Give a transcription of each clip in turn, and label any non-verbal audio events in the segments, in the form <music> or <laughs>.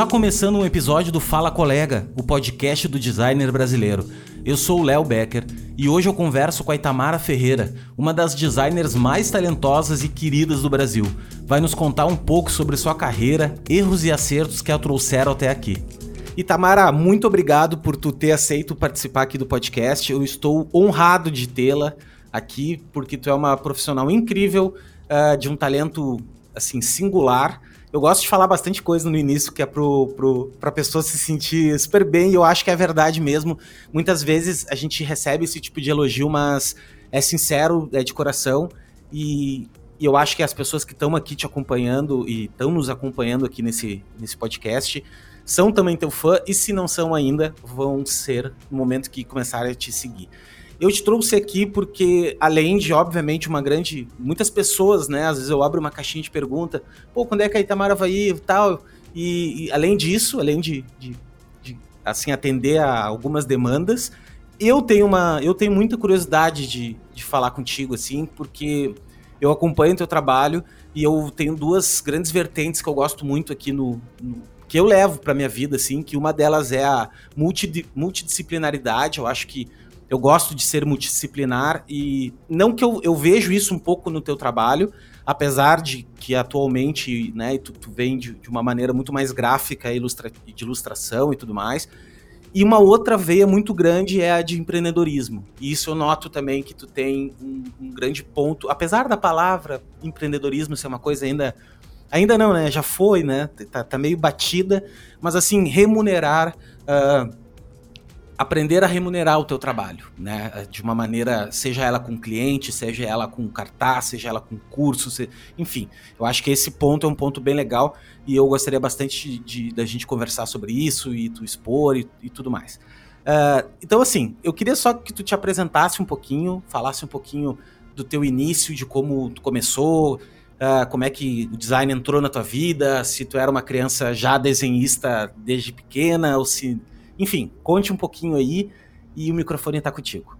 Está começando um episódio do Fala Colega, o podcast do designer brasileiro. Eu sou o Léo Becker e hoje eu converso com a Itamara Ferreira, uma das designers mais talentosas e queridas do Brasil. Vai nos contar um pouco sobre sua carreira, erros e acertos que a trouxeram até aqui. Itamara, muito obrigado por tu ter aceito participar aqui do podcast. Eu estou honrado de tê-la aqui porque tu é uma profissional incrível, uh, de um talento assim singular eu gosto de falar bastante coisa no início que é pro, pro, pra pessoa se sentir super bem, e eu acho que é verdade mesmo. Muitas vezes a gente recebe esse tipo de elogio, mas é sincero, é de coração, e, e eu acho que as pessoas que estão aqui te acompanhando e estão nos acompanhando aqui nesse, nesse podcast são também teu fã, e se não são ainda, vão ser no momento que começarem a te seguir. Eu te trouxe aqui porque, além de, obviamente, uma grande. Muitas pessoas, né? Às vezes eu abro uma caixinha de pergunta, pô, quando é que a Itamara vai ir e tal. E, e, além disso, além de, de, de, assim, atender a algumas demandas, eu tenho uma. Eu tenho muita curiosidade de, de falar contigo, assim, porque eu acompanho o teu trabalho e eu tenho duas grandes vertentes que eu gosto muito aqui no, no que eu levo para minha vida, assim, que uma delas é a multi, multidisciplinaridade. Eu acho que eu gosto de ser multidisciplinar e não que eu, eu vejo isso um pouco no teu trabalho, apesar de que atualmente, né, tu, tu vem de, de, uma maneira muito mais gráfica ilustra, de ilustração e tudo mais. E uma outra veia muito grande é a de empreendedorismo. E isso eu noto também que tu tem um, um grande ponto, apesar da palavra empreendedorismo ser uma coisa ainda ainda não, né? Já foi, né? Tá, tá meio batida, mas assim remunerar uh, aprender a remunerar o teu trabalho, né? De uma maneira, seja ela com cliente, seja ela com cartaz, seja ela com curso, se... enfim. Eu acho que esse ponto é um ponto bem legal e eu gostaria bastante de, da gente conversar sobre isso e tu expor e, e tudo mais. Uh, então, assim, eu queria só que tu te apresentasse um pouquinho, falasse um pouquinho do teu início, de como tu começou, uh, como é que o design entrou na tua vida, se tu era uma criança já desenhista desde pequena ou se enfim, conte um pouquinho aí e o microfone está contigo.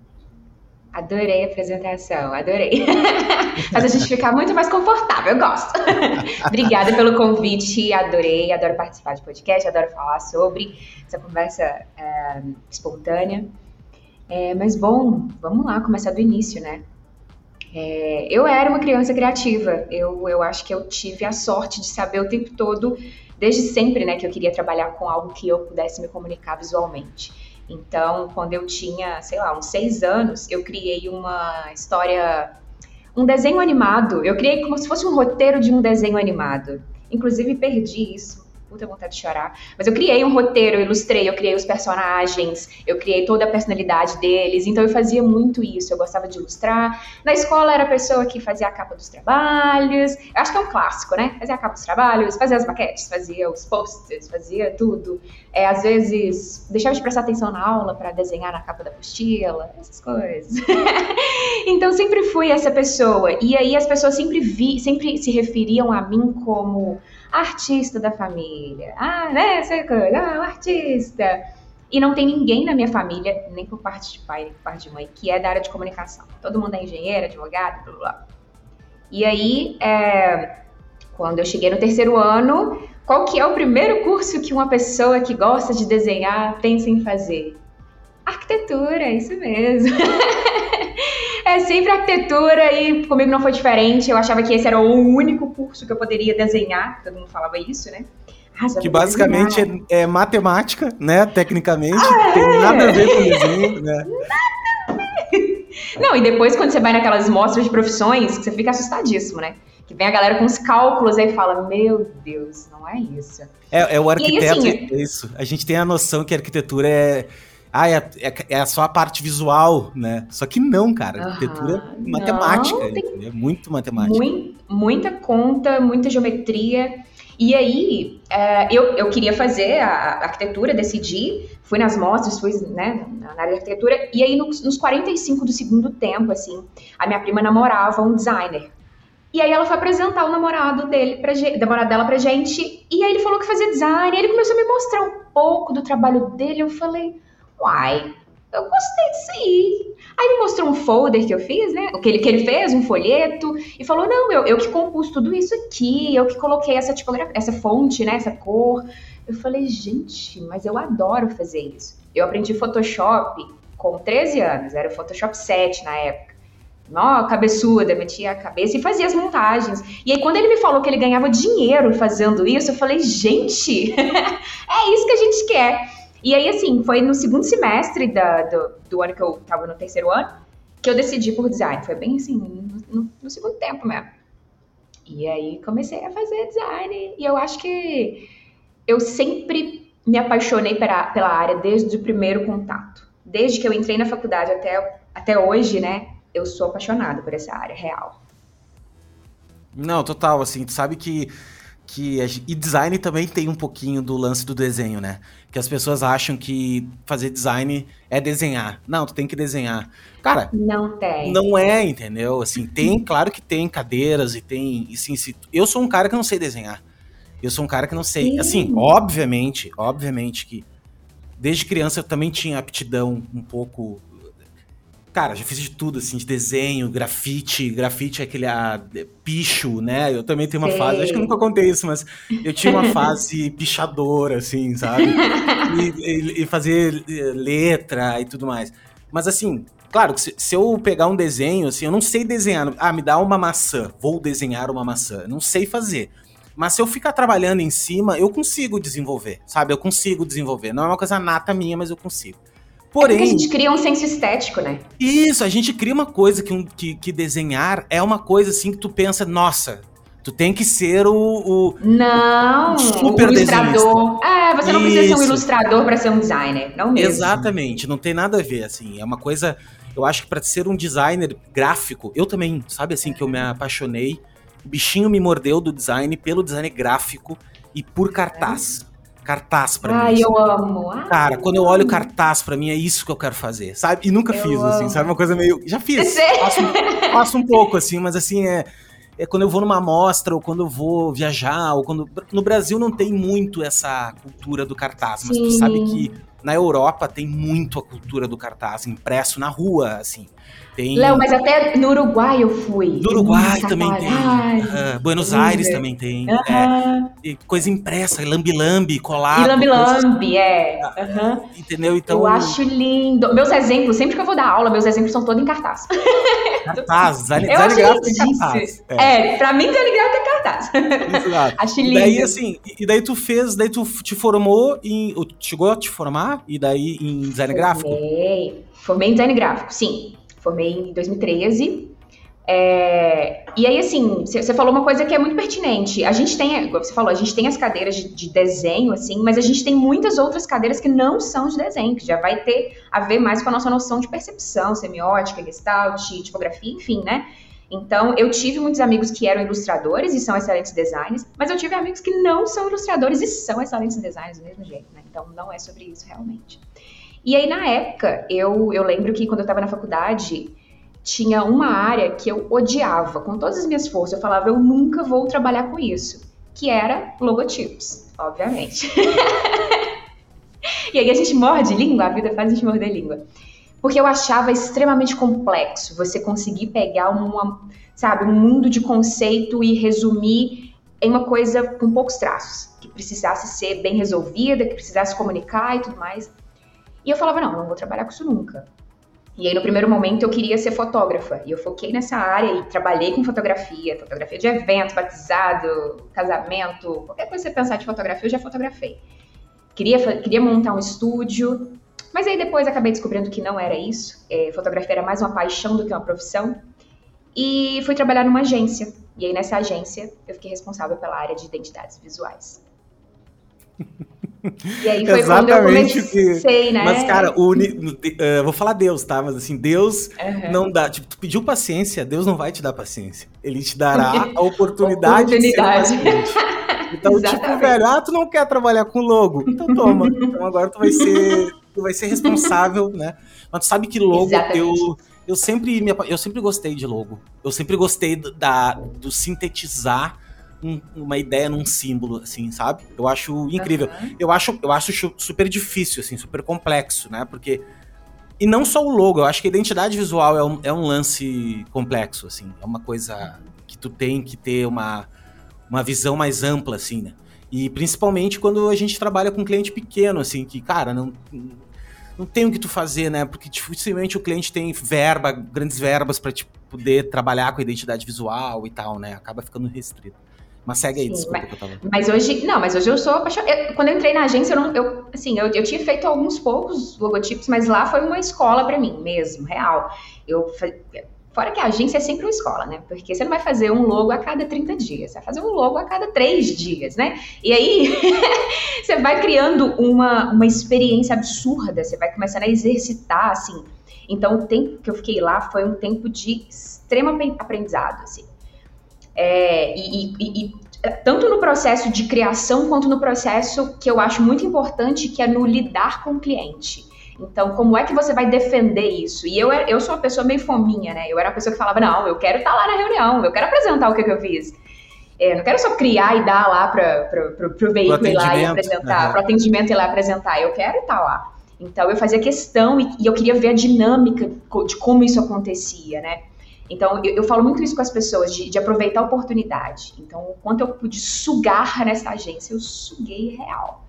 Adorei a apresentação, adorei. <laughs> Faz a gente ficar muito mais confortável, eu gosto. <laughs> Obrigada pelo convite, adorei, adoro participar de podcast, adoro falar sobre essa conversa é, espontânea. É, mas bom, vamos lá, começar do início, né? É, eu era uma criança criativa, eu, eu acho que eu tive a sorte de saber o tempo todo desde sempre, né, que eu queria trabalhar com algo que eu pudesse me comunicar visualmente. Então, quando eu tinha, sei lá, uns seis anos, eu criei uma história, um desenho animado. Eu criei como se fosse um roteiro de um desenho animado. Inclusive, perdi isso puta vontade de chorar. Mas eu criei um roteiro, eu ilustrei, eu criei os personagens, eu criei toda a personalidade deles, então eu fazia muito isso, eu gostava de ilustrar. Na escola era a pessoa que fazia a capa dos trabalhos, eu acho que é um clássico, né? Fazia a capa dos trabalhos, fazia as maquetes, fazia os posters, fazia tudo. É, às vezes deixava de prestar atenção na aula para desenhar na capa da apostila, essas coisas. <laughs> então sempre fui essa pessoa. E aí as pessoas sempre vi, sempre se referiam a mim como artista da família. Ah, né? Essa coisa, ah, o artista. E não tem ninguém na minha família, nem por parte de pai, nem por parte de mãe, que é da área de comunicação. Todo mundo é engenheiro, advogado, blá blá. E aí, é, quando eu cheguei no terceiro ano, qual que é o primeiro curso que uma pessoa que gosta de desenhar pensa em fazer? Arquitetura, isso mesmo. <laughs> é sempre arquitetura e comigo não foi diferente. Eu achava que esse era o único curso que eu poderia desenhar, todo mundo falava isso, né? Ah, que basicamente é, é, matemática, né? Tecnicamente, ah, tem é? nada a ver com desenho, né? Nada a ver. Não, e depois quando você vai naquelas mostras de profissões, você fica assustadíssimo, né? Que vem a galera com os cálculos aí e fala: Meu Deus, não é isso. É, é o arquiteto, aí, assim, é isso. A gente tem a noção que a arquitetura é ah, é, é, é, só a parte visual, né? Só que não, cara. Arquitetura é matemática. Não, tem... É muito matemática. Muito, muita conta, muita geometria. E aí, é, eu, eu queria fazer a arquitetura, decidi, fui nas mostras, fui né, na área de arquitetura, e aí nos, nos 45 do segundo tempo, assim, a minha prima namorava um designer. E aí ela foi apresentar o namorado dele pra, namorado dela pra gente, e aí ele falou que fazia design, e ele começou a me mostrar um pouco do trabalho dele, eu falei, Uai, eu gostei disso aí. Aí ele mostrou um folder que eu fiz, né? O que ele, que ele fez, um folheto, e falou: não, eu, eu que compus tudo isso aqui, eu que coloquei essa tipografia, essa fonte, né? Essa cor. Eu Eu falei, gente, mas eu adoro fazer isso. Eu aprendi Photoshop com 13 anos, era o Photoshop 7 na época. Nó, cabeçuda, metia a cabeça e fazia as montagens. E aí, quando ele me falou que ele ganhava dinheiro fazendo isso, eu falei, gente, <laughs> é isso que a gente quer. E aí, assim, foi no segundo semestre da, do, do ano que eu tava no terceiro ano, que eu decidi por design. Foi bem assim, no, no segundo tempo mesmo. E aí comecei a fazer design. E eu acho que eu sempre me apaixonei pela, pela área desde o primeiro contato. Desde que eu entrei na faculdade até, até hoje, né? Eu sou apaixonada por essa área real. Não, total, assim, tu sabe que que e design também tem um pouquinho do lance do desenho, né? Que as pessoas acham que fazer design é desenhar. Não, tu tem que desenhar. Cara, não tem. Não é, entendeu? Assim, tem, claro que tem cadeiras e tem, e sim, sim, eu sou um cara que não sei desenhar. Eu sou um cara que não sei, sim. assim, obviamente, obviamente que desde criança eu também tinha aptidão um pouco Cara, já fiz de tudo, assim, de desenho, grafite. Grafite é aquele a, ah, picho, né? Eu também tenho uma Sei. fase, acho que eu nunca contei isso, mas eu tinha uma fase <laughs> pichadora, assim, sabe? E, e, e, fazer eh, letra e tudo mais. Mas assim, claro, se, se, eu pegar um desenho, assim, eu não sei desenhar. Ah, me dá uma maçã, vou desenhar uma maçã. Não sei fazer. Mas se eu ficar trabalhando em cima, eu consigo desenvolver, sabe? Eu consigo desenvolver. Não é uma coisa nata minha, mas eu consigo. Porém, é a gente cria um senso estético, né? Isso, a gente cria uma coisa que, um, que, que desenhar é uma coisa assim que tu pensa, nossa, Tu tem que ser o. o não, super o ilustrador. É, você não Isso. precisa ser um ilustrador para ser um designer, não mesmo. Exatamente, não tem nada a ver, assim. É uma coisa. Eu acho que para ser um designer gráfico, eu também, sabe assim, que eu me apaixonei. O bichinho me mordeu do design pelo design gráfico e por cartaz cartaz para mim. Ai, eu amo. Cara, quando eu olho cartaz para mim é isso que eu quero fazer, sabe? E nunca fiz, assim, amo. assim, sabe? Uma coisa meio. Já fiz. <laughs> Faço, faço um pouco, assim, mas assim, é é quando eu vou numa mostra ou quando eu vou viajar ou quando no Brasil não tem muito essa cultura do cartaz, mas Sim. tu sabe que na Europa tem muito a cultura do cartaz impresso na rua, assim. Tem... Léo, mas até no Uruguai eu fui. No Uruguai também tem. uh, Buenos Aires também tem. É, coisa impressa, lambi-lambi, colado. E lambi-lambi, é. Uhum. Entendeu? Então. Eu acho lindo. Meus exemplos, sempre que eu vou dar aula, meus exemplos são todos em cartaz. Cartaz, <laughs> design, eu design gráfico em cartaz. É. é, pra mim, design gráfico é cartaz. Exato. <laughs> acho lindo. E daí, assim, e daí tu fez, daí tu te formou em. Chegou a te formar? E daí em design gráfico? Formei. Formei em design gráfico, sim. Formei em 2013. É, e aí, assim, você falou uma coisa que é muito pertinente. A gente tem, como você falou, a gente tem as cadeiras de, de, desenho, assim, mas a gente tem muitas outras cadeiras que não são de desenho, que já vai ter a ver mais com a nossa noção de percepção, semiótica, gestalt, tipografia, enfim, né? Então, eu tive muitos amigos que eram ilustradores e são excelentes designers, mas eu tive amigos que não são ilustradores e são excelentes designers do mesmo jeito, né? Então, não é sobre isso realmente. E aí, na época, eu, eu lembro que quando eu estava na faculdade, tinha uma área que eu odiava com todas as minhas forças. Eu falava, eu nunca vou trabalhar com isso, que era logotipos, obviamente. <laughs> e aí a gente morde língua, a vida faz a gente morder língua. Porque eu achava extremamente complexo você conseguir pegar uma, sabe, um mundo de conceito e resumir em uma coisa com poucos traços, que precisasse ser bem resolvida, que precisasse comunicar e tudo mais. E eu falava, não, não vou trabalhar com isso nunca. E aí, no primeiro momento, eu queria ser fotógrafa. E eu foquei nessa área e trabalhei com fotografia, fotografia de evento, batizado, casamento, qualquer coisa que você pensar de fotografia, eu já fotografei. Queria, queria montar um estúdio, mas aí depois acabei descobrindo que não era isso. É, fotografia era mais uma paixão do que uma profissão. E fui trabalhar numa agência. E aí, nessa agência, eu fiquei responsável pela área de identidades visuais. <laughs> E aí foi Exatamente quando eu comecei, que... né? Mas, cara, o uni... uh, vou falar Deus, tá? Mas assim, Deus uhum. não dá. Tipo, tu pediu paciência, Deus não vai te dar paciência. Ele te dará a oportunidade, <laughs> oportunidade. de ser. Então, tipo, velho, ah, tu não quer trabalhar com logo? Então toma. Então agora tu vai ser, tu vai ser responsável, né? Mas tu sabe que logo eu eu sempre me, eu sempre gostei de logo. Eu sempre gostei da do sintetizar um, uma ideia num símbolo, assim, sabe? Eu acho incrível. Uhum. Eu, acho, eu acho super difícil, assim, super complexo, né? Porque. E não só o logo, eu acho que a identidade visual é um, é um lance complexo, assim. É uma coisa que tu tem que ter uma, uma visão mais ampla, assim, né? E principalmente quando a gente trabalha com cliente pequeno, assim, que, cara, não, não tem o que tu fazer, né? Porque dificilmente o cliente tem verba, grandes verbas para tipo, poder trabalhar com a identidade visual e tal, né? Acaba ficando restrito. Mas segue aí, Sim, desculpa mas, que eu tava... Mas hoje, não, mas hoje eu sou apaixonada. Quando eu entrei na agência, eu, não, eu assim, eu, eu tinha feito alguns poucos logotipos, mas lá foi uma escola para mim mesmo, real. Eu Fora que a agência é sempre uma escola, né? Porque você não vai fazer um logo a cada 30 dias, você vai fazer um logo a cada 3 dias, né? E aí <laughs> você vai criando uma, uma experiência absurda, você vai começando a exercitar, assim. Então, o tempo que eu fiquei lá foi um tempo de extremo aprendizado, assim. É, e, e, e tanto no processo de criação quanto no processo que eu acho muito importante, que é no lidar com o cliente. Então, como é que você vai defender isso? E eu, eu sou uma pessoa meio fominha, né? Eu era a pessoa que falava, não, eu quero estar lá na reunião, eu quero apresentar o que, que eu fiz. É, não quero só criar e dar lá para o veículo ir lá e apresentar, uhum. para o atendimento ir lá apresentar. Eu quero estar lá. Então, eu fazia questão e, e, eu queria ver a dinâmica de como isso acontecia, né? Então, eu, eu falo muito isso com as pessoas, de, de, aproveitar a oportunidade. Então, o quanto eu pude sugar nessa agência, eu suguei real.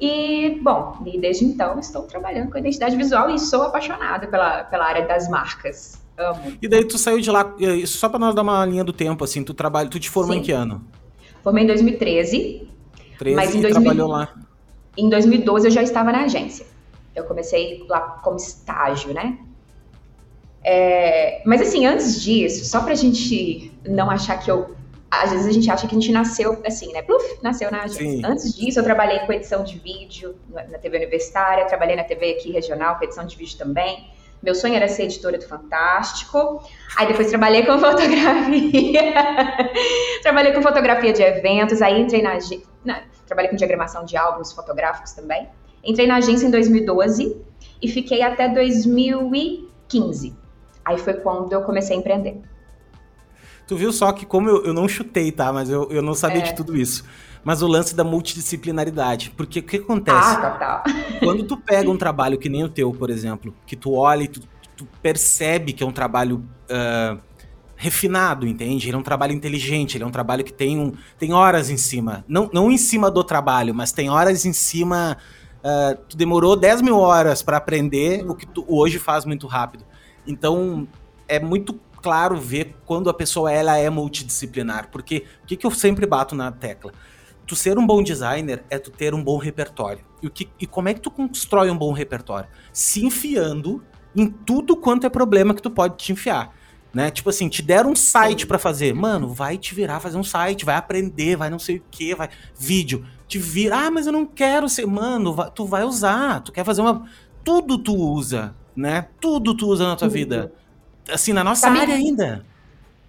E, bom, e desde então estou trabalhando com identidade visual e sou apaixonada pela, pela área das marcas. Amo. E daí tu saiu de lá, só para nós dar uma linha do tempo, assim, tu trabalha, tu te formou Sim. em que ano? Formei em 2013. 13 mas em 2000, trabalhou lá. Em 2012 eu já estava na agência. Eu comecei lá como estágio, né? É, mas assim, antes disso, só pra gente não achar que eu às vezes a gente acha que a gente nasceu assim, né? Pluf, nasceu na agência. Sim. Antes disso, eu trabalhei com edição de vídeo na TV universitária, trabalhei na TV aqui regional com edição de vídeo também. Meu sonho era ser editora do Fantástico. Aí depois trabalhei com <laughs> fotografia. trabalhei com fotografia de eventos. Aí entrei na, na. Trabalhei com diagramação de álbuns fotográficos também. Entrei na agência em 2012 e fiquei até 2015. Aí foi quando eu comecei a empreender. Tu viu só que como eu, eu não chutei, tá? Mas eu, eu não sabia é. de tudo isso. Mas o lance da multidisciplinaridade. Porque o que acontece? Ah, total. <laughs> Quando tu pega um trabalho que nem o teu, por exemplo, que tu olha e tu, tu percebe que é um trabalho uh, refinado, entende? Ele é um trabalho inteligente, ele é um trabalho que tem, um, tem horas em cima. Não, não em cima do trabalho, mas tem horas em cima. Uh, tu demorou 10 mil horas para aprender o que tu hoje faz muito rápido. Então, é muito claro ver quando a pessoa ela é multidisciplinar. Porque o que, que eu sempre bato na tecla? Tu ser um bom designer é tu ter um bom repertório. E, o que, e como é que tu constrói um bom repertório? Se enfiando em tudo quanto é problema que tu pode te enfiar. Né? Tipo assim, te deram um site para fazer. Mano, vai te virar fazer um site, vai aprender, vai não sei o que, vai. Vídeo. Te vira. Ah, mas eu não quero ser. Mano, vai, tu vai usar. Tu quer fazer uma. Tudo tu usa, né? Tudo tu usa na tua vida assim, na nossa sabe, área ainda.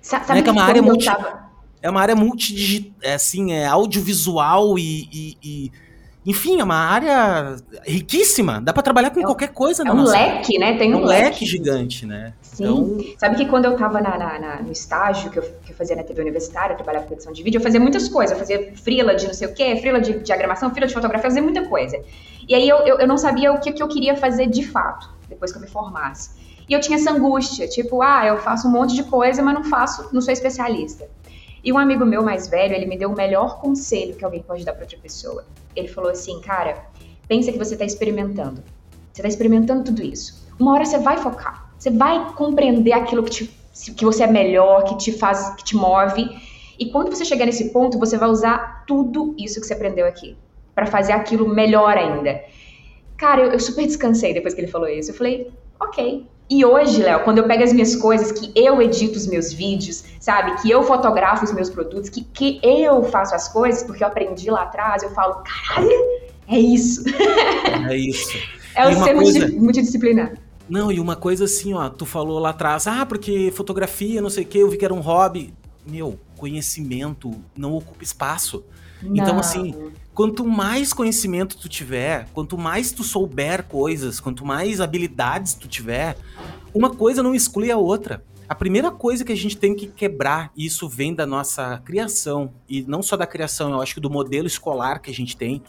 Sabe né, que é uma área multi, tava... é uma área multi é, assim, é audiovisual e, e, e, enfim, é uma área riquíssima. Dá para trabalhar com é, qualquer coisa. É um leque, né? Tem é um, um leque. leque gigante, né? Sim. Então... Sabe que quando eu tava na, na, na, no estágio que eu, que eu fazia na TV universitária, eu trabalhava com edição de vídeo, eu fazia muitas coisas. Eu fazia frila de não sei o quê, frila de diagramação, frila de fotografia, eu fazia muita coisa. E aí eu, eu, eu não sabia o que, que eu queria fazer de fato, depois que eu me formasse. E eu tinha essa angústia, tipo, ah, eu faço um monte de coisa, mas não faço, não sou especialista. E um amigo meu mais velho, ele me deu o melhor conselho que alguém pode dar para outra pessoa. Ele falou assim, cara, pensa que você está experimentando. Você está experimentando tudo isso. Uma hora você vai focar. Você vai compreender aquilo que, te, que você é melhor, que te faz, que te move. E quando você chegar nesse ponto, você vai usar tudo isso que você aprendeu aqui para fazer aquilo melhor ainda. Cara, eu, eu super descansei depois que ele falou isso. Eu falei, ok, e hoje, Léo, quando eu pego as minhas coisas, que eu edito os meus vídeos, sabe? Que eu fotografo os meus produtos, que, que eu faço as coisas, porque eu aprendi lá atrás, eu falo, caralho, é isso. É isso. <laughs> é o ser coisa... multidisciplinar. Não, e uma coisa assim, ó, tu falou lá atrás, ah, porque fotografia, não sei o que, eu vi que era um hobby. Meu, conhecimento não ocupa espaço. Então, não. Então, assim, quanto mais conhecimento tu tiver, quanto mais tu souber coisas, quanto mais habilidades tu tiver, uma coisa não exclui a outra. A primeira coisa que a gente tem que quebrar, e isso vem da nossa criação, e não só da criação, eu acho que do modelo escolar que a gente tem,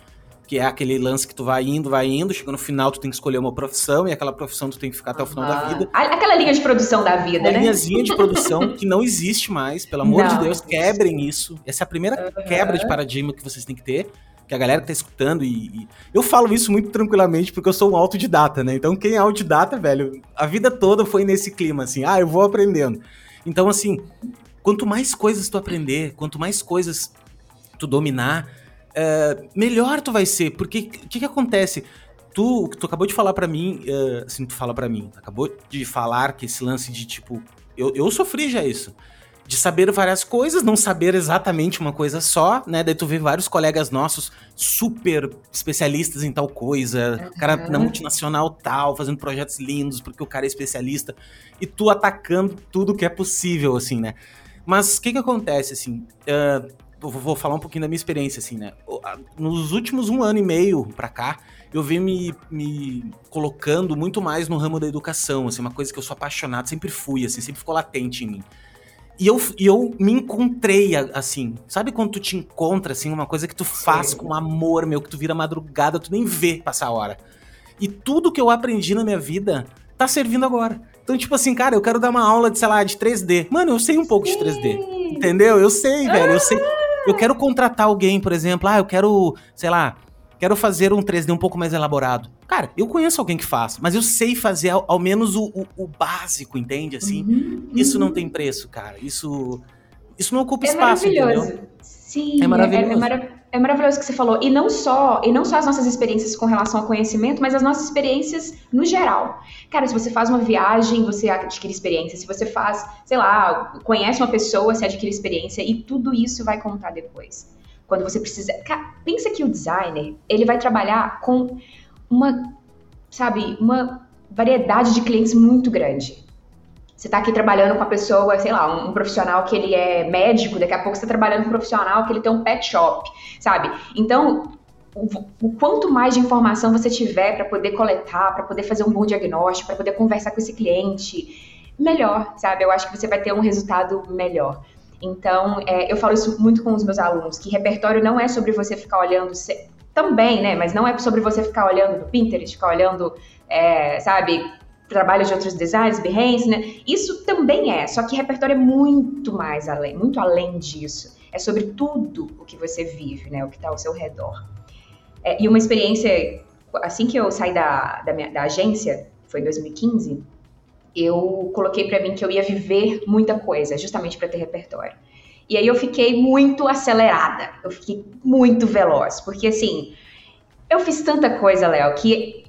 que é aquele lance que tu vai indo, vai indo, chega no final tu tem que escolher uma profissão e aquela profissão tu tem que ficar até o final da vida. Aquela linha de produção da vida, uma né? linhazinha de produção que não existe mais, pelo amor não. de Deus, quebrem isso. Essa é a primeira uhum. quebra de paradigma que vocês têm que ter que a galera que tá escutando e, e, eu falo isso muito tranquilamente porque eu sou um autodidata, né? Então quem é autodidata, velho, a vida toda foi nesse clima assim, ah, eu vou aprendendo. Então assim, quanto mais coisas tu aprender, quanto mais coisas tu dominar, uh, melhor tu vai ser. Porque o que, que acontece? Tu, tu acabou de falar para mim, uh, assim, tu fala para mim, acabou de falar que esse lance de tipo, eu, eu sofri já isso. De saber várias coisas, não saber exatamente uma coisa só, né? Daí tu vê vários colegas nossos super especialistas em tal coisa, uhum. cara na multinacional tal, fazendo projetos lindos porque o cara é especialista, e tu atacando tudo que é possível, assim, né? Mas o que que acontece, assim? Uh, vou falar um pouquinho da minha experiência, assim, né? Nos últimos um ano e meio pra cá, eu venho me, me colocando muito mais no ramo da educação, assim, uma coisa que eu sou apaixonado, sempre fui, assim, sempre ficou latente em mim. E eu, e eu me encontrei, assim, sabe quando tu te encontra, assim, uma coisa que tu faz Sim. com amor, meu, que tu vira madrugada, tu nem vê passar a hora. E tudo que eu aprendi na minha vida tá servindo agora. Então, tipo assim, cara, eu quero dar uma aula de, sei lá, de 3D. Mano, eu sei um pouco Sim. de 3D. Entendeu? Eu sei, velho, eu sei eu quero contratar alguém, por exemplo, ah, eu quero, sei lá, quero fazer um 3D um pouco mais elaborado. Cara, eu conheço alguém que faz, mas eu sei fazer ao, ao menos o, o, o, básico, entende? Assim, uhum, isso não tem preço, cara. Isso, isso não ocupa é espaço, maravilhoso. entendeu? Sim, é maravilhoso. É, é, maravilhoso é maravilhoso que você falou. E não só, e não só as nossas experiências com relação ao conhecimento, mas as nossas experiências no geral. Cara, se você faz uma viagem, você adquire experiência. Se você faz, sei lá, conhece uma pessoa, você adquire experiência. E tudo isso vai contar depois. Quando você precisa. Pensa que o designer, ele vai trabalhar com uma, sabe, uma variedade de clientes muito grande. Você está aqui trabalhando com a pessoa, sei lá, um, um, profissional que ele é médico, daqui a pouco você está trabalhando com um profissional que ele tem um pet shop, sabe? Então, o, o quanto mais de informação você tiver para poder coletar, para poder fazer um bom diagnóstico, para poder conversar com esse cliente, melhor, sabe? Eu acho que você vai ter um resultado melhor. Então, é, eu falo isso muito com os meus alunos, que repertório não é sobre você ficar olhando também, né? Mas não é sobre você ficar olhando no Pinterest, ficar olhando, é, sabe, trabalho de outros designers, Behance, né? Isso também é, só que repertório é muito mais além, muito além disso. É sobre tudo o que você vive, né? O que está ao seu redor. É, e uma experiência, assim que eu saí da, da, minha, da agência, foi em 2015, eu coloquei para mim que eu ia viver muita coisa, justamente para ter repertório. E aí eu fiquei muito acelerada, eu fiquei muito veloz, porque assim, eu fiz tanta coisa, Léo, que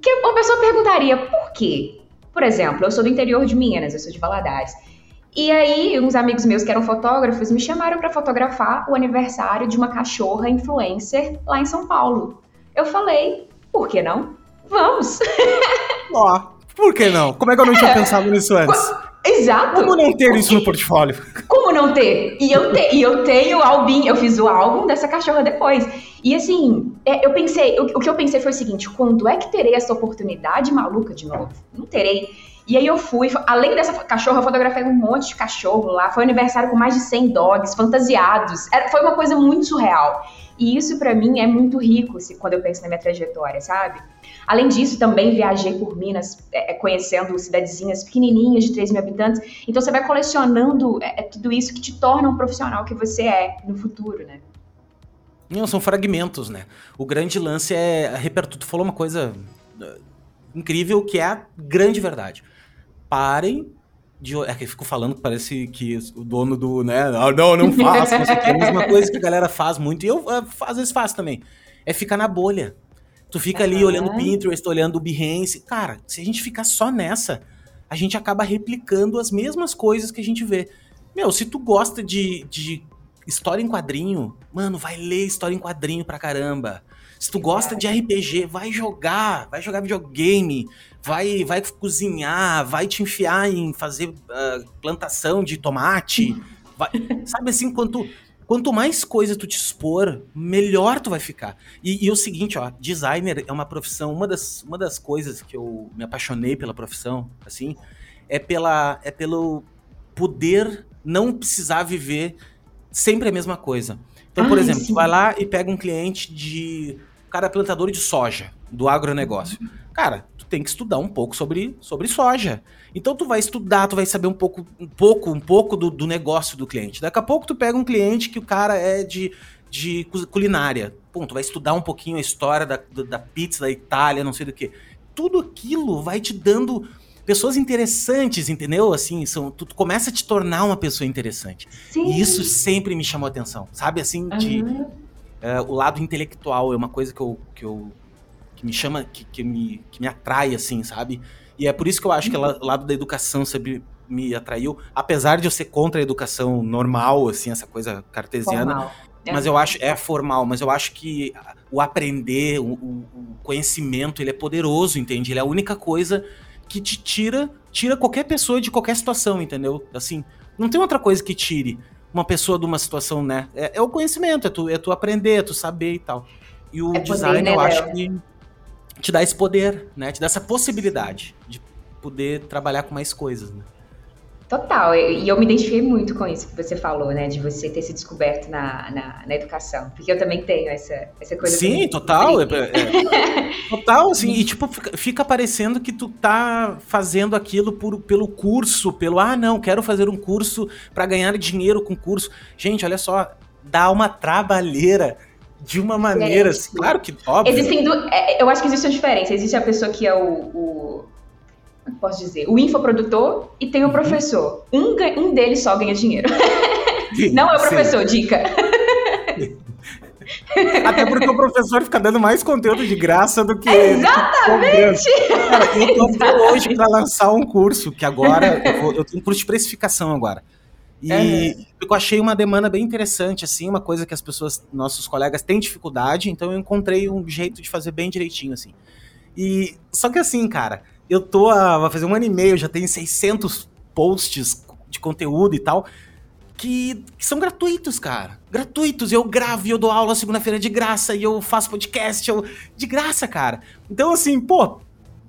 que uma pessoa perguntaria por quê? Por exemplo, eu sou do interior de Minas, eu sou de Valadares. E aí, uns amigos meus que eram fotógrafos me chamaram para fotografar o aniversário de uma cachorra influencer lá em São Paulo. Eu falei, por que não? Vamos! <laughs> Ó, por que não? Como é que eu não tinha é, pensado nisso antes? Exato. Como não ter isso no portfólio? Como não ter? E eu, te, e eu tenho o álbum, eu fiz o álbum dessa cachorra depois. E assim, é, eu pensei, o, o que eu pensei foi o seguinte: quando é que terei essa oportunidade maluca de novo? Não terei. E aí eu fui, além dessa cachorra, eu fotografei um monte de cachorro lá. Foi um aniversário com mais de 100 dogs fantasiados. Era, foi uma coisa muito surreal. E isso para mim é muito rico se, quando eu penso na minha trajetória, sabe? Além disso, também viajei por Minas, é, é conhecendo cidadezinhas pequenininhas de 3 mil habitantes. Então você vai colecionando é, é, tudo isso que te torna um profissional que você é no futuro, né? Não, são fragmentos, né? O grande lance é. Repertório. Tu falou uma coisa uh, incrível que é a grande verdade. Parem de. É que eu fico falando que parece que o dono do. né? Ah, não, não faço. Não sei o que. É a mesma coisa que a galera faz muito. E eu às vezes faço também. É ficar na bolha. Tu fica ali olhando Pinterest, olhando o Behance. Cara, se a gente ficar só nessa, a gente acaba replicando as mesmas coisas que a gente vê. Meu, se tu gosta de, de história em quadrinho, mano, vai ler história em quadrinho pra caramba. Se tu gosta de RPG, vai jogar, vai jogar videogame, vai, vai cozinhar, vai te enfiar em fazer uh, plantação de tomate. Vai, sabe assim, quanto Quanto mais coisa tu te expor, melhor tu vai ficar. E, e é o seguinte, ó, designer é uma profissão, uma das, uma das coisas que eu me apaixonei pela profissão, assim, é pela é pelo poder não precisar viver sempre a mesma coisa. Então, por Ai, exemplo, sim. tu vai lá e pega um cliente de cara é plantador de soja, do agronegócio. Cara, tu tem que estudar um pouco sobre, sobre soja. Então tu vai estudar, tu vai saber um pouco, um pouco, um pouco do, do negócio do cliente. Daqui a pouco tu pega um cliente que o cara é de, de culinária. Pum, tu vai estudar um pouquinho a história da, da pizza da Itália, não sei do que. Tudo aquilo vai te dando pessoas interessantes, entendeu? Assim, são, tu, tu começa a te tornar uma pessoa interessante. Sim. E isso sempre me chamou atenção, sabe? Assim, de uhum. Uh, o lado intelectual é uma coisa que eu, que eu que me chama, que, que, me, que me atrai, assim, sabe? E é por isso que eu acho que o lado da educação sempre me atraiu, apesar de eu ser contra a educação normal, assim, essa coisa cartesiana. Formal. É. Mas eu acho, é formal, mas eu acho que o aprender, o, o, conhecimento, ele é poderoso, entende? Ele é a única coisa que te tira, tira qualquer pessoa de qualquer situação, entendeu? Assim, não tem outra coisa que tire uma pessoa de uma situação, né? É, é o conhecimento, é tu, é tu aprender, é tu saber e tal. E o é design, poder, né, eu acho que te dá esse poder, né? Te dá essa possibilidade de poder trabalhar com mais coisas, né? Total, e eu me identifiquei muito com isso que você falou, né? De você ter se descoberto na, na, na educação. Porque eu também tenho essa, essa coisa. Sim, total. É, é, <laughs> total, assim, e tipo, fica, fica parecendo que tu tá fazendo aquilo por, pelo curso, pelo, ah, não, quero fazer um curso para ganhar dinheiro com curso. Gente, olha só, dá uma trabalheira de uma maneira, assim, claro que óbvio. Existem, é, eu acho que existe uma diferença. Existe a pessoa que é o, o posso dizer, o infoprodutor e tem o uhum. professor. Um, um deles só ganha dinheiro. <laughs> Não é o professor, Sim. dica. Até porque o professor fica dando mais conteúdo de graça do que. Exatamente! Cara, eu tô até <laughs> hoje para lançar um curso, que agora. Eu, vou, eu, tenho um curso de precificação agora. E uhum. eu achei uma demanda bem interessante, assim, uma coisa que as pessoas, nossos colegas, têm dificuldade, então eu encontrei um jeito de fazer bem direitinho, assim. E. Só que assim, cara, eu tô a, vai fazer um ano e meio, já tem 600 posts de conteúdo e tal, que, que são gratuitos, cara. Gratuitos. Eu gravo e eu dou aula segunda-feira de graça e eu faço podcast eu, de graça, cara. Então, assim, pô,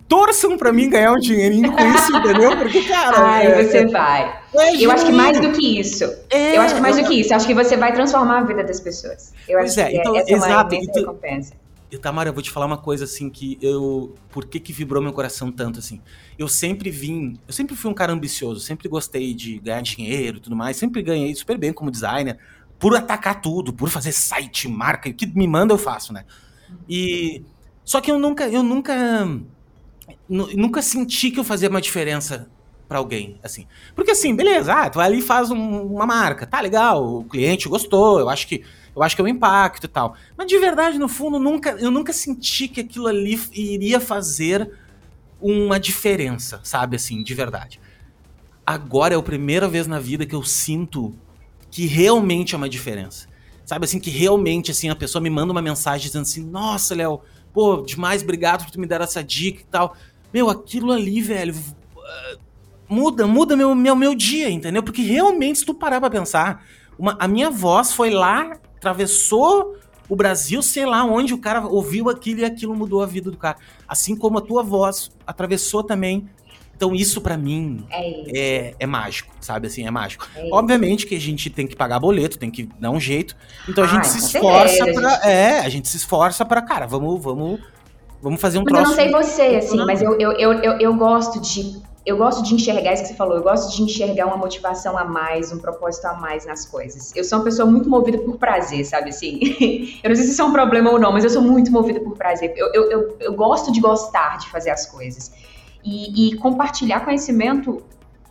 torçam pra mim ganhar um dinheirinho com isso, <laughs> entendeu? Porque, cara. Ai, é, você é, vai. É eu acho que mais do que isso. É, eu acho que mais do que isso. Eu acho que você vai transformar a vida das pessoas. Eu pois acho é, que então, essa exato. É uma recompensa. E Tamara, eu vou te falar uma coisa assim que eu. Por que, que vibrou meu coração tanto assim? Eu sempre vim. Eu sempre fui um cara ambicioso, sempre gostei de ganhar dinheiro e tudo mais, sempre ganhei super bem como designer, por atacar tudo, por fazer site, marca, o que me manda eu faço, né? E. Só que eu nunca. Eu nunca. Nunca senti que eu fazia uma diferença para alguém, assim. Porque assim, beleza, ah, tu vai ali e faz um, uma marca, tá legal, o cliente gostou, eu acho que eu acho que é o impacto e tal. Mas de verdade, no fundo, nunca, eu nunca senti que aquilo ali iria fazer uma diferença, sabe? Assim, de verdade. Agora é a primeira vez na vida que eu sinto que realmente é uma diferença. Sabe assim, que realmente assim, a pessoa me manda uma mensagem dizendo assim: Nossa, Léo, pô, demais, obrigado por tu me dar essa dica e tal. Meu, aquilo ali, velho, uh, muda, muda meu, meu, meu dia, entendeu? Porque realmente, se tu parar pra pensar, uma, a minha voz foi lá atravessou o Brasil, sei lá onde o cara ouviu aquilo e aquilo mudou a vida do cara. Assim como a tua voz atravessou também. Então isso para mim é, é, é, mágico, sabe assim, é mágico. É Obviamente que a gente tem que pagar boleto, tem que dar um jeito. Então a gente se esforça para gente... é, a gente se esforça para, cara, vamos, vamos, vamos fazer um mas troço. eu não sei você, assim, mas eu, eu, eu, eu, eu gosto de eu gosto de enxergar isso que você falou, eu gosto de enxergar uma motivação a mais, um propósito a mais nas coisas. Eu sou uma pessoa muito movida por prazer, sabe assim? <laughs> eu não sei se isso é um problema ou não, mas eu sou muito movida por prazer. Eu, eu, eu, eu gosto de gostar de fazer as coisas. E, e, compartilhar conhecimento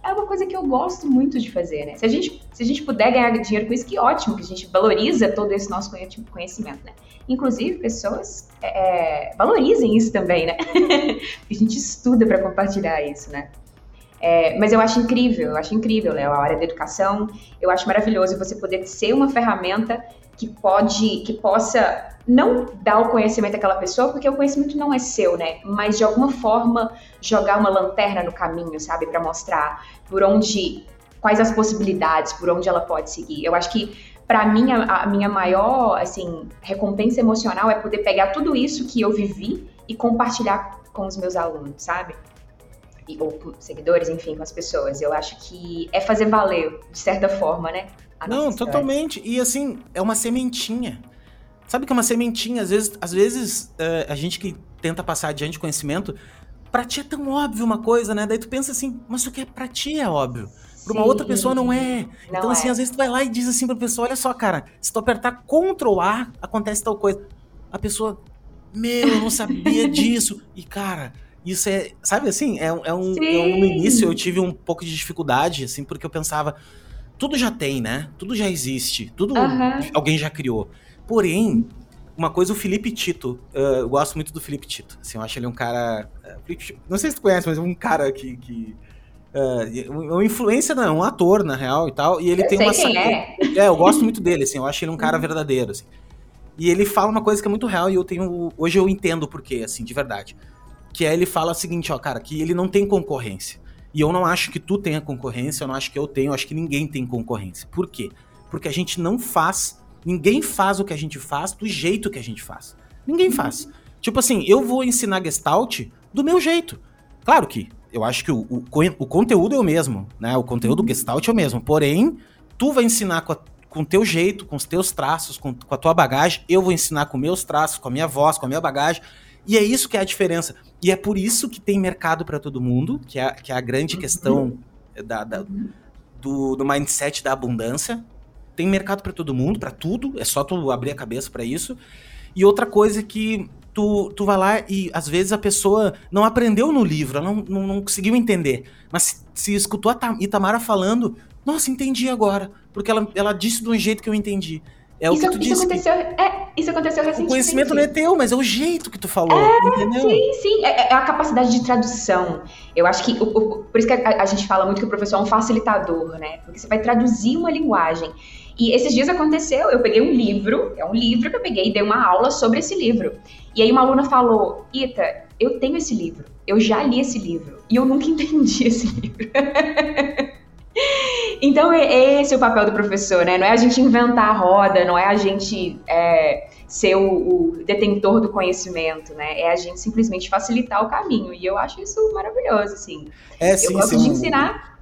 é uma coisa que eu gosto muito de fazer, né? Se a gente, se a gente puder ganhar dinheiro com isso, que ótimo, que a gente valoriza todo esse nosso conhecimento, né? Inclusive, pessoas é, é valorizem isso também, né? <laughs> a gente estuda para compartilhar isso, né? É, mas eu acho incrível, eu acho incrível, Léo, a área da educação. Eu acho maravilhoso você poder ser uma ferramenta que pode, que possa não dar o conhecimento àquela pessoa, porque o conhecimento não é seu, né? Mas de alguma forma jogar uma lanterna no caminho, sabe, para mostrar por onde, quais as possibilidades, por onde ela pode seguir. Eu acho que para mim a, a minha maior, assim, recompensa emocional é poder pegar tudo isso que eu vivi e compartilhar com os meus alunos, sabe? Ou com seguidores, enfim, com as pessoas. Eu acho que é fazer valer, de certa forma, né? Não, totalmente. E assim, é uma sementinha. Sabe que é uma sementinha, às vezes, às vezes uh, a gente que tenta passar adiante conhecimento, pra ti é tão óbvio uma coisa, né? Daí tu pensa assim, mas o que é pra ti é óbvio. Pra uma Sim. outra pessoa não é. Não então, assim, é. às vezes tu vai lá e diz assim pra pessoa: olha só, cara, se tu apertar Ctrl A, acontece tal coisa. A pessoa, meu, eu não sabia <laughs> disso. E, cara, isso é. Sabe assim? É, é, um, é um. No início eu tive um pouco de dificuldade, assim, porque eu pensava. Tudo já tem, né? Tudo já existe. Tudo alguém já criou. Porém, uma coisa, o Felipe Tito. Uh, eu gosto muito do Felipe Tito. Assim, eu acho ele um cara. Uh, não sei se tu conhece, mas é um cara que. que uh, uma influência, não, um ator, na real, e tal. E ele eu tem uma. É. é, eu gosto muito dele, assim. Eu acho ele um cara uhum. verdadeiro, assim. E ele fala uma coisa que é muito real e eu tenho. Hoje eu entendo por quê, assim, de verdade. Que é ele fala o seguinte, ó, cara, que ele não tem concorrência. E eu não acho que tu tenha concorrência, eu não acho que eu tenho, eu acho que ninguém tem concorrência. Por quê? Porque a gente não faz. Ninguém faz o que a gente faz do jeito que a gente faz. Ninguém faz. Tipo assim, eu vou ensinar Gestalt do meu jeito. Claro que eu acho que o, o, o conteúdo é o mesmo, né? O conteúdo Gestalt é o mesmo. Porém, tu vai ensinar com a com o teu jeito, com os teus traços, com, com a tua bagagem. Eu vou ensinar com meus traços, com a minha voz, com a minha bagagem. E é isso que é a diferença. E é por isso que tem mercado para todo mundo, que é, que é a grande questão da, da do, do mindset da abundância. Tem mercado para todo mundo, para tudo. É só tu abrir a cabeça para isso. E outra coisa que tu, tu vai lá e às vezes a pessoa não aprendeu no livro, ela não, não, não conseguiu entender. Mas se, se escutou a Itamara falando, nossa, entendi agora. Porque ela, ela disse de um jeito que eu entendi. É isso, o que tu isso disse. Aconteceu, que... é, isso aconteceu recentemente. O conhecimento não é teu, mas é o jeito que tu falou, é, entendeu? Sim, sim. É, é, a capacidade de tradução. Eu acho que. O, o, por isso que a, a, gente fala muito que o professor é um facilitador, né? Porque você vai traduzir uma linguagem. E esses dias aconteceu, eu peguei um livro, é um livro que eu peguei e dei uma aula sobre esse livro. E aí uma aluna falou: Ita, eu tenho esse livro, eu já li esse livro, e eu nunca <laughs> entendi esse livro. <laughs> Então, é, é esse o papel do professor, né? Não é a gente inventar a roda, não é a gente é, ser o, o, detentor do conhecimento, né? É a gente simplesmente facilitar o caminho. E eu acho isso maravilhoso, assim. É, sim, eu gosto sim. de ensinar.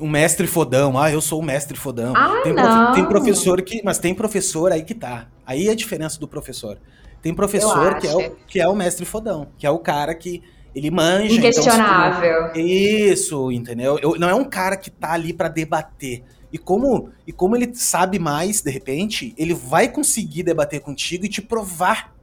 Um mestre fodão, ah, eu sou o mestre fodão. Ah, tem, não. tem professor que. Mas tem professor aí que tá. Aí é a diferença do professor. Tem professor que é, o, que é o mestre fodão, que é o cara que ele manja. Então, Inquestionável. Então, isso, entendeu? Eu, não é um cara que tá ali para debater. E como, e como ele sabe mais, de repente, ele vai conseguir debater contigo e te provar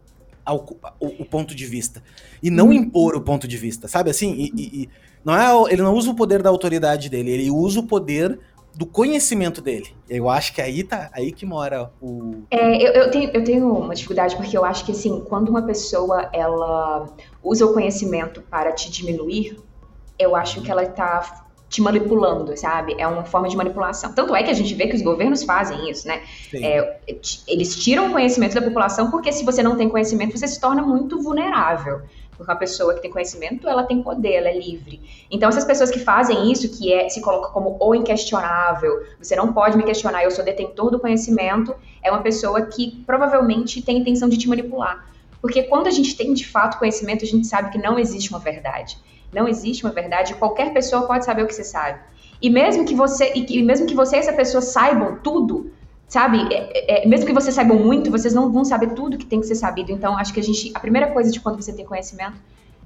ao, o, o, ponto de vista. E não hum. impor o ponto de vista, sabe assim? E, e, e não é, ele não usa o poder da autoridade dele, ele usa o poder do conhecimento dele. Eu acho que aí tá aí que mora o. É, eu, eu, tenho, eu tenho uma dificuldade porque eu acho que assim, quando uma pessoa ela usa o conhecimento para te diminuir, eu acho que ela tá te manipulando, sabe? É uma forma de manipulação. Tanto é que a gente vê que os governos fazem isso, né? É, eles tiram o conhecimento da população porque se você não tem conhecimento, você se torna muito vulnerável. Porque uma pessoa que tem conhecimento, ela tem poder, ela é livre. Então, essas pessoas que fazem isso, que é, se colocam como o inquestionável, você não pode me questionar, eu sou detentor do conhecimento, é uma pessoa que provavelmente tem intenção de te manipular. Porque quando a gente tem de fato conhecimento, a gente sabe que não existe uma verdade. Não existe uma verdade, qualquer pessoa pode saber o que você sabe. E mesmo que você e, que, mesmo que você e essa pessoa saibam tudo, sabe? É, é, mesmo que vocês saibam muito, vocês não vão saber tudo que tem que ser sabido. Então, acho que a gente, a primeira coisa de quando você tem conhecimento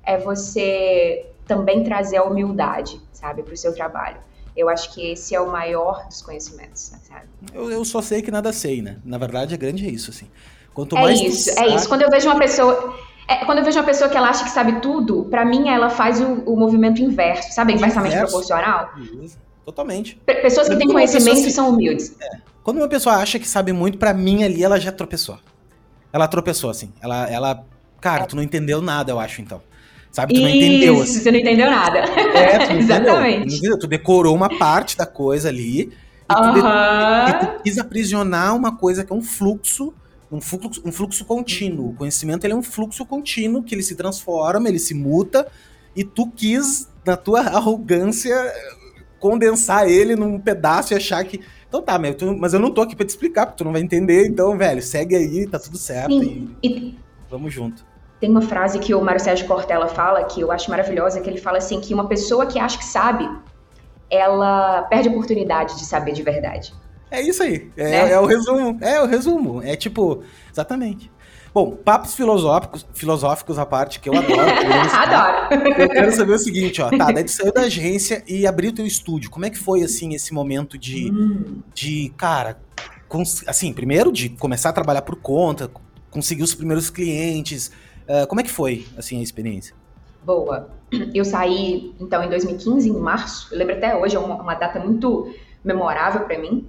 é você também trazer a humildade, sabe, para o seu trabalho. Eu acho que esse é o maior dos conhecimentos, sabe? Eu, eu só sei que nada sei, né? Na verdade, é grande é isso, assim. Quanto é mais isso, é isso. Quando eu vejo uma pessoa, é, quando eu vejo uma pessoa que ela acha que sabe tudo, para mim ela faz o, o, movimento inverso, sabe? Inversamente Inverso. proporcional. Isso. Totalmente. Pessoas que têm conhecimento se... são humildes. É. Quando uma pessoa acha que sabe muito, para mim ali ela já tropeçou. Ela tropeçou, assim. Ela, ela. Cara, tu não entendeu nada, eu acho, então. Sabe? Tu não entendeu. Isso, assim. você não entendeu nada. É, <laughs> tu não Exatamente. Entendeu. Tu decorou uma parte da coisa ali. E tu, de... e tu quis aprisionar uma coisa que é um fluxo um fluxo, um fluxo contínuo. O conhecimento ele é um fluxo contínuo que ele se transforma, ele se muta, e tu quis, na tua <laughs> arrogância, condensar ele num pedaço e achar que então tá, mas eu não tô aqui pra te explicar, porque tu não vai entender. Então, velho, segue aí, tá tudo certo. Sim. E, e vamos junto. Tem uma frase que o Mário Sérgio Cortella fala, que eu acho maravilhosa, que ele fala assim, que uma pessoa que acha que sabe, ela perde a oportunidade de saber de verdade. É isso aí. É, né? é, o resumo. É o resumo. É tipo, exatamente. Bom, papos filosóficos, filosóficos à parte, que eu adoro. <laughs> adoro. Eu quero saber o seguinte, ó. Tá, daí tu saiu da agência e abriu teu estúdio. Como é que foi, assim, esse momento de, hum. de cara, assim, primeiro de começar a trabalhar por conta, conseguir os primeiros clientes. Uh, como é que foi, assim, a experiência? Boa. Eu saí, então, em 2015, em março. Eu lembro até hoje, é uma, uma data muito memorável para mim.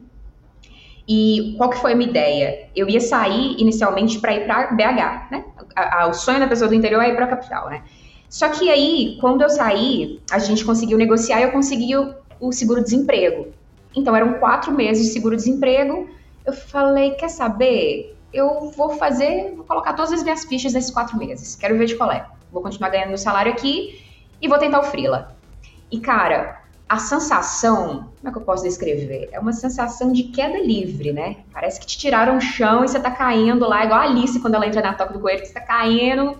E qual que foi a minha ideia? Eu ia sair inicialmente para ir para BH, né? A, a, o sonho da pessoa do interior é ir para a capital, né? Só que aí, quando eu saí, a gente conseguiu negociar e eu consegui o, o seguro-desemprego. Então, eram quatro meses de seguro-desemprego. Eu falei, quer saber? Eu vou fazer, vou colocar todas as minhas fichas nesses quatro meses. Quero ver de qual é. Vou continuar ganhando meu salário aqui e vou tentar o freela. E, cara, a sensação, como é que eu posso descrever? É uma sensação de queda livre, né? Parece que te tiraram o chão e você tá caindo lá, igual a Alice quando ela entra na toca do coelho, que você tá caindo.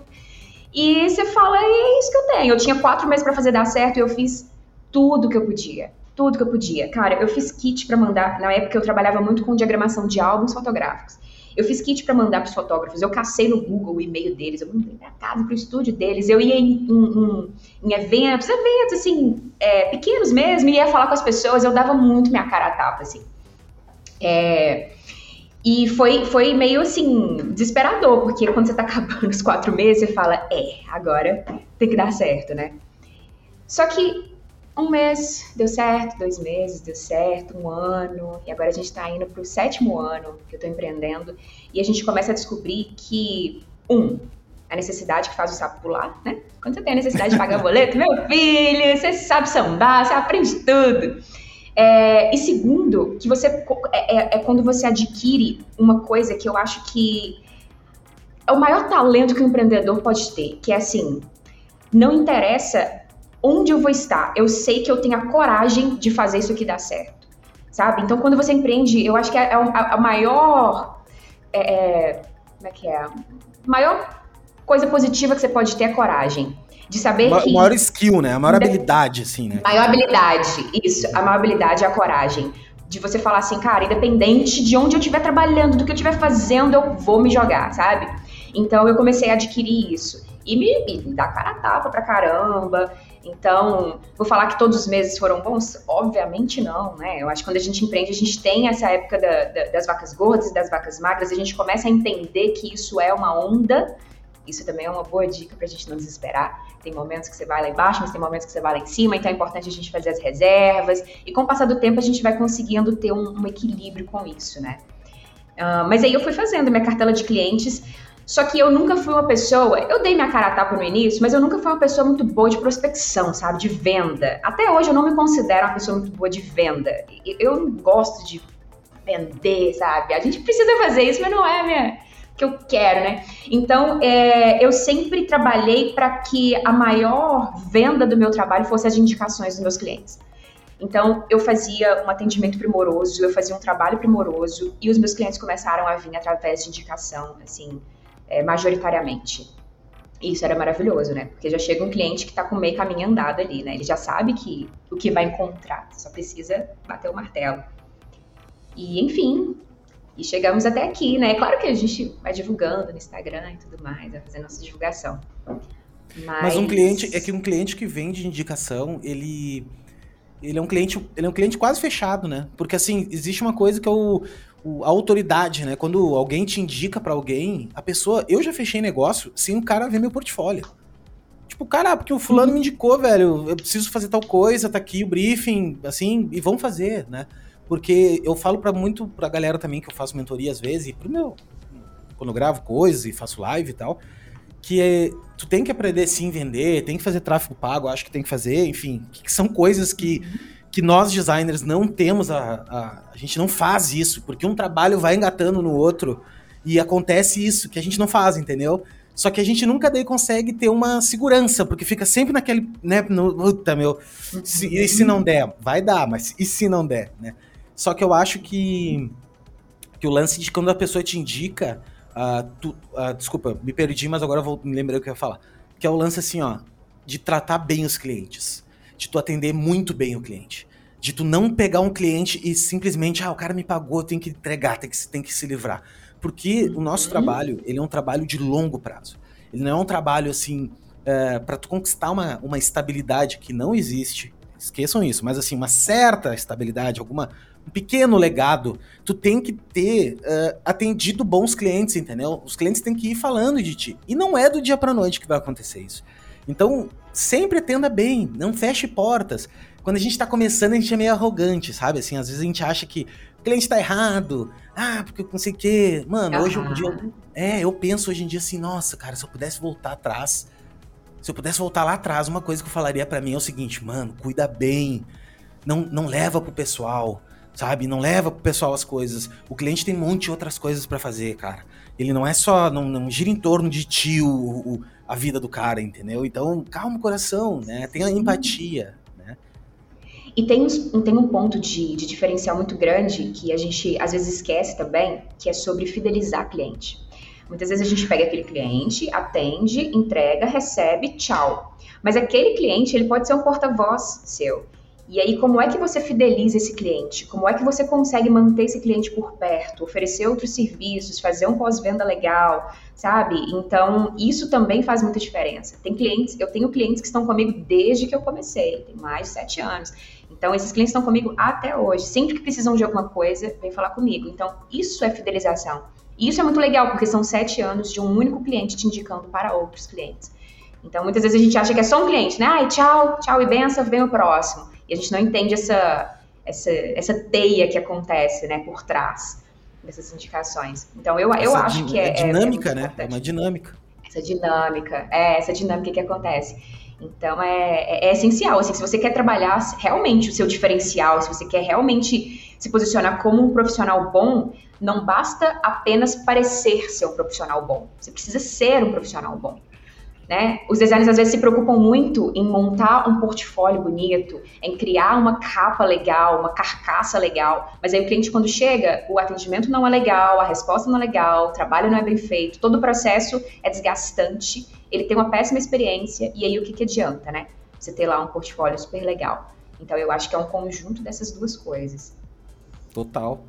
E você fala, é isso que eu tenho. Eu tinha quatro meses para fazer dar certo e eu fiz tudo que eu podia. Tudo que eu podia. Cara, eu fiz kit para mandar. Na época eu trabalhava muito com diagramação de álbuns fotográficos. Eu fiz kit para mandar para os fotógrafos, eu cacei no Google o e-mail deles, eu mandei para casa, para o estúdio deles, eu ia em, em, em eventos, eventos assim, é, pequenos mesmo, ia falar com as pessoas, eu dava muito minha cara a tapa, assim. É, e foi, foi meio assim, desesperador, porque quando você tá <laughs> acabando os quatro meses, você fala, é, agora tem que dar certo, né? Só que um mês deu certo, dois meses deu certo, um ano, e agora a gente está indo para o sétimo ano que eu estou empreendendo, e a gente começa a descobrir que, um, a necessidade que faz o sapo pular, né? Quando você tem a necessidade de pagar boleto, meu filho, você sabe sambar, você aprende tudo. É, e segundo, que você é, é, é quando você adquire uma coisa que eu acho que é o maior talento que um empreendedor pode ter, que é assim, não interessa onde eu vou estar. Eu sei que eu tenho a coragem de fazer isso aqui dar certo, sabe? Então, quando você empreende, eu acho que é, é a, a maior. É, é, como é que é? A maior coisa positiva que você pode ter é coragem. De saber Ma que. maior skill, né? A maior habilidade, assim, né? Maior habilidade, isso. A maior habilidade é a coragem. De você falar assim, cara, independente de onde eu estiver trabalhando, do que eu estiver fazendo, eu vou me jogar, sabe? Então eu comecei a adquirir isso. E me, me dá cara a tapa pra caramba. Então, vou falar que todos os meses foram bons? Obviamente não, né? Eu acho que quando a gente empreende, a gente tem essa época da, da, das vacas gordas e das vacas magras, a gente começa a entender que isso é uma onda. Isso também é uma boa dica para a gente não desesperar. Tem momentos que você vai lá embaixo, mas tem momentos que você vai lá em cima, então é importante a gente fazer as reservas. E com o passar do tempo, a gente vai conseguindo ter um, um equilíbrio com isso, né? Uh, mas aí eu fui fazendo minha cartela de clientes. Só que eu nunca fui uma pessoa, eu dei minha cara a tapa no início, mas eu nunca fui uma pessoa muito boa de prospecção, sabe? De venda. Até hoje eu não me considero uma pessoa muito boa de venda. Eu não gosto de vender, sabe? A gente precisa fazer isso, mas não é minha que eu quero, né? Então, é, eu sempre trabalhei para que a maior venda do meu trabalho fosse as indicações dos meus clientes. Então, eu fazia um atendimento primoroso, eu fazia um trabalho primoroso e os meus clientes começaram a vir através de indicação, assim, é, majoritariamente. Isso era maravilhoso, né? Porque já chega um cliente que está com meio caminho andado ali, né? Ele já sabe que o que vai encontrar, só precisa bater o martelo. E, enfim, e chegamos até aqui, né? É claro que a gente vai divulgando no Instagram e tudo mais, vai fazendo nossa divulgação. Mas... Mas um cliente, é que um cliente que vende indicação, ele ele é um cliente, ele é um cliente quase fechado, né? Porque assim, existe uma coisa que é o, a autoridade, né? Quando alguém te indica para alguém, a pessoa, eu já fechei negócio sem o cara ver meu portfólio. Tipo, cara, porque o fulano uhum. me indicou, velho, eu preciso fazer tal coisa, tá aqui o briefing, assim, e vamos fazer, né? Porque eu falo para muito pra galera também que eu faço mentoria às vezes, e pro meu quando eu gravo coisas e faço live e tal, que é, tu tem que aprender sim a vender, tem que fazer tráfego pago, acho que tem que fazer, enfim, que são coisas que, que nós designers não temos a, a, a gente não faz isso, porque um trabalho vai engatando no outro e acontece isso que a gente não faz, entendeu? Só que a gente nunca daí consegue ter uma segurança, porque fica sempre naquele, né, no, puta, meu, se, e se não der? Vai dar, mas e se não der, né? Só que eu acho que, que o lance de quando a pessoa te indica, Uh, tu, uh, desculpa, me perdi, mas agora vou, me lembrei o que eu ia falar. Que é o lance assim, ó, de tratar bem os clientes. De tu atender muito bem o cliente. de tu não pegar um cliente e simplesmente, ah, o cara me pagou, tem que entregar, tem que, tem que se livrar. Porque o nosso uhum. trabalho, ele é um trabalho de longo prazo. Ele não é um trabalho assim, é, para tu conquistar uma, uma estabilidade que não existe. Esqueçam isso, mas assim, uma certa estabilidade, alguma um pequeno legado, tu tem que ter uh, atendido bons clientes, entendeu? Os clientes têm que ir falando de ti. E não é do dia para noite que vai acontecer isso. Então, sempre atenda bem, não feche portas. Quando a gente tá começando, a gente é meio arrogante, sabe? Assim, às vezes a gente acha que o cliente tá errado. Ah, porque eu não sei o quê. Mano, uhum. hoje um dia. É, eu penso hoje em dia assim, nossa, cara, se eu pudesse voltar atrás. Se eu pudesse voltar lá atrás, uma coisa que eu falaria para mim é o seguinte, mano, cuida bem. Não, não leva pro pessoal, sabe? Não leva pro pessoal as coisas. O cliente tem um monte de outras coisas para fazer, cara. Ele não é só. Não, não gira em torno de ti o, o, a vida do cara, entendeu? Então, calma o coração, né? Tenha empatia. E tem, tem um ponto de, de diferencial muito grande que a gente às vezes esquece também, que é sobre fidelizar cliente. Muitas vezes a gente pega aquele cliente, atende, entrega, recebe, tchau. Mas aquele cliente, ele pode ser um porta-voz seu. E aí, como é que você fideliza esse cliente? Como é que você consegue manter esse cliente por perto, oferecer outros serviços, fazer um pós-venda legal, sabe? Então, isso também faz muita diferença. Tem clientes, eu tenho clientes que estão comigo desde que eu comecei, tem mais de sete anos. Então, esses clientes estão comigo até hoje. Sempre que precisam de alguma coisa, vem falar comigo. Então, isso é fidelização. E isso é muito legal, porque são sete anos de um único cliente te indicando para outros clientes. Então, muitas vezes a gente acha que é só um cliente, né? Ai, tchau, tchau e benção, vem o próximo. E a gente não entende essa, essa, essa teia que acontece, né, por trás dessas indicações. Então, eu, eu acho que é... É dinâmica, é, é né? É uma dinâmica. Essa dinâmica, é essa dinâmica que acontece. Então é, é, é, essencial. Assim, se você quer trabalhar realmente o seu diferencial, se você quer realmente se posicionar como um profissional bom, não basta apenas parecer ser um profissional bom. Você precisa ser um profissional bom. Né? Os designers às vezes se preocupam muito em montar um portfólio bonito, em criar uma capa legal, uma carcaça legal, mas aí o cliente quando chega, o atendimento não é legal, a resposta não é legal, o trabalho não é bem feito, todo o processo é desgastante, ele tem uma péssima experiência e aí o que, que adianta, né? Você ter lá um portfólio super legal. Então eu acho que é um conjunto dessas duas coisas. Total.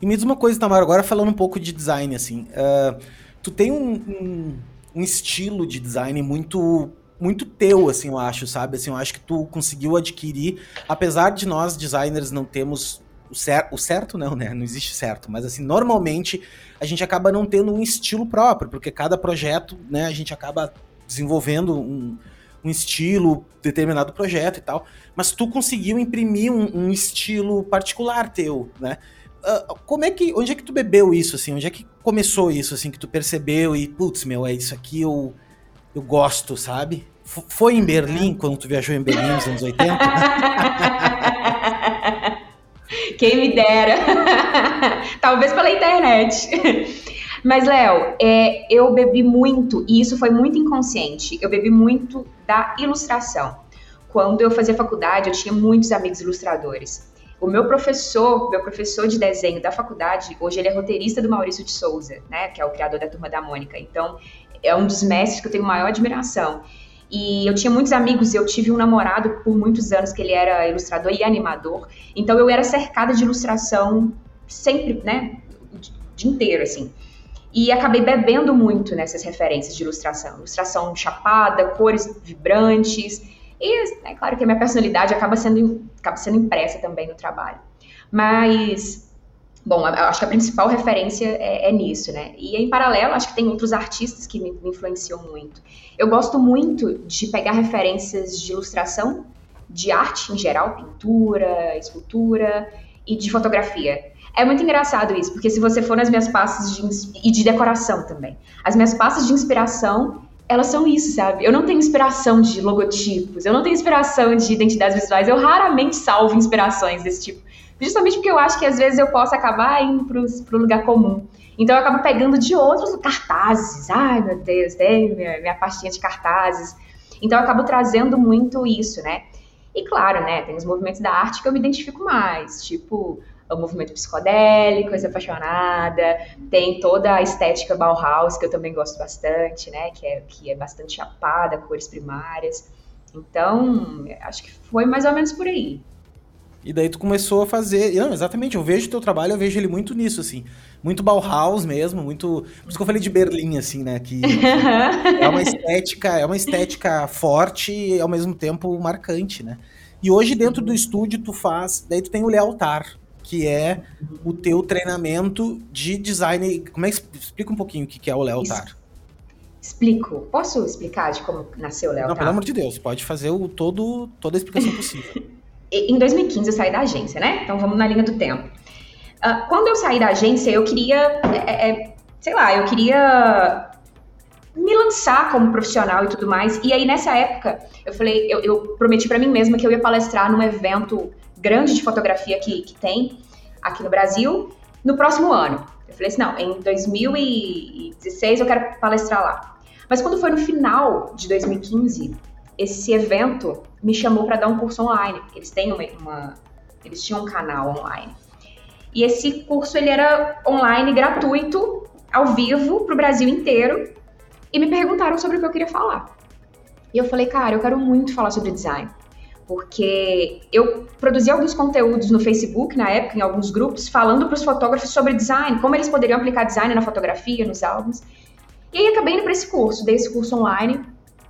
E me diz uma coisa, Tamara, agora falando um pouco de design, assim, uh, tu tem um, um um estilo de design muito muito teu, assim, eu acho, sabe? Assim, eu acho que tu conseguiu adquirir, apesar de nós designers não temos o, cer o certo não, né? Não existe certo, mas assim, normalmente a gente acaba não tendo um estilo próprio, porque cada projeto, né, a gente acaba desenvolvendo um, um estilo, determinado projeto e tal, mas tu conseguiu imprimir um, um estilo particular teu, né? Uh, como é que, onde é que tu bebeu isso, assim? Onde é que começou isso, assim, que tu percebeu e, putz, meu, é isso aqui eu, eu gosto, sabe? F foi em Berlim, quando tu viajou em Berlim nos anos 80? <laughs> Quem me dera. <laughs> Talvez pela internet. <laughs> Mas, Léo, é, eu bebi muito, e isso foi muito inconsciente, eu bebi muito da ilustração. Quando eu fazia faculdade, eu tinha muitos amigos ilustradores. O meu professor, meu professor de desenho da faculdade, hoje ele é roteirista do Maurício de Souza, né, que é o criador da Turma da Mônica. Então, é um dos mestres que eu tenho maior admiração. E eu tinha muitos amigos, eu tive um namorado por muitos anos que ele era ilustrador e animador. Então eu era cercada de ilustração sempre, né, o dia inteiro assim. E acabei bebendo muito nessas referências de ilustração. Ilustração chapada, cores vibrantes, e é claro que a minha personalidade acaba sendo, acaba sendo impressa também no trabalho. Mas, bom, acho que a principal referência é, é nisso, né? E em paralelo, acho que tem outros artistas que me, me influenciam muito. Eu gosto muito de pegar referências de ilustração, de arte em geral, pintura, escultura e de fotografia. É muito engraçado isso, porque se você for nas minhas pastas de, e de decoração também, as minhas pastas de inspiração elas são isso, sabe? Eu não tenho inspiração de logotipos, eu não tenho inspiração de identidades visuais, eu raramente salvo inspirações desse tipo. Justamente porque eu acho que às vezes eu posso acabar indo para o lugar comum. Então eu acabo pegando de outros cartazes. Ai, meu Deus, tem minha, minha pastinha de cartazes. Então eu acabo trazendo muito isso, né? E claro, né, tem os movimentos da arte que eu me identifico mais, tipo o movimento psicodélico, coisa apaixonada, tem toda a estética Bauhaus, que eu também gosto bastante, né, que é, que é bastante chapada, cores primárias. Então, acho que foi mais ou menos por aí. E daí tu começou a fazer. Não, exatamente, eu vejo o teu trabalho, eu vejo ele muito nisso, assim. Muito Bauhaus mesmo, muito. Por isso que eu falei de Berlim, assim, né? Que é uma estética, é uma estética forte e ao mesmo tempo marcante, né? E hoje, dentro do estúdio, tu faz. Daí tu tem o Lealtar, que é o teu treinamento de design. Como é que explica um pouquinho o que é o Lealtar? Explico. Posso explicar de como nasceu o Lealtar? Não, pelo amor de Deus, pode fazer o todo, toda a explicação possível. <laughs> em 2015 eu saí da agência, né? Então vamos na linha do tempo. Uh, quando eu saí da agência, eu queria, é, é, sei lá, eu queria me lançar como profissional e tudo mais. E aí nessa época, eu falei, eu, eu prometi para mim mesma que eu ia palestrar num evento grande de fotografia que, que tem aqui no Brasil no próximo ano. Eu falei assim, não, em 2016 eu quero palestrar lá. Mas quando foi no final de 2015, esse evento me chamou para dar um curso online. Eles têm uma, uma, eles tinham um canal online. E esse curso ele era online gratuito, ao vivo, para o Brasil inteiro. E me perguntaram sobre o que eu queria falar. E eu falei, cara, eu quero muito falar sobre design. Porque eu produzi alguns conteúdos no Facebook, na época, em alguns grupos, falando para os fotógrafos sobre design, como eles poderiam aplicar design na fotografia, nos álbuns. E aí acabei indo para esse curso, dei esse curso online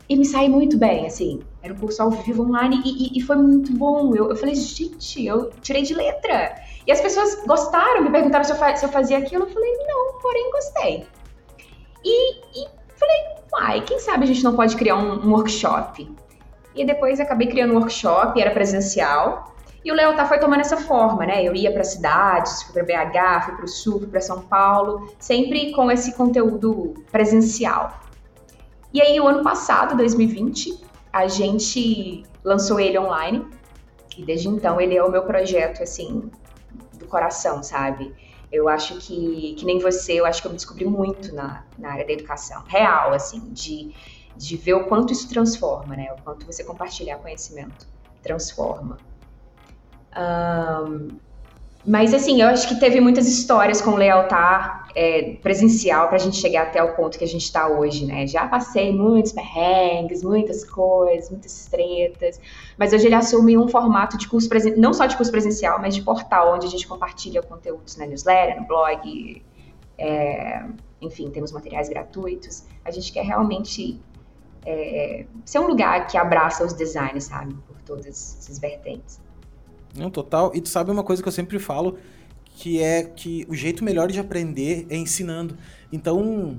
e me saí muito bem, assim. Era um curso ao vivo online e, e, e foi muito bom. Eu, eu, falei, gente, eu tirei de letra. E as pessoas gostaram, me perguntaram se eu, se eu fazia aquilo. Eu falei, não, porém gostei. E, e falei, uai, quem sabe a gente não pode criar um, um workshop? E depois acabei criando um workshop, era presencial. E o Leotar foi tomando essa forma, né? Eu ia para cidades, fui para BH, fui para o Sul, fui para São Paulo, sempre com esse conteúdo presencial. E aí, o ano passado, 2020, a gente lançou ele online. E desde então, ele é o meu projeto, assim, do coração, sabe? Eu acho que, que nem você, eu acho que eu me descobri muito na, na área da educação. Real, assim, de, de ver o quanto isso transforma, né? O quanto você compartilhar conhecimento transforma. Um, mas assim, eu acho que teve muitas histórias com lealtar é, presencial para a gente chegar até o ponto que a gente está hoje, né? Já passei muitos perrengues, muitas coisas, muitas tretas, mas hoje ele assume um formato de curso presencial, não só de curso presencial, mas de portal, onde a gente compartilha conteúdos na newsletter, no blog, é, enfim, temos materiais gratuitos. A gente quer realmente é, ser um lugar que abraça os designers, sabe? Por todas essas vertentes. Não, total. E tu sabe uma coisa que eu sempre falo, que é que o jeito melhor de aprender é ensinando. Então,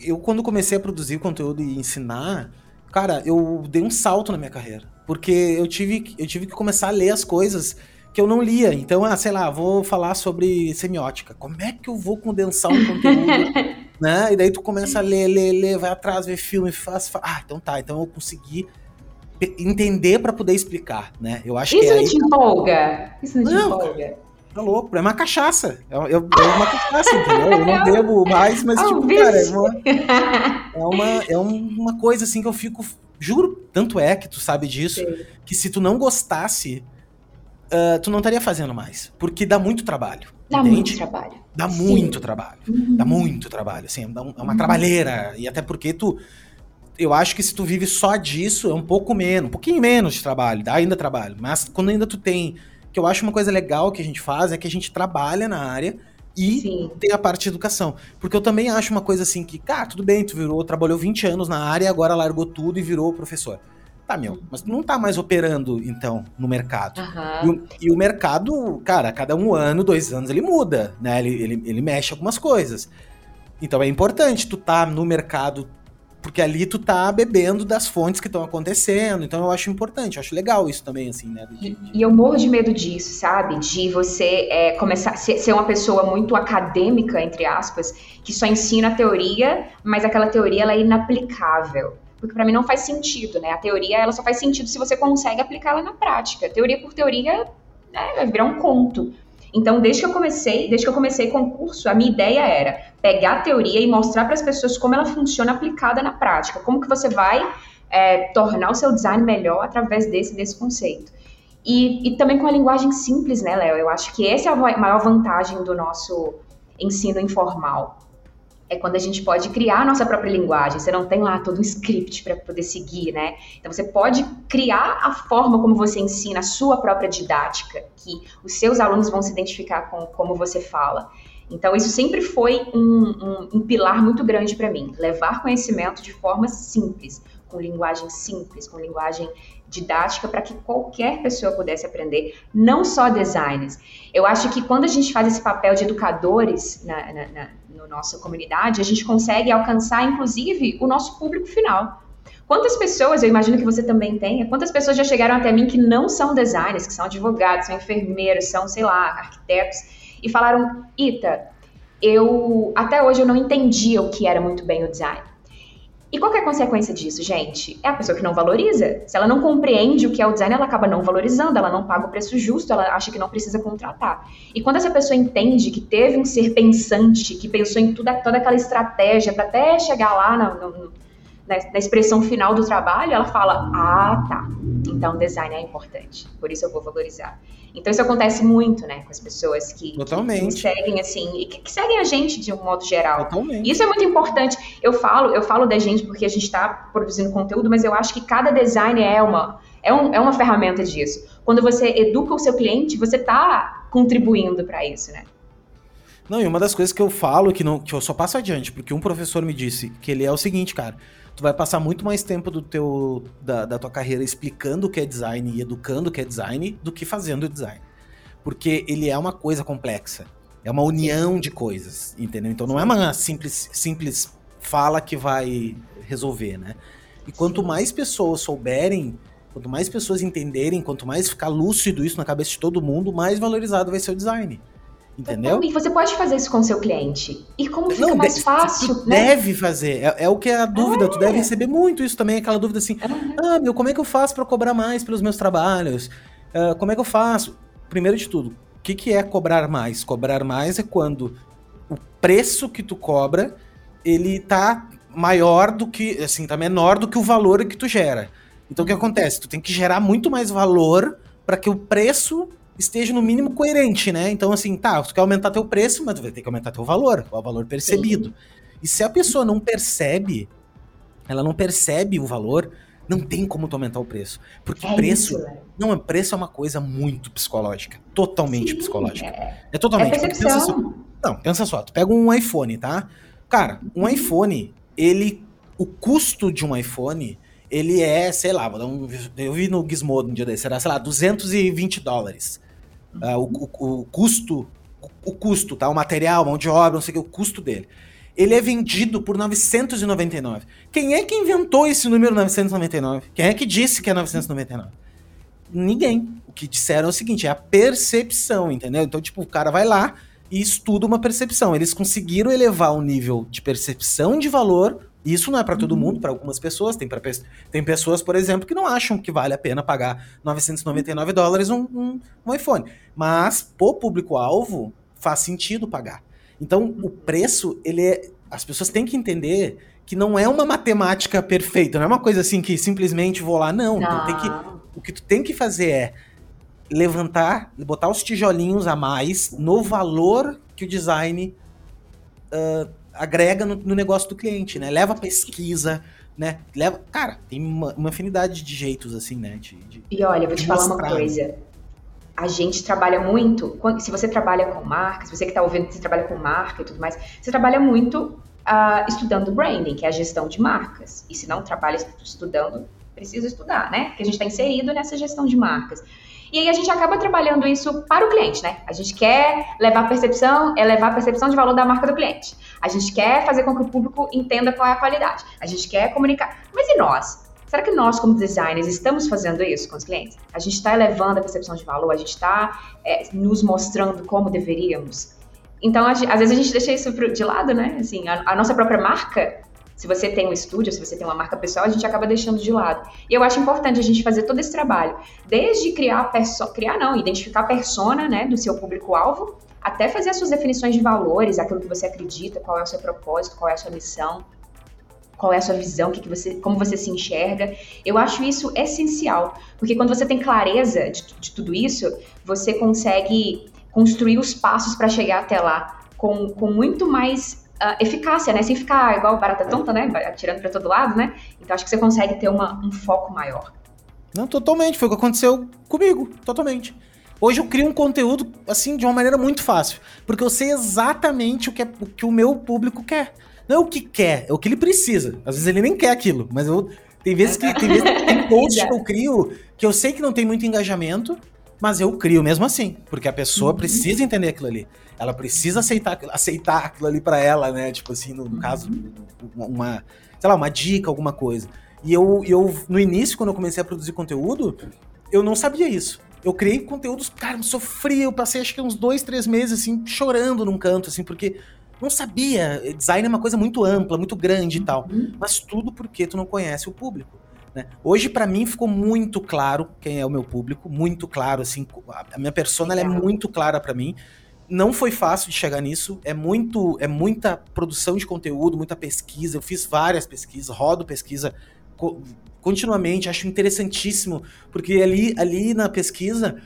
eu quando comecei a produzir conteúdo e ensinar, cara, eu dei um salto na minha carreira. Porque eu tive, eu tive que começar a ler as coisas que eu não lia. Então, ah, sei lá, vou falar sobre semiótica. Como é que eu vou condensar um conteúdo? <laughs> né? E daí tu começa a ler, ler, ler, vai atrás, ver filme, faz, faz. Ah, então tá, então eu consegui entender para poder explicar, né? Eu acho Isso que é não te empolga? Isso não, não te empolga? Tá louco, é uma cachaça. É, é, é uma cachaça, entendeu? Eu não <laughs> bebo mais, mas, oh, tipo, cara, é uma, <laughs> é uma, é uma coisa assim que eu fico. Juro, tanto é que tu sabe disso, Sim. que se tu não gostasse, uh, tu não estaria fazendo mais. Porque dá muito trabalho. Dá entende? muito trabalho. Dá Sim. muito trabalho. Uhum. Dá muito trabalho. Assim, é uma uhum. trabalheira. E até porque tu eu acho que se tu vive só disso, é um pouco menos, um pouquinho menos de trabalho, dá ainda trabalho. Mas quando ainda tu tem. Que eu acho uma coisa legal que a gente faz é que a gente trabalha na área e Sim. tem a parte de educação. Porque eu também acho uma coisa assim que, cara, tudo bem, tu virou, trabalhou 20 anos na área, agora largou tudo e virou professor. Tá, meu, mas tu não tá mais operando, então, no mercado. Uhum. E, o, e, o, mercado, cara, cada um ano, dois anos, ele muda, né? Ele, ele, ele mexe algumas coisas. Então é importante tu tá no mercado porque ali tu tá bebendo das fontes que estão acontecendo. Então eu acho importante, eu acho legal isso também, assim, né? De, de... E eu morro de medo disso, sabe? De você é, começar a ser uma pessoa muito acadêmica, entre aspas, que só ensina a teoria, mas aquela teoria ela é inaplicável. Porque para mim não faz sentido, né? A teoria ela só faz sentido se você consegue aplicá-la na prática. Teoria por teoria né, vai virar um conto. Então, desde que eu comecei, desde que eu comecei com o curso, a minha ideia era pegar a teoria e mostrar para as pessoas como ela funciona aplicada na prática, como que você vai é, tornar o seu design melhor através desse desse conceito. E, e também com a linguagem simples, né, Léo? Eu acho que essa é a maior vantagem do nosso ensino informal. É quando a gente pode criar a nossa própria linguagem. Você não tem lá todo um script para poder seguir, né? Então você pode criar a forma como você ensina, a sua própria didática, que os seus alunos vão se identificar com como você fala. Então isso sempre foi um, um, um pilar muito grande para mim, levar conhecimento de forma simples, com linguagem simples, com linguagem didática para que qualquer pessoa pudesse aprender, não só designers. Eu acho que quando a gente faz esse papel de educadores na, na, na no nossa comunidade, a gente consegue alcançar, inclusive, o nosso público final. Quantas pessoas, eu imagino que você também tenha, quantas pessoas já chegaram até mim que não são designers, que são advogados, são enfermeiros, são, sei lá, arquitetos, e falaram, Ita, eu até hoje eu não entendia o que era muito bem o design. E qual é a consequência disso, gente? É a pessoa que não valoriza. Se ela não compreende o que é o design, ela acaba não valorizando, ela não paga o preço justo, ela acha que não precisa contratar. E quando essa pessoa entende que teve um ser pensante, que pensou em toda, toda aquela estratégia para até chegar lá na, na expressão final do trabalho, ela fala: Ah, tá. Então design é importante, por isso eu vou valorizar. Então isso acontece muito, né, com as pessoas que, que seguem assim, e que, que, seguem a gente de um modo geral. Totalmente. Isso é muito importante. Eu falo, eu falo da gente porque a gente está produzindo conteúdo, mas eu acho que cada design é uma é, um, é uma ferramenta disso. Quando você educa o seu cliente, você está contribuindo para isso, né? Não, e uma das coisas que eu falo que, não, que eu só passo adiante, porque um professor me disse que ele é o seguinte, cara tu vai passar muito mais tempo do teu, da, da tua carreira explicando o que é design e educando o que é design do que fazendo design. Porque ele é uma coisa complexa. É uma união de coisas, entendeu? Então não é uma simples, simples fala que vai resolver, né? E quanto mais pessoas souberem, quanto mais pessoas entenderem, quanto mais ficar lúcido isso na cabeça de todo mundo, mais valorizado vai ser o design. Entendeu? E você pode fazer isso com o seu cliente. E como fica não, mais fácil, tu né? deve fazer. É, é, o que é a dúvida. É. Tu deve receber muito isso também, aquela dúvida assim: ah, meu, como é que eu faço para cobrar mais pelos meus trabalhos? Uh, como é que eu faço? Primeiro de tudo, o que, que é cobrar mais? Cobrar mais é quando o preço que tu cobra ele tá maior do que, assim, tá menor do que o valor que tu gera. Então o que acontece? Tu tem que gerar muito mais valor para que o preço esteja no mínimo coerente, né? Então, assim, tá, tu quer aumentar teu preço, mas tu vai ter que aumentar teu valor, o valor percebido. Sim. E se a pessoa não percebe, ela não percebe o valor, não tem como tu aumentar o preço. Porque é preço. Isso, né? Não, preço é uma coisa muito psicológica. Totalmente Sim, psicológica. É, é totalmente. É pensa só, não, pensa só, tu pega um iPhone, tá? Cara, um uhum. iPhone, ele. O custo de um iPhone ele é, sei lá, eu vi no Gizmodo um dia desse, era, sei lá, 220 dólares. Uh, o, o, o, custo, o, custo, tá? O material, mão de obra, não sei o que, o custo dele. Ele é vendido por 999. Quem é que inventou esse número 999? Quem é que disse que é 999? Ninguém. O que disseram é o seguinte, é a percepção, entendeu? Então, tipo, o cara vai lá e estuda uma percepção. Eles conseguiram elevar o nível de percepção de valor isso não é para todo uhum. mundo, para algumas pessoas. Tem, pra, tem pessoas, por exemplo, que não acham que vale a pena pagar 999 dólares um, um, um iPhone. Mas, pro público-alvo, faz sentido pagar. Então, o preço, ele é. As pessoas têm que entender que não é uma matemática perfeita, não é uma coisa assim que simplesmente vou lá. Não. não. Então, tem que, o que tu tem que fazer é levantar, botar os tijolinhos a mais no valor que o design. Uh, agrega no, no, negócio do cliente, né? Leva pesquisa, né? Leva, cara, tem uma, uma afinidade de jeitos assim, né? De, de, e olha, vou te falar uma coisa. A gente trabalha muito, se você trabalha com marca, se você que está ouvindo, você trabalha com marca e tudo mais, você trabalha muito uh, estudando branding, que é a gestão de marcas. E se não trabalha estudando, precisa estudar, né? Porque a gente está inserido nessa gestão de marcas. E aí a gente acaba trabalhando isso para o cliente, né? A gente quer levar a percepção, é levar a percepção de valor da marca do cliente. A gente quer fazer com que o público entenda qual é a qualidade. A gente quer comunicar. Mas e nós? Será que nós, como designers, estamos fazendo isso com os clientes? A gente está elevando a percepção de valor? A gente está é, nos mostrando como deveríamos? Então, às vezes a gente deixa isso de lado, né? Assim, a, a nossa própria marca se você tem um estúdio, se você tem uma marca pessoal, a gente acaba deixando de lado. E eu acho importante a gente fazer todo esse trabalho, desde criar perso criar não, identificar a persona, né, do seu público-alvo, até fazer as suas definições de valores, aquilo que você acredita, qual é o seu propósito, qual é a sua missão, qual é a sua visão, que que você, como você se enxerga. Eu acho isso essencial, porque quando você tem clareza de, de tudo isso, você consegue construir os passos para chegar até lá com, com muito mais uh, eficácia, né? Sem ficar igual barata tonta, né? Atirando para todo lado, né? Então acho que você consegue ter uma, um foco maior. Não, totalmente. Foi o que aconteceu comigo, totalmente. Hoje eu crio um conteúdo, assim, de uma maneira muito fácil. Porque eu sei exatamente o que, é, o, que o meu público quer. Não é o que quer, é o que ele precisa. Às vezes ele nem quer aquilo, mas eu. Tem vezes que tem, vezes, tem <laughs> posts que eu crio que eu sei que não tem muito engajamento, mas eu crio mesmo assim. Porque a pessoa uhum. precisa entender aquilo ali. Ela precisa aceitar, aceitar aquilo ali para ela, né? Tipo assim, no, no caso, uma, sei lá, uma dica, alguma coisa. E eu, eu, no início, quando eu comecei a produzir conteúdo, eu não sabia isso. Eu criei conteúdos, cara, sofri, eu passei acho que uns dois, três meses, assim, chorando num canto, assim, porque não sabia. Design é uma coisa muito ampla, muito grande e tal. Uhum. Mas tudo porque tu não conhece o público. Né? Hoje, para mim, ficou muito claro quem é o meu público, muito claro, assim, a minha persona é muito clara para mim. Não foi fácil de chegar nisso, é muito, é muita produção de conteúdo, muita pesquisa. Eu fiz várias pesquisas, rodo pesquisa continuamente, acho interessantíssimo, porque ali, ali na pesquisa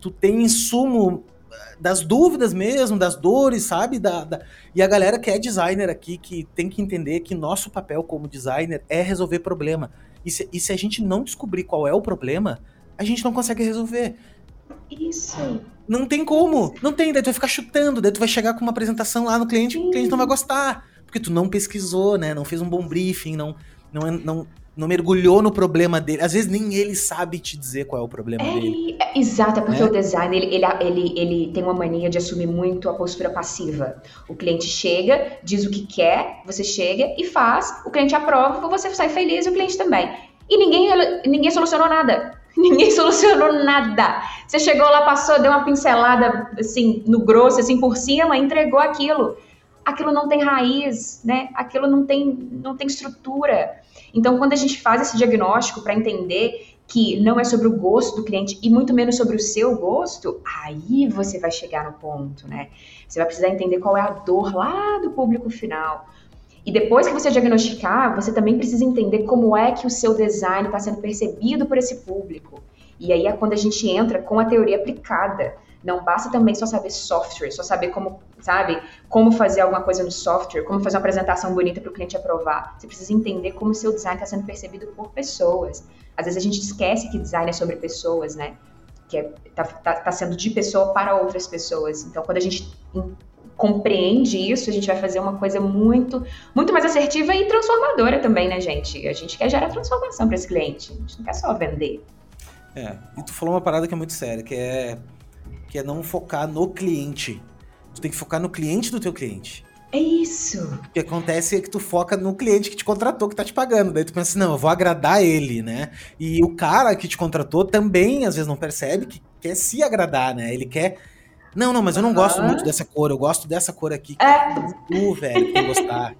tu tem insumo eh, das dúvidas mesmo, das dores, sabe? Da, da, E a galera que é designer aqui, que tem que entender que nosso papel como designer é resolver problema. E se, e se a gente não descobrir qual é o problema, a gente não consegue resolver. Isso. Não tem como. Não tem. Daí tu vai ficar chutando, daí tu vai chegar com uma apresentação lá no cliente, o cliente não vai gostar. Porque tu não pesquisou, né? Não fez um bom briefing, não, não, é, não, não mergulhou no problema dele. Às vezes nem ele sabe te dizer qual é o problema é, dele. É, exato, é porque é. o design ele, ele, ele, ele tem uma mania de assumir muito a postura passiva. O cliente chega, diz o que quer, você chega e faz, o cliente aprova, você sai feliz e o cliente também. E ninguém, ninguém solucionou nada. <laughs> Ninguém solucionou nada. Você chegou lá, passou, deu uma pincelada assim no grosso, assim por cima, entregou aquilo. Aquilo não tem raiz, né? Aquilo não tem, não tem estrutura. Então, quando a gente faz esse diagnóstico para entender que não é sobre o gosto do cliente e muito menos sobre o seu gosto, aí você vai chegar no ponto, né? Você vai precisar entender qual é a dor lá do público final. E depois que você diagnosticar, você também precisa entender como é que o seu design está sendo percebido por esse público. E aí é quando a gente entra com a teoria aplicada. Não basta também só saber software, só saber como, sabe, como fazer alguma coisa no software, como fazer uma apresentação bonita para o cliente aprovar. Você precisa entender como o seu design está sendo percebido por pessoas. Às vezes a gente esquece que design é sobre pessoas, né? Que é, tá, tá, tá sendo de pessoa para outras pessoas. Então, quando a gente compreende isso, a gente vai fazer uma coisa muito, muito mais assertiva e transformadora também, né, gente? A gente quer gerar transformação para esse cliente. A gente não quer só vender. É, e tu falou uma parada que é muito séria, que é que é não focar no cliente. Tu tem que focar no cliente do teu cliente. É isso. O que acontece é que tu foca no cliente que te contratou, que tá te pagando. Daí tu pensa assim, não, eu vou agradar ele, né? E o cara que te contratou também, às vezes, não percebe que quer se agradar, né? Ele quer. Não, não, mas eu não gosto muito dessa cor, eu gosto dessa cor aqui. É. tu, velho, que gostar.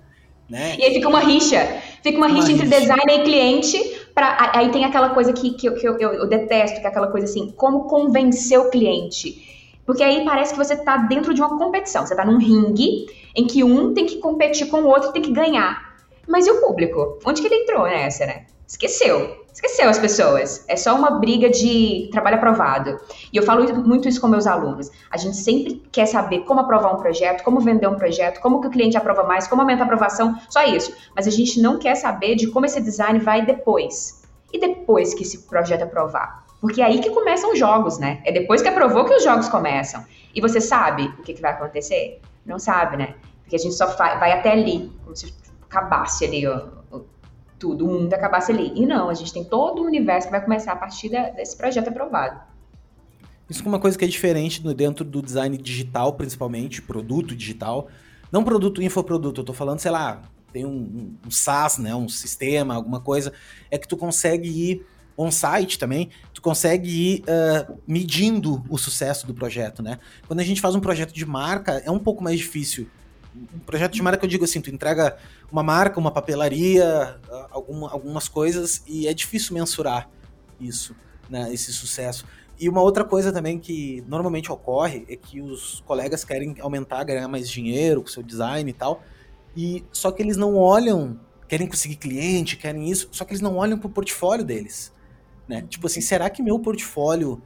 Né? E aí fica uma rixa. Fica uma, uma rixa, rixa, entre designer e cliente. Pra, aí tem aquela coisa que, que, eu, que eu, eu, detesto, que é aquela coisa assim, como convencer o cliente. Porque aí parece que você está dentro de uma competição. Você está num ringue em que um tem que competir com o outro, tem que ganhar. Mas e o público? Onde que ele entrou nessa, né? Esqueceu. Esqueceu as pessoas. É só uma briga de trabalho aprovado. E eu falo muito isso com meus alunos. A gente sempre quer saber como aprovar um projeto, como vender um projeto, como que o cliente aprova mais, como aumenta a aprovação, só isso. Mas a gente não quer saber de como esse design vai depois. E depois que esse projeto aprovar? Porque é aí que começam os jogos, né? É depois que aprovou que os jogos começam. E você sabe o que, que vai acontecer? Não sabe, né? Porque a gente só vai até ali, como se acabasse ali ó, tudo, o mundo acabasse ali. E não, a gente tem todo o universo que vai começar a partir da, desse projeto aprovado. Isso é uma coisa que é diferente dentro do design digital, principalmente, produto digital. Não produto infoproduto, eu tô falando, sei lá, tem um, um SaaS, né, um sistema, alguma coisa, é que tu consegue ir on-site também, tu consegue ir uh, medindo o sucesso do projeto, né? Quando a gente faz um projeto de marca, é um pouco mais difícil um projeto de marca eu digo assim, tu entrega uma marca, uma papelaria, alguma, algumas coisas e é difícil mensurar isso, né, esse sucesso. E uma outra coisa também que normalmente ocorre é que os colegas querem aumentar, ganhar mais dinheiro com seu design e tal, e só que eles não olham, querem conseguir cliente, querem isso, só que eles não olham pro portfólio deles, né? Tipo assim, será que meu portfólio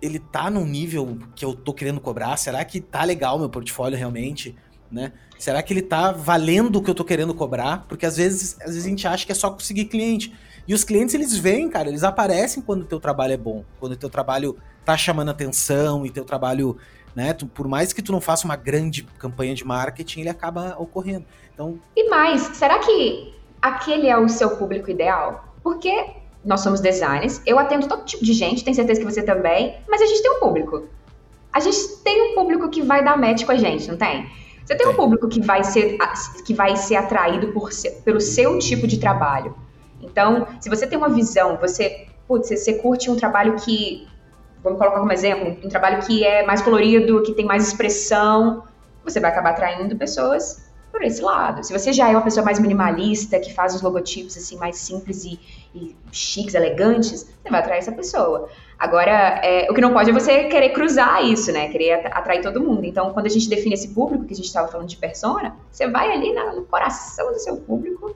ele tá num nível que eu tô querendo cobrar? Será que tá legal meu portfólio realmente? Né? Será que ele tá valendo o que eu tô querendo cobrar? Porque às vezes, às vezes a gente acha que é só conseguir cliente. E os clientes, eles vêm, cara, eles aparecem quando o teu trabalho é bom, quando o teu trabalho tá chamando atenção e teu trabalho, né, tu, por mais que tu não faça uma grande campanha de marketing, ele acaba ocorrendo. Então, e mais, será que aquele é o seu público ideal? Porque nós somos designers, eu atendo todo tipo de gente, tenho certeza que você também, mas a gente tem um público. A gente tem um público que vai dar match com a gente, não tem? Você tem um público que vai ser, que vai ser atraído por, pelo seu tipo de trabalho. Então, se você tem uma visão, você, putz, você curte um trabalho que, vamos colocar como exemplo, um trabalho que é mais colorido, que tem mais expressão, você vai acabar atraindo pessoas por esse lado. Se você já é uma pessoa mais minimalista, que faz os logotipos assim mais simples e, e chiques, elegantes, você vai atrair essa pessoa. Agora, é, o que não pode é você querer cruzar isso, né? Querer atrair todo mundo. Então, quando a gente define esse público, que a gente estava falando de persona, você vai ali no coração do seu público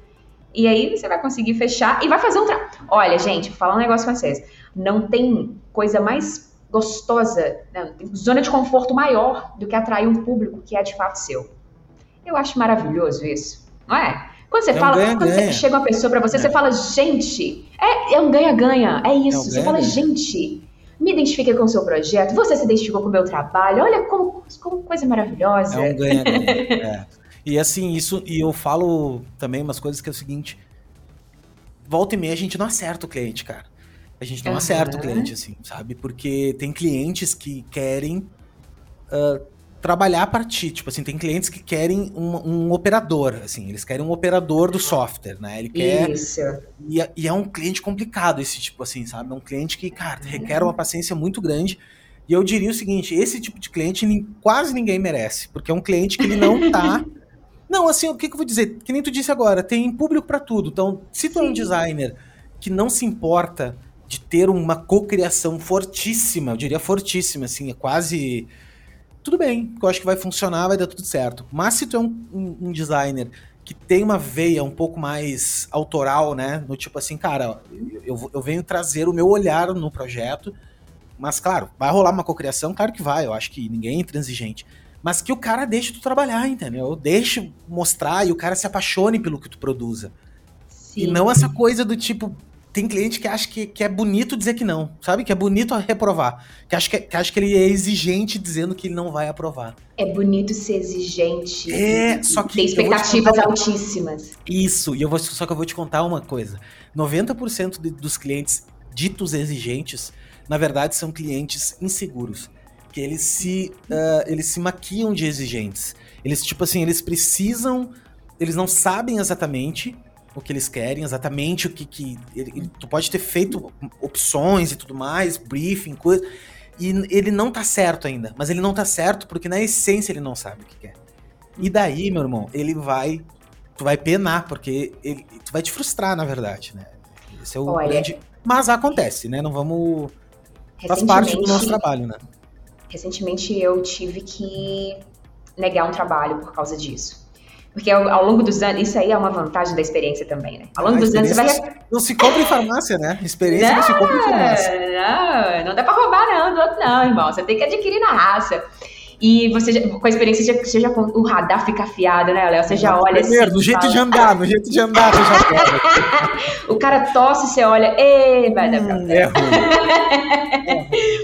e aí você vai conseguir fechar e vai fazer um tra... Olha, gente, vou falar um negócio com vocês. Não tem coisa mais gostosa, né? zona de conforto maior do que atrair um público que é de fato seu. Eu acho maravilhoso isso, não é? Quando você é um fala, ganha, quando ganha. chega uma pessoa para você, é. você fala, gente, é, é um ganha-ganha, é isso. É um você fala, gente, me identifiquei com o seu projeto, você se identificou com o meu trabalho, olha como, como coisa maravilhosa. É um ganha-ganha. é. E assim, isso, e eu falo também umas coisas que é o seguinte: volta e meia a gente não acerta o cliente, cara. A gente não uhum. acerta o cliente, assim, sabe? Porque tem clientes que querem uh, trabalhar para ti. Tipo assim, tem clientes que querem um, um, operador, assim, eles querem um operador do software, né? Ele quer. Isso. E, é, e, é um cliente complicado esse tipo, assim, sabe? É um cliente que, cara, requer uma paciência muito grande. E eu diria o seguinte: esse tipo de cliente quase ninguém merece, porque é um cliente que ele não tá <laughs> Não, assim, o que, que eu vou dizer? Que nem tu disse agora, tem público para tudo. Então, se tu é um designer que não se importa de ter uma cocriação fortíssima, eu diria fortíssima, assim, é quase. Tudo bem, eu acho que vai funcionar, vai dar tudo certo. Mas se tu é um, um, um designer que tem uma veia um pouco mais autoral, né? No tipo assim, cara, eu, eu venho trazer o meu olhar no projeto, mas claro, vai rolar uma cocriação? Claro que vai, eu acho que ninguém é intransigente mas que o cara deixe tu trabalhar, entendeu? Deixe mostrar e o cara se apaixone pelo que tu produza. Sim. E não essa coisa do tipo, tem cliente que acha que, que é bonito dizer que não, sabe? Que é bonito reprovar. Que acha que, que acha que ele é exigente dizendo que ele não vai aprovar. É bonito ser exigente. É, só que. Tem expectativas altíssimas. Isso, e eu vou, só que eu vou te contar uma coisa: 90% de, dos clientes ditos exigentes, na verdade, são clientes inseguros que eles se, uh, eles se maquiam de exigentes. Eles, tipo assim, eles precisam. Eles não sabem exatamente o que eles querem, exatamente o que. que ele, tu pode ter feito opções e tudo mais, briefing, coisa. E ele não tá certo ainda. Mas ele não tá certo porque na essência ele não sabe o que quer. E daí, meu irmão, ele vai. Tu vai penar, porque ele, tu vai te frustrar, na verdade, né? Esse é o Olha, grande. Mas acontece, né? Não vamos. Faz parte do nosso trabalho, né? Recentemente eu tive que negar um trabalho por causa disso. Porque ao, ao, longo dos anos, isso aí é uma vantagem da experiência também, né? Ao longo dos anos você vai. Não se compra em farmácia, né? Experiência não, não se compra em farmácia. Não, não dá pra roubar, não, do outro, não, irmão. Você tem que adquirir na raça. E você, com a experiência, você já, o radar fica afiado, né, Léo? Você já olha Primeiro, assim. No jeito fala... de andar, no jeito de andar, você já pega. <laughs> o cara tosse, você olha, ei, vai dar pra hum, é ruim.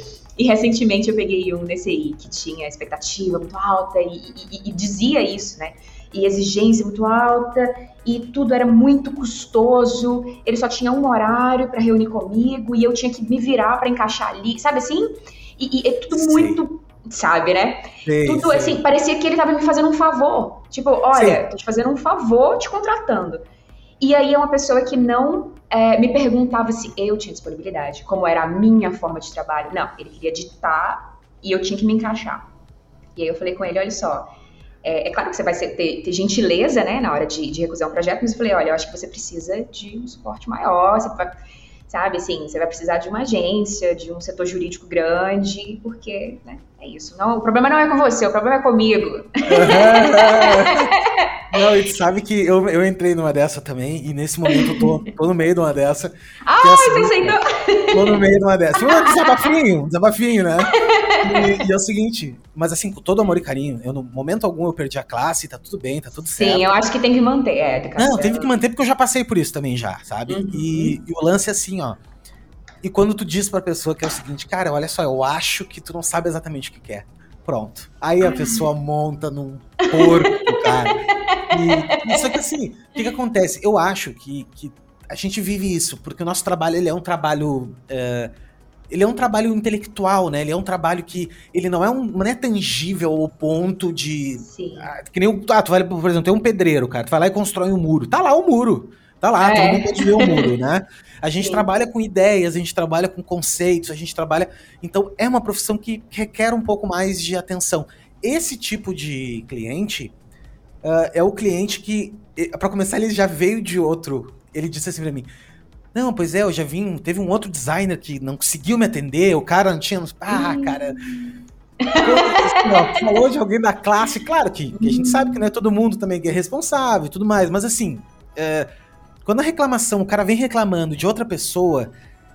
<laughs> E recentemente eu peguei um DCI que tinha expectativa muito alta e, e, e, dizia isso, né? E exigência muito alta e tudo era muito custoso. Ele só tinha um horário para reunir comigo e eu tinha que me virar para encaixar ali, sabe assim? E, e é tudo muito, sabe, né? tudo assim, parecia que ele tava me fazendo um favor. Tipo, olha, tô te fazendo um favor te contratando. E aí é uma pessoa que não é, me perguntava se eu tinha disponibilidade, como era a minha forma de trabalho. Não, ele queria ditar e eu tinha que me encaixar. E aí eu falei com ele, olha só, é, é claro que você vai ser, ter, ter, gentileza, né, na hora de, de, recusar um projeto, mas eu falei, olha, eu acho que você precisa de um suporte maior, você vai, sabe, assim, você vai precisar de uma agência, de um setor jurídico grande, porque, né, é isso. Não, o problema não é com você, o problema é comigo. <laughs> Não, e sabe que eu, eu entrei numa dessa também, e nesse momento eu tô, tô no meio de uma dessa. Ah, assim, você aceitou? Tô no meio de uma dessa. Um desabafinho, desabafinho, né? <laughs> E, e, é o seguinte, mas assim, com todo amor e carinho, eu no momento algum eu perdi a classe, tá tudo bem, tá tudo certo. Sim, eu acho que tem que manter é, a educação. Não, teve que manter porque eu já passei por isso também já, sabe? Uhum. E, e, o lance é assim, ó. E quando tu diz pra pessoa que é o seguinte, cara, olha só, eu acho que tu não sabe exatamente o que quer. Pronto. Aí a pessoa monta num porco, cara. E, só que assim, o que, que acontece? Eu acho que, que a gente vive isso, porque o nosso trabalho ele é um trabalho. É, ele é um trabalho intelectual, né? Ele é um trabalho que ele não é um não é tangível ao ponto de Sim. Ah, que nem o, ah, tu vai, por exemplo, tem um pedreiro, cara, tu vai lá e constrói um muro. Tá lá o muro. Tá lá, é. todo mundo pode ver o muro, né? A gente <laughs> Sim. trabalha com ideias, a gente trabalha com conceitos, a gente trabalha. Então, é uma profissão que requer um pouco mais de atenção. Esse tipo de cliente uh, é o cliente que, para começar, ele já veio de outro. Ele disse assim pra mim: Não, pois é, eu já vim. Teve um outro designer que não conseguiu me atender, o cara não tinha. Ah, cara. falou de alguém da classe, claro que, que, a gente sabe que não é todo mundo também que é responsável e tudo mais, mas assim, é, quando a reclamação, o cara vem reclamando de outra pessoa,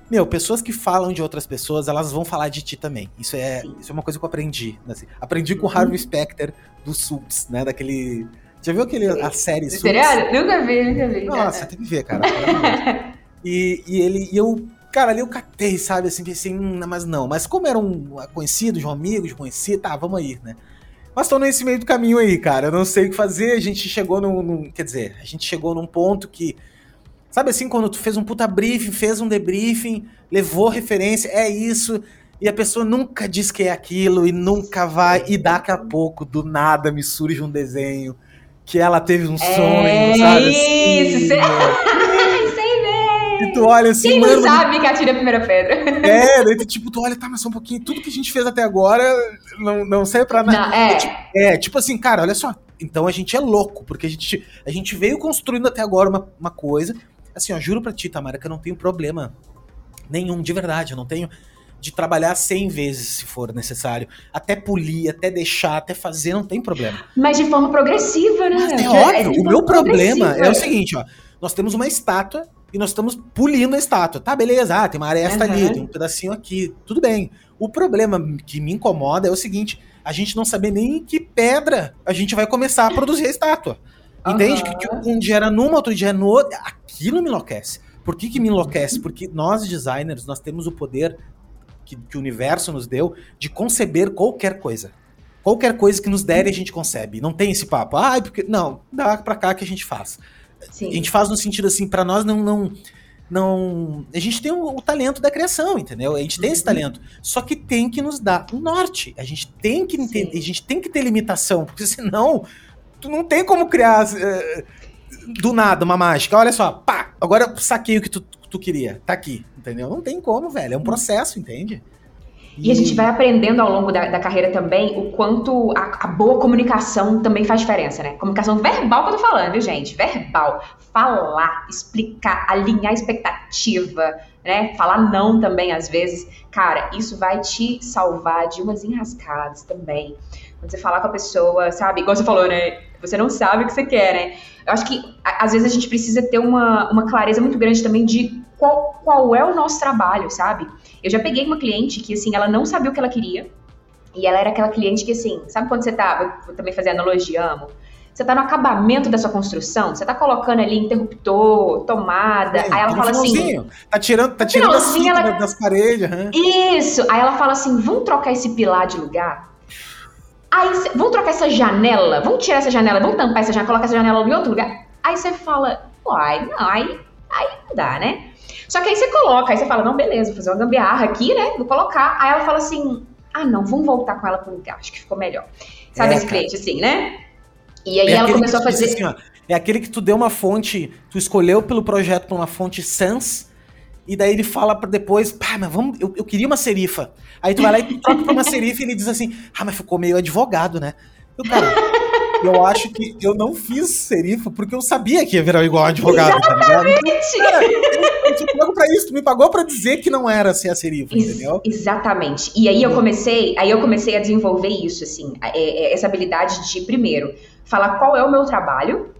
meu, pessoas que falam de outras pessoas, elas vão falar de ti também. Isso é, isso é uma coisa que eu aprendi. Né? Assim, aprendi com o Harvey uhum. Specter do Subs, né? Daquele. Já viu aquele, a série? Seriado? Nunca vi, nunca vi. Nossa, tem que ver, cara. <laughs> e, e ele. E eu. Cara, ali eu catei, sabe? Assim, pensei, hum, mas não. Mas como era um conhecido, de um amigo, conhecido, tá, vamos aí, né? Mas tô nesse meio do caminho aí, cara. Eu não sei o que fazer. A gente chegou num, num. Quer dizer, a gente chegou num ponto que Sabe assim, quando tu fez um puta briefing, fez um debriefing, levou referência, é isso, e a pessoa nunca diz que é aquilo e nunca vai, e daqui a pouco, do nada, me surge um desenho que ela teve um é sonho, sabe? Isso, assim, bem. E tu olha assim, Quem não sabe que atira a primeira pedra? <laughs> É, daí tu, tipo, tu olha, tá, mas só um pouquinho, tudo que a gente fez até agora não, não serve pra nada. é. É, tipo, é, tipo assim, cara, olha só, então a gente é louco, porque a gente, a gente veio construindo até agora uma, uma coisa, Assim, ó, juro pra ti, Tamara, que eu não tenho problema nenhum, de verdade. Eu não tenho de trabalhar 100 vezes se for necessário. Até polir, até deixar, até fazer, não tem problema. Mas de forma progressiva, né? Mas é óbvio. É o meu problema é o seguinte, ó. Nós temos uma estátua e nós estamos polindo a estátua. Tá, beleza. Ah, tem uma aresta uhum. ali, tem um pedacinho aqui. Tudo bem. O problema que me incomoda é o seguinte: a gente não saber nem em que pedra a gente vai começar a produzir a estátua. Entende? Uhum. Que, que um dia era numa, outro dia é no outro. Aquilo me enlouquece. Por que, que me enlouquece? Porque nós, designers, nós temos o poder que, que o universo nos deu de conceber qualquer coisa. Qualquer coisa que nos derem, a gente concebe. Não tem esse papo. Ah, porque. Não, dá pra cá que a gente faz. Sim. A gente faz no sentido assim, para nós não. não não. A gente tem o, o, talento da criação, entendeu? A gente tem esse uhum. talento. Só que tem que nos dar um norte. A gente tem que entender, a gente tem que ter limitação, porque senão tu não tem como criar uh, do nada uma mágica. Olha só, pá, agora eu saquei o que tu, tu queria. Tá aqui, entendeu? Não tem como, velho. É um processo, entende? E, a gente vai aprendendo ao longo da, da carreira também o quanto a, a, boa comunicação também faz diferença, né? Comunicação verbal que eu tô falando, viu, gente? Verbal. Falar, explicar, alinhar expectativa, né? Falar não também às vezes. Cara, isso vai te salvar de umas enrascadas também. Quando você falar com a pessoa, sabe? Igual você falou, né? Você não sabe o que você quer, né? Eu acho que às vezes a gente precisa ter uma, uma clareza muito grande também de qual, qual é o nosso trabalho, sabe? Eu já peguei uma cliente que, assim, ela não sabia o que ela queria. E ela era aquela cliente que, assim, sabe quando você tá, vou também fazer analogia, amo. Você tá no acabamento da sua construção, você tá colocando ali interruptor, tomada, é, aí ela fala assim... Tá tirando, tá tirando as ela... das paredes. Né? Isso, aí ela fala assim, vamos trocar esse pilar de lugar? Aí, vamos trocar essa janela, vamos tirar essa janela, vamos tampar essa janela, colocar essa janela em outro lugar. Aí você fala, uai, não, aí, aí não dá, né? Só que aí você coloca, aí você fala, não, beleza, vou fazer uma gambiarra aqui, né? Vou colocar. Aí ela fala assim, ah, não, vamos voltar com ela pro lugar, acho que ficou melhor. Sabe é, esse cliente assim, né? E aí é ela começou a fazer. Assim, ó, é aquele que tu deu uma fonte, tu escolheu pelo projeto pra uma fonte Sans, e daí ele fala para depois, pá, mas vamos, eu, eu queria uma serifa. Aí tu vai lá e troca pra uma serifa e ele diz assim, ah, mas ficou meio advogado, né? Eu, cara, eu acho que eu não fiz serifa porque eu sabia que ia virar igual advogado, Exatamente. tá ligado? Cara, eu, te pago pra isso, tu me pagou pra dizer que não era ser a serifa, Ex entendeu? Exatamente. E aí eu comecei, aí eu comecei a desenvolver isso, assim, é, é, essa habilidade de, primeiro, falar qual é o meu trabalho,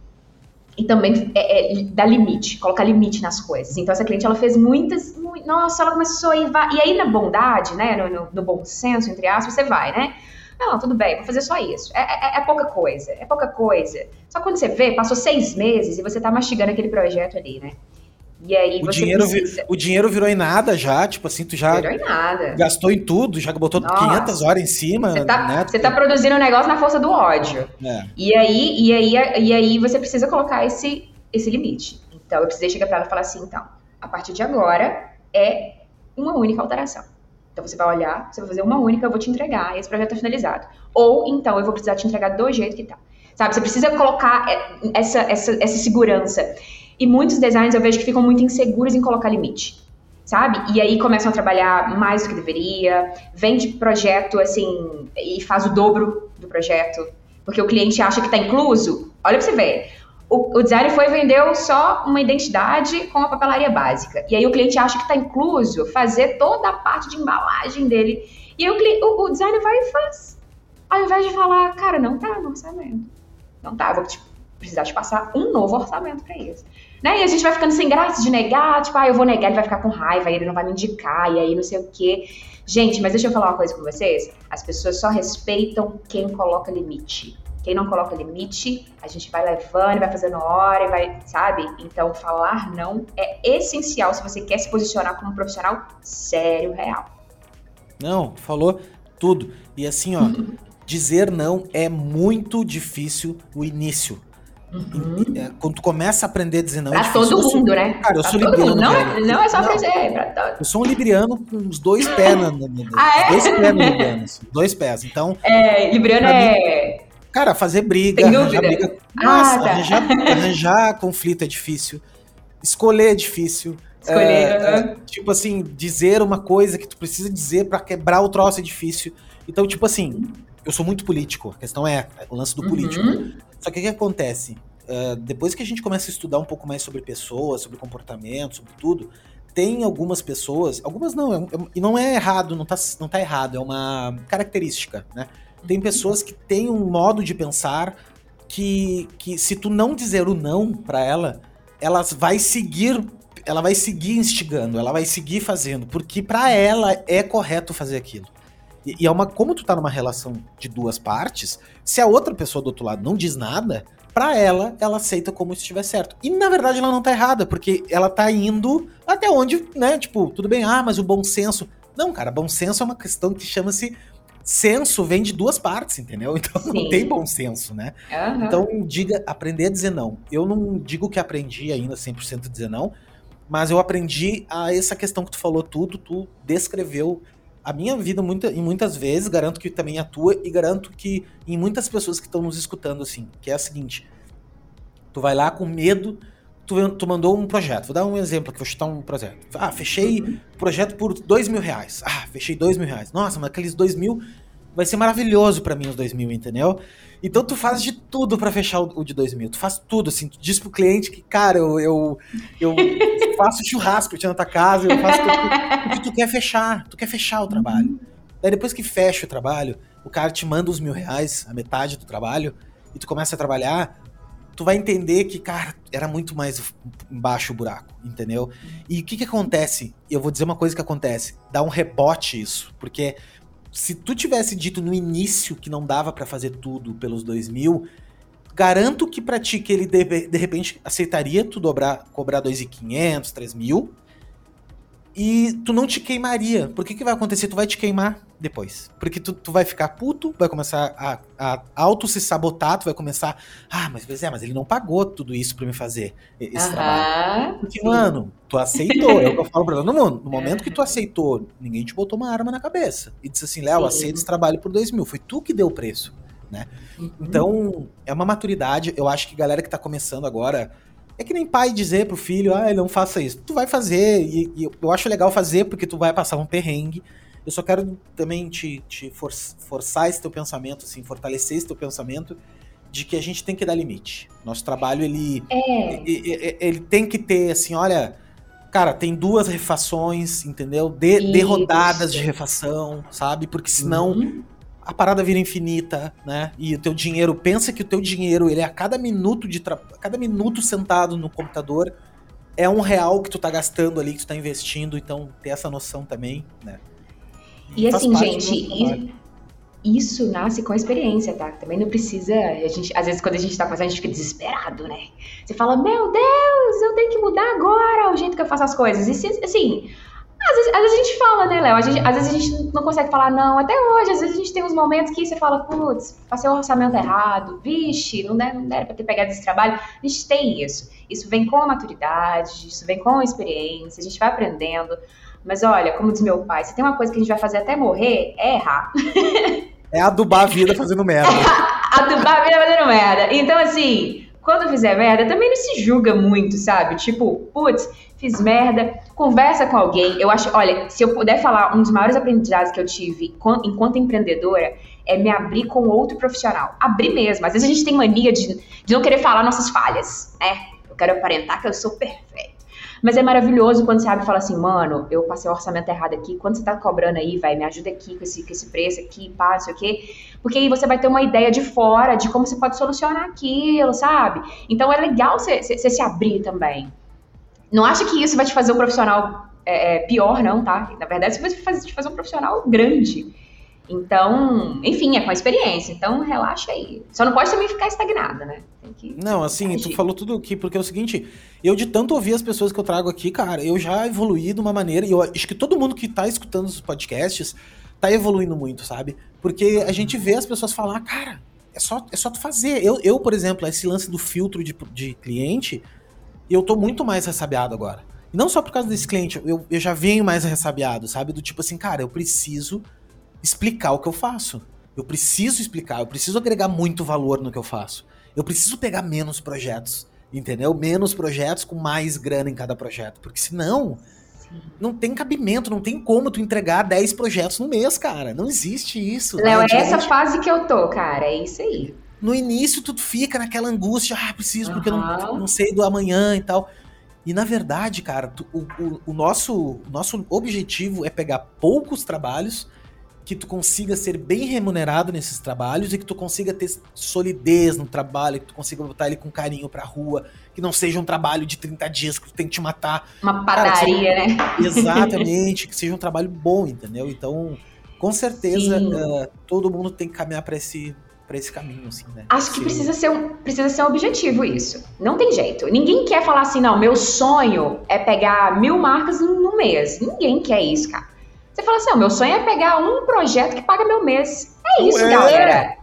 e também é, é, dar limite, colocar limite nas coisas. Então, essa cliente, ela fez muitas, muito, nossa, ela começou a ir, e aí na bondade, né, no, no, no, bom senso, entre aspas, você vai, né? Não, tudo bem, vou fazer só isso. É, é, é, pouca coisa, é pouca coisa. Só quando você vê, passou seis meses e você tá mastigando aquele projeto ali, né? E aí o dinheiro, precisa... o dinheiro virou em nada já, tipo assim, tu já virou em nada. gastou em tudo, já botou Nossa. 500 horas em cima. Você tá, né? você tá produzindo um negócio na força do ódio. É. E, aí, e, aí, e aí você precisa colocar esse, esse limite. Então eu precisei chegar para ela e falar assim, então, a partir de agora é uma única alteração. Então você vai olhar, você vai fazer uma única, eu vou te entregar, e esse projeto é finalizado. Ou então eu vou precisar te entregar do jeito que tá. Sabe, você precisa colocar é, essa, essa, essa segurança. E muitos designers eu vejo que ficam muito inseguros em colocar limite, sabe? E aí começam a trabalhar mais do que deveria, vende projeto assim e faz o dobro do projeto, porque o cliente acha que está incluso. Olha para você ver. O, o designer foi e vendeu só uma identidade com a papelaria básica. E aí o cliente acha que está incluso fazer toda a parte de embalagem dele. E aí o, o, o designer vai e faz. Ao invés de falar, cara, não tá no orçamento. Não tá, vou te, precisar te passar um novo orçamento para isso. Né? E a gente vai ficando sem graça de negar, tipo, ah, eu vou negar, ele vai ficar com raiva, ele não vai me indicar, e aí não sei o quê. Gente, mas deixa eu falar uma coisa com vocês. As pessoas só respeitam quem coloca limite. Quem não coloca limite, a gente vai levando, vai fazendo hora e vai, sabe? Então, falar não é essencial se você quer se posicionar como um profissional sério, real. Não, falou tudo. E assim, ó, <laughs> dizer não é muito difícil o início. Uhum. É, quando tu começa a aprender a dizer não. Pra é todo sou, mundo, né? Cara, eu pra sou libriano. Não, não é só pra dizer, é pra todo. Eu sou um libriano com os dois <laughs> pés na, na, ah, é? Dois pés no libriano, assim, dois pés. Então. É, libriano é. Mim, cara, fazer briga, arranjar briga. Ah, nossa, ah, tá. arranjar, <laughs> arranjar conflito é difícil. Escolher é difícil. Escolher, é, é, tipo assim, dizer uma coisa que tu precisa dizer para quebrar o troço é difícil. Então, tipo assim, eu sou muito político. A questão é o lance do uhum. político. Só que o que acontece? Uh, depois que a gente começa a estudar um pouco mais sobre pessoas, sobre comportamento, sobre tudo, tem algumas pessoas, algumas não, é, é, e não é errado, não tá, não tá errado, é uma característica, né? Tem pessoas que têm um modo de pensar que, que se tu não dizer o não para ela, ela vai seguir, ela vai seguir instigando, ela vai seguir fazendo, porque para ela é correto fazer aquilo. E, e é uma como tu tá numa relação de duas partes, se a outra pessoa do outro lado não diz nada, para ela, ela aceita como se estiver certo. E na verdade ela não tá errada, porque ela tá indo até onde, né? Tipo, tudo bem, ah, mas o bom senso. Não, cara, bom senso é uma questão que chama-se senso vem de duas partes, entendeu? <laughs> Então Sim. não tem bom senso, né? Uhum. Então diga, aprender a dizer não. Eu não digo que aprendi ainda 100% a dizer não, mas eu aprendi a essa questão que tu falou tudo, tu descreveu a minha vida muita, em muitas vezes, garanto que também a tua, e garanto que em muitas pessoas que estão nos escutando, assim, que é a seguinte: tu vai lá com medo, tu, tu mandou um projeto. Vou dar um exemplo aqui, vou chutar um projeto. Ah, fechei o projeto por dois mil reais. Ah, fechei dois mil reais. Nossa, mas aqueles dois mil vai ser maravilhoso para mim os dois mil, entendeu? Então tu faz de tudo para fechar o, o, de 2000. Tu faz tudo, assim. Tu diz pro cliente que, cara, eu, eu, eu <laughs> faço churrasco na tua casa, eu faço tudo. Tu quer fechar, tu quer fechar o trabalho. Daí depois que fecha o trabalho, o cara te manda os mil reais, a metade do trabalho, e tu começa a trabalhar, tu vai entender que, cara, era muito mais embaixo o buraco, entendeu? E o que que acontece? Eu vou dizer uma coisa que acontece. Dá um rebote isso, porque se tu tivesse dito no início que não dava para fazer tudo pelos dois mil, garanto que pra ti que ele de, de repente aceitaria tu dobrar, cobrar 2.500, 3 mil, e tu não te queimaria. Por que que vai acontecer? Tu vai te queimar depois. Porque tu, tu vai ficar puto, vai começar a, a auto se sabotar, tu vai começar, ah, mas pois é, mas ele não pagou tudo isso para me fazer esse trabalho. Porque, sim. mano, tu aceitou, é o que eu falo pra todo mundo. No <laughs> momento que tu aceitou, ninguém te botou uma arma na cabeça. E disse assim, Léo, aceita esse trabalho por dois mil. Foi tu que deu o preço, né? Uhum. Então, é uma maturidade. Eu acho que galera que tá começando agora é que nem pai dizer pro filho, ah, não faça isso. Tu vai fazer, e, e, eu acho legal fazer porque tu vai passar um perrengue. Eu só quero também te, te for, forçar esse teu pensamento, assim, fortalecer esse teu pensamento de que a gente tem que dar limite. Nosso trabalho, ele, é. ele, ele, tem que ter, assim, olha, cara, tem duas refações, entendeu? De, de rodadas de refação, sabe? Porque senão... Uhum a parada vira infinita, né? E o teu dinheiro, pensa que o teu dinheiro, ele é a cada minuto de tra... cada minuto sentado no computador é um real que tu tá gastando ali, que tu tá investindo, então ter essa noção também, né? E, e assim, gente, isso nasce com a experiência, tá? Também não precisa. A gente, às vezes, quando a gente tá fazendo, a gente fica desesperado, né? Você fala, meu Deus, eu tenho que mudar agora o jeito que eu faço as coisas. E se, assim, às vezes, às vezes, a gente fala, né, Léo? Às vezes a gente não consegue falar não. Até hoje, às vezes a gente tem uns momentos que você fala, putz, passei o orçamento errado, vixe, não der, não der pra ter pegado esse trabalho. A gente tem isso. Isso vem com a maturidade, isso vem com a experiência, a gente vai aprendendo. Mas olha, como diz meu pai, se tem uma coisa que a gente vai fazer até morrer, é errar. <laughs> É adubar a vida fazendo merda. <laughs> adubar a vida fazendo merda. Então, assim, quando fizer merda, também não se julga muito, sabe? Tipo, putz, fiz merda, conversa com alguém. Eu acho, olha, se eu puder falar, um dos maiores aprendizados que eu tive enquanto empreendedora é me abrir com outro profissional. Abrir mesmo. Às vezes a gente tem mania de, de não querer falar nossas falhas, né? Eu quero aparentar que eu sou perfeito. Mas é maravilhoso quando você abre e fala assim, mano, eu passei o orçamento errado aqui, quanto você tá cobrando aí, vai, me ajuda aqui com esse, com esse preço aqui, pá, sei o quê. Porque aí você vai ter uma ideia de fora de como você pode solucionar aquilo, sabe? Então é legal você se abrir também. Não acha que isso vai te fazer um profissional é, é pior, não, tá? Na verdade, isso vai te fazer, te fazer um profissional grande. Então, enfim, é com a experiência. Então, relaxa aí. Só não pode também ficar estagnada, né? não, assim, agir. tu falou tudo aqui, porque é o seguinte, eu de tanto ouvir as pessoas que eu trago aqui, cara, eu já evoluí de uma maneira, e eu acho que todo mundo que tá escutando os podcasts tá evoluindo muito, sabe? Porque a gente vê as pessoas falar, cara, é só, é só tu fazer. Eu, eu, por exemplo, esse lance do filtro de, de cliente, eu tô muito mais ressabiado agora. E não só por causa desse cliente, eu, eu já venho mais ressabiado, sabe? Do tipo assim, cara, eu preciso explicar o que eu faço. Eu preciso explicar, eu preciso agregar muito valor no que eu faço. Eu preciso pegar menos projetos, entendeu? Menos projetos com mais grana em cada projeto. Porque senão, não tem cabimento, não tem como tu entregar 10 projetos no mês, cara. Não existe isso. Léo, é essa fase que eu tô, cara. É isso aí. No início, tu fica naquela angústia, ah, preciso, porque uhum. eu não, não sei do amanhã e tal. E na verdade, cara, tu, o, o, o, nosso, o nosso objetivo é pegar poucos trabalhos que tu consiga ser bem remunerado nesses trabalhos e que tu consiga ter solidez no trabalho, que tu consiga botar ele com carinho pra rua, que não seja um trabalho de 30 dias que tu tem que te matar. Uma padaria, Cara, né? Exatamente, que seja um trabalho bom, entendeu? Então, com certeza, uh, todo mundo tem que caminhar para esse para esse caminho, assim, né? Acho que precisa ser, um, precisa ser um objetivo isso. Não tem jeito. Ninguém quer falar assim, não, meu sonho é pegar mil marcas no mês. Ninguém quer isso, cara. Você fala assim, meu sonho é pegar um projeto que paga meu mês. É isso, é. galera.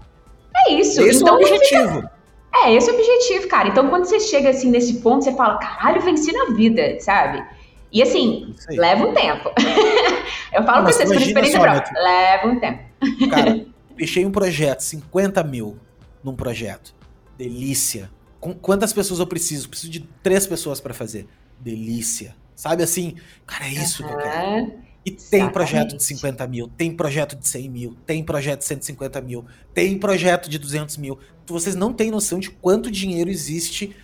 É isso. Esse então, é o então, objetivo. Fica... É, esse é o objetivo, cara. Então, quando você chega assim nesse ponto, você fala, caralho, venci na vida, sabe? E assim, leva um tempo. <laughs> Eu falo Não, pra vocês, por experiência própria, leva um tempo. Cara, <laughs> fechei um projeto, 50 mil num projeto. Delícia. Com quantas pessoas eu preciso? Preciso de três pessoas para fazer. Delícia. Sabe assim? Cara, é isso uhum. que eu quero. E tem Exatamente. projeto de 50 mil, tem projeto de 100 mil, tem projeto de 150 mil, tem projeto de 200 mil. Vocês não têm noção de quanto dinheiro existe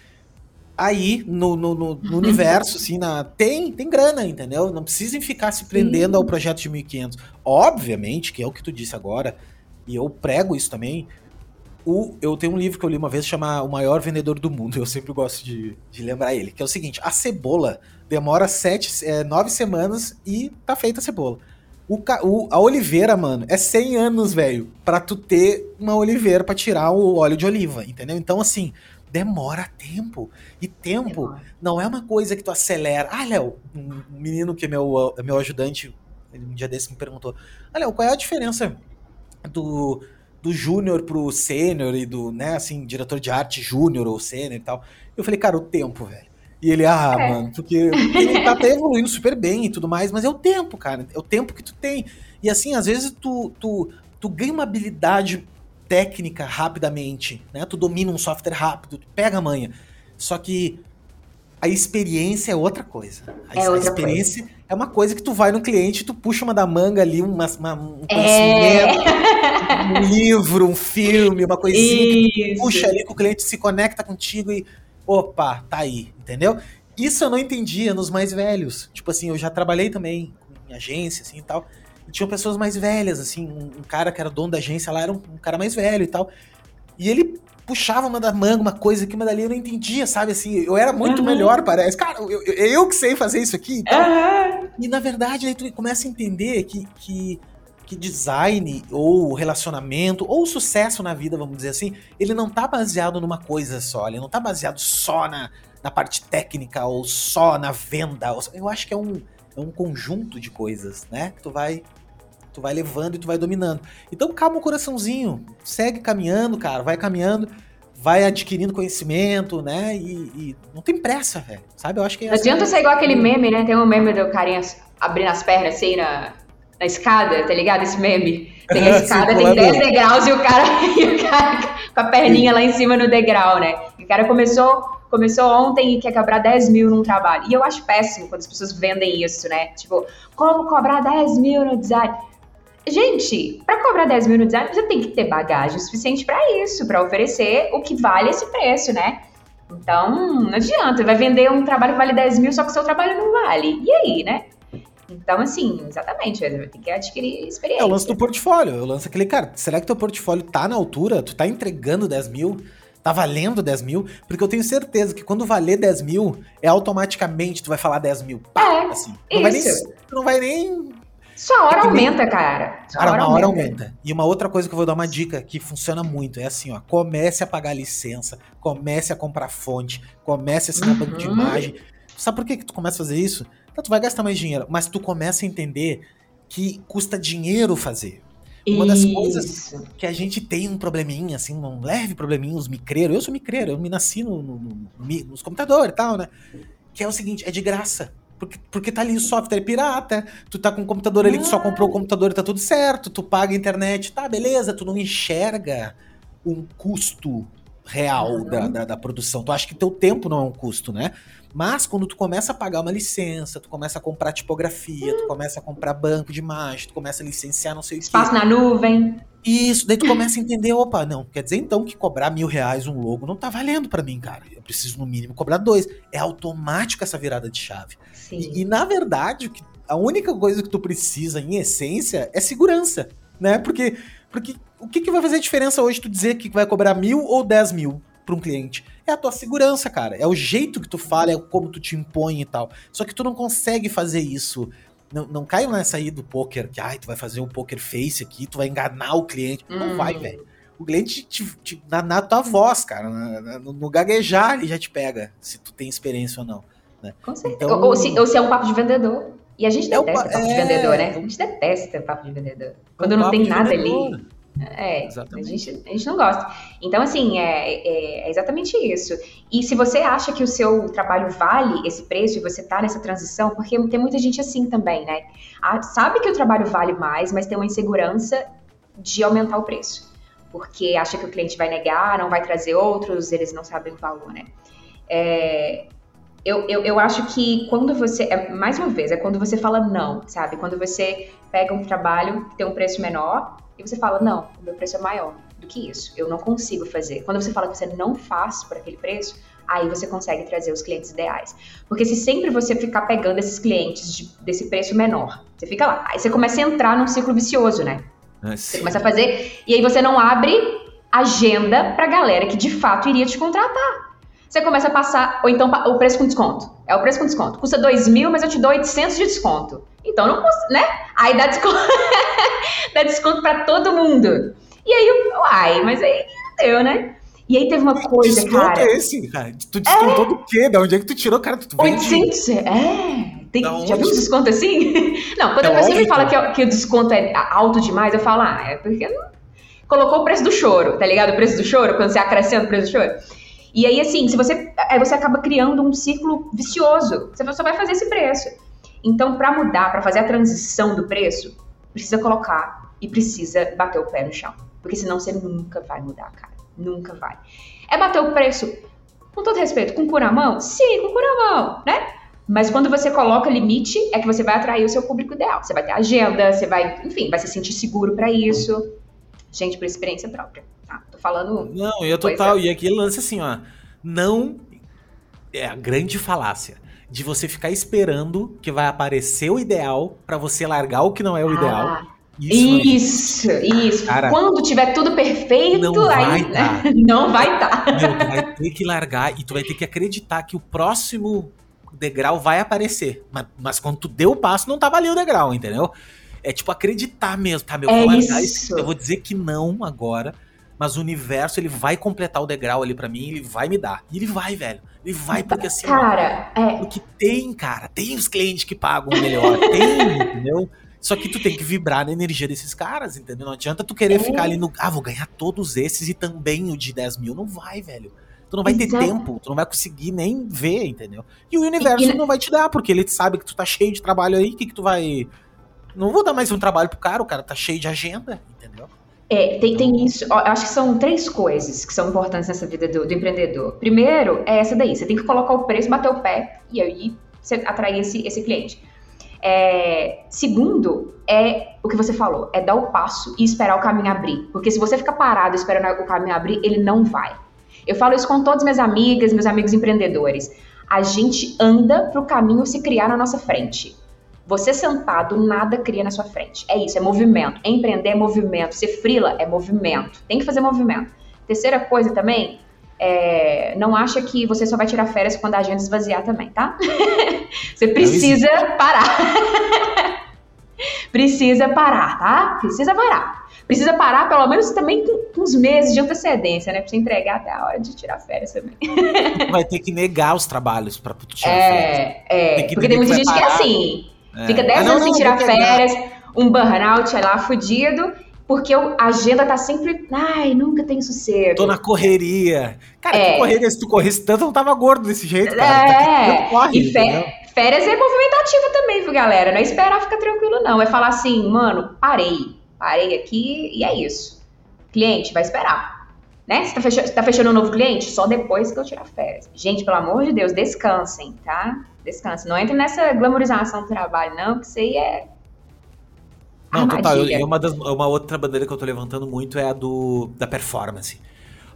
aí no, no, no, no universo, assim, na... tem, tem grana, entendeu? Não precisem ficar se prendendo Sim. ao projeto de 1.500. Obviamente, que é o que tu disse agora, e eu prego isso também, o, eu tenho um livro que eu li uma vez chama O Maior Vendedor do Mundo. <laughs> Eu sempre gosto de, de lembrar ele. Que é o seguinte: a cebola demora sete, é, nove semanas e tá feita a cebola. O, o, a oliveira, mano, é 100 anos, velho, pra tu ter uma oliveira para tirar o óleo de oliva, entendeu? Então, assim, demora tempo. E tempo demora. não é uma coisa que tu acelera. Ah, Léo, um menino que é meu, é meu ajudante, um dia desse me perguntou: Ah, Léo, qual é a diferença do do júnior pro sênior e do, né, assim, diretor de arte júnior ou sênior e tal. Eu falei, cara, o tempo, velho. E ele, ah, é. mano, porque ele tá até evoluindo super bem e tudo mais, mas é o tempo, cara. É o tempo que tu tem. E assim, às vezes tu, tu, tu ganha uma habilidade técnica rapidamente, né? Tu domina um software rápido, tu pega a manha. Só que a experiência é outra coisa. A, é outra experiência coisa. é uma coisa que tu vai no cliente, tu puxa uma da manga ali, uma, uma um é. conhecimento, é... um livro, um filme, uma coisinha que tu puxa ali que o cliente se conecta contigo e opa, tá aí, entendeu? Isso eu não entendia nos mais velhos. Tipo assim, eu já trabalhei também em agência assim e tal. E tinham pessoas mais velhas, assim, um, um, cara que era dono da agência lá era um, um, cara mais velho e tal. E ele puxava uma da manga, uma coisa aqui, uma dali, eu não entendia, sabe? Assim, eu era muito uhum. melhor, parece. Cara, eu, eu, eu, que sei fazer isso aqui. Então, uhum. E na verdade, aí tu começa a entender que, que, que design, ou relacionamento, ou sucesso na vida, vamos dizer assim, ele não tá baseado numa coisa só, ele não tá baseado só na, na parte técnica, ou só na venda. Eu acho que é um, é um conjunto de coisas, né? Que tu vai Tu vai levando e tu vai dominando. Então calma o coraçãozinho, segue caminhando, cara, vai caminhando, vai adquirindo conhecimento, né? E, e não tem pressa, velho. Sabe? Eu acho que. É não adianta ser igual aquele meme, né? Tem um meme do carinha abrindo as pernas assim na, na escada, tá ligado? Esse meme. Tem a <laughs> escada, tem 10 degraus e o cara, <laughs> e o cara com a perninha lá em cima no degrau, né? O cara começou começou ontem e quer cobrar 10 mil num trabalho. E eu acho péssimo quando as pessoas vendem isso, né? Tipo, como cobrar 10 mil no design? Gente, para cobrar 10 mil no design, você tem que ter bagagem suficiente para isso, para oferecer o que vale esse preço, né? Então, não adianta, vai vender um trabalho que vale 10 mil, só que o seu trabalho não vale. E aí, né? Então, assim, exatamente, vai ter que adquirir experiência. É o lance do portfólio, eu lanço aquele, cara, será que teu portfólio tá na altura? Tu tá entregando 10 mil? Tá valendo 10 mil? Porque eu tenho certeza que quando valer 10 mil, é automaticamente tu vai falar 10 mil. Pá, é, assim. Não vai, nem, não vai nem sua hora aumenta, cara. Sua cara, hora uma hora aumenta. aumenta. E uma outra coisa que eu vou dar uma dica que funciona muito é assim, ó. Comece a pagar licença, comece a comprar fonte, comece a assinar uhum. banco de imagem. Sabe por que, que tu começa a fazer isso? Então, tu vai gastar mais dinheiro, mas tu começa a entender que custa dinheiro fazer. Uma das Isso. coisas que a gente tem um probleminha, assim, um leve probleminha, os micreiros. Eu sou micreiro, eu me nasci no, no, no, nos computadores e tal, né? Que é o seguinte, é de graça. Porque, porque tá ali o software pirata, tu tá com um computador ali que só comprou o computador e tá tudo certo, tu paga a internet, tá, beleza, tu não enxerga um custo real da, da, da, produção. Tu acha que teu tempo não é um custo, né? Mas quando tu começa a pagar uma licença, tu começa a comprar tipografia, tu começa a comprar banco de imagem, tu começa a licenciar não sei o que. Espaço na nuvem. Isso, daí tu começa a entender, opa, não, quer dizer então que cobrar mil reais um logo não tá valendo para mim, cara. Eu preciso no mínimo cobrar dois. É automático essa virada de chave. E, e, na verdade, a única coisa que tu precisa, em essência, é segurança, né? Porque, porque o que, que vai fazer diferença hoje tu dizer que vai cobrar mil ou dez mil para um cliente? É a tua segurança, cara. É o jeito que tu fala, é como tu te impõe e tal. Só que tu não consegue fazer isso não, não cai nessa aí do poker, que ai, tu vai fazer um poker face aqui, tu vai enganar o cliente. Hum. Não vai, velho. O cliente te, te, na, na tua voz, cara, na, no, no, gaguejar ele já te pega, se tu tem experiência ou não. Né? Com certeza. Então, ou, se, ou se é um papo de vendedor. E a gente é detesta é, papo de vendedor, né? A gente detesta papo de vendedor. Quando é não tem nada vendedor. ali. É, a gente, a gente não gosta. Então, assim, é, é, é, exatamente isso. E se você acha que o seu trabalho vale esse preço e você tá nessa transição, porque tem muita gente assim também, né? Ah, sabe que o trabalho vale mais, mas tem uma insegurança de aumentar o preço. Porque acha que o cliente vai negar, não vai trazer outros, eles não sabem o valor, né? É, eu, eu, eu acho que quando você. É, mais uma vez, é quando você fala não, sabe? Quando você pega um trabalho que tem um preço menor e você fala, não, o meu preço é maior do que isso, eu não consigo fazer. Quando você fala que você não faz por aquele preço, aí você consegue trazer os clientes ideais. Porque se sempre você ficar pegando esses clientes de, desse preço menor, você fica lá, aí você começa a entrar num ciclo vicioso, né? Nossa. Você começa a fazer, e aí você não abre agenda pra galera que de fato iria te contratar. Você começa a passar, ou então o preço com desconto. É o preço com desconto. Custa 2 mil, mas eu te dou 800 de desconto. Então não custa, né? Aí dá desconto, <laughs> dá desconto pra todo mundo. E aí, uai, mas aí não deu, né? E aí teve uma coisa, desconto cara. é esse, cara? Tu descontou é... do quê? Da onde é que tu tirou, cara? Tu vende... 800, é. Tem, já viu um desconto assim? <laughs> Não, quando é a pessoa me fala que, que, o desconto é alto demais, eu falo, ah, é porque não... colocou o preço do choro, tá ligado? O preço do choro, quando você acrescenta o preço do choro. E aí, assim, se você, aí você acaba criando um ciclo vicioso. Você só vai fazer esse preço. Então, para mudar, para fazer a transição do preço, precisa colocar e precisa bater o pé no chão. Porque senão você nunca vai mudar, cara. Nunca vai. É bater o preço, com todo respeito, com curamão? Sim, com curamão, né? Mas quando você coloca limite, é que você vai atrair o seu público ideal. Você vai ter agenda, você vai, enfim, vai se sentir seguro para isso. Gente, por experiência própria, falando. Não, e é total. E aquele lance assim, ó. Não. É a grande falácia de você ficar esperando que vai aparecer o ideal para você largar o que não é o ideal. Ah, isso, isso. Cara, Quando tiver tudo perfeito, não aí vai <laughs> né? não vai estar. Tá. tu vai ter que largar e tu vai ter que acreditar que o próximo degrau vai aparecer. Mas, mas quando tu deu o passo, não tava ali o degrau, entendeu? É tipo acreditar mesmo, tá? Meu, é vou isso. eu vou dizer que não agora, mas o universo ele vai completar o degrau ali para mim, ele vai me dar. E ele vai, velho. Ele vai porque assim, cara, é. porque tem, cara, tem os clientes que pagam melhor, tem, <laughs> entendeu? Só que tu tem que vibrar na energia desses caras, entendeu? Não adianta tu querer é. ficar ali no. Ah, vou ganhar todos esses e também o de 10 mil. Não vai, velho. Tu não vai Exato. ter tempo, tu não vai conseguir nem ver, entendeu? E o universo e, e... não vai te dar, porque ele sabe que tu tá cheio de trabalho aí, o que, que tu vai. Não vou dar mais um trabalho pro cara, o cara tá cheio de agenda? É, tem, tem isso. Acho que são três coisas que são importantes nessa vida do, do, empreendedor. Primeiro, é essa daí. Você tem que colocar o preço, bater o pé e aí você atrair esse, esse cliente. É, segundo, é o que você falou, é dar o passo e esperar o caminho abrir. Porque se você ficar parado esperando o caminho abrir, ele não vai. Eu falo isso com todas minhas amigas, meus amigos empreendedores. A gente anda para o caminho se criar na nossa frente. Você sentado, nada cria na sua frente. É isso, é movimento. Empreender é movimento. Ser frila é movimento. Tem que fazer movimento. Terceira coisa também, é, não acha que você só vai tirar férias quando a agenda esvaziar também, tá? <laughs> você precisa parar. <laughs> precisa parar, tá? Precisa parar. Precisa parar pelo menos também com uns meses de antecedência, né? Pra você entregar até a hora de tirar férias também. vai ter que negar os trabalhos pra tirar é, férias. É, porque tem muita gente parar. que é assim, é. fica 10 ah, anos sem tirar férias, um burnout é lá fudido porque a agenda tá sempre. Ai, nunca tem sossego. Tô na correria. Cara, é. que correria, se tu corresse tanto, não tava gordo desse jeito, cara. É, corre, e férias é movimentativa também, viu, galera? Não é esperar ficar tranquilo, não. É falar assim, mano, parei. Parei aqui e é isso. Cliente, vai esperar. Né? Você tá fechando, tá fechando um novo cliente? Só depois que eu tirar férias. Gente, pelo amor de Deus, descansem, tá? Descansem. Não entre nessa glamorização do trabalho, não, que isso aí é não, total. Eu, uma, das, uma outra bandeira que eu tô levantando muito é a do da performance.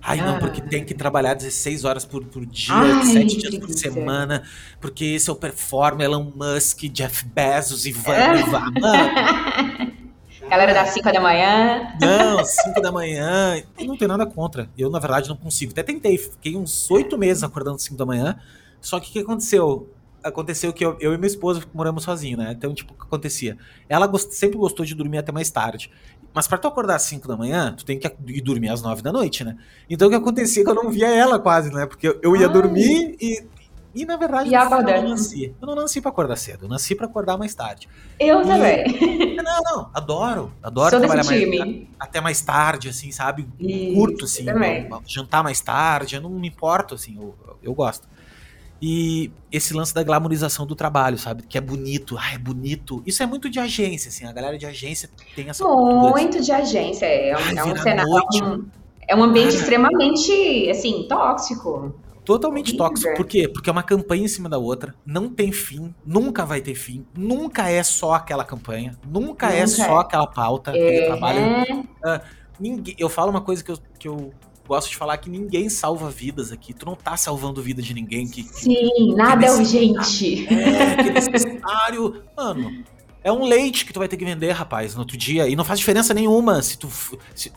Ai, não, porque ah. tem que trabalhar 16 horas por, por dia, Ai, 7 dias por semana, porque esse é o performer, Elon Musk, Jeff Bezos, Ivan, é. Ivan. Mano. <laughs> Galera das 5 da manhã. Não, 5 da manhã. Eu não tenho nada contra. Eu, na verdade, não consigo. Até tentei. Fiquei uns 8 meses acordando 5 da manhã. Só que o que aconteceu? Aconteceu que eu, eu e minha esposa moramos sozinhos, né? Então, tipo, o que acontecia? Ela gost, sempre gostou de dormir até mais tarde. Mas para tu acordar às 5 da manhã, tu tem que ir dormir às 9 da noite, né? Então o que acontecia é que eu não via ela quase, né? Porque eu, eu ia Ai. dormir e. E na verdade, e eu não nasci. Eu não nasci pra acordar cedo, eu nasci pra acordar mais tarde. Eu e... também. <laughs> Não, não, adoro. Adoro Sou trabalhar mais, até mais tarde, assim, sabe? Isso, Curto, assim. jantar mais tarde, eu não me importo, assim, eu, eu gosto. E esse lance da glamorização do trabalho, sabe? Que é bonito, ah, é bonito. Isso é muito de agência, assim. A galera de agência tem essa Muito cultura, assim. de agência. É um, Ai, é um cenário. É um, é um ambiente ah. extremamente, assim, tóxico. Totalmente tóxico. Por quê? Porque é uma campanha em cima da outra, não tem fim, nunca vai ter fim, nunca é só aquela campanha, nunca, é nunca é só aquela pauta, é. aquele trabalho. Uh, ninguém, eu falo uma coisa que eu, que eu gosto de falar que ninguém salva vidas aqui. Tu não tá salvando vida de ninguém. Que, Sim, que, nada é urgente. É, que necessário. Mano, é um leite que tu vai ter que vender, rapaz, no outro dia. E não faz diferença nenhuma se tu. Se,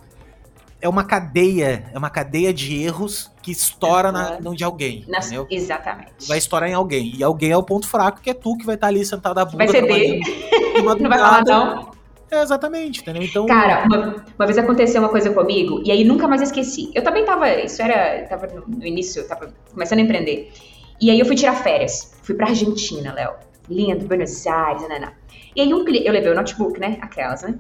é uma cadeia, é uma cadeia de erros que estoura na mão de alguém. Na, entendeu? Exatamente. Vai estourar em alguém. E alguém é o ponto fraco, que é tu que vai estar tá ali sentado a bunda. Vai ceder. <laughs> não vai falar não. É, exatamente, entendeu? Então. Cara, uma, uma, vez aconteceu uma coisa comigo, e aí nunca mais esqueci. Eu também tava. Isso era. Tava no, início, tava começando a empreender. E aí eu fui tirar férias. Fui pra Argentina, Léo. Lindo, Buenos Aires, né, né. E aí um cliente. Eu levei o notebook, né? Aquelas, né?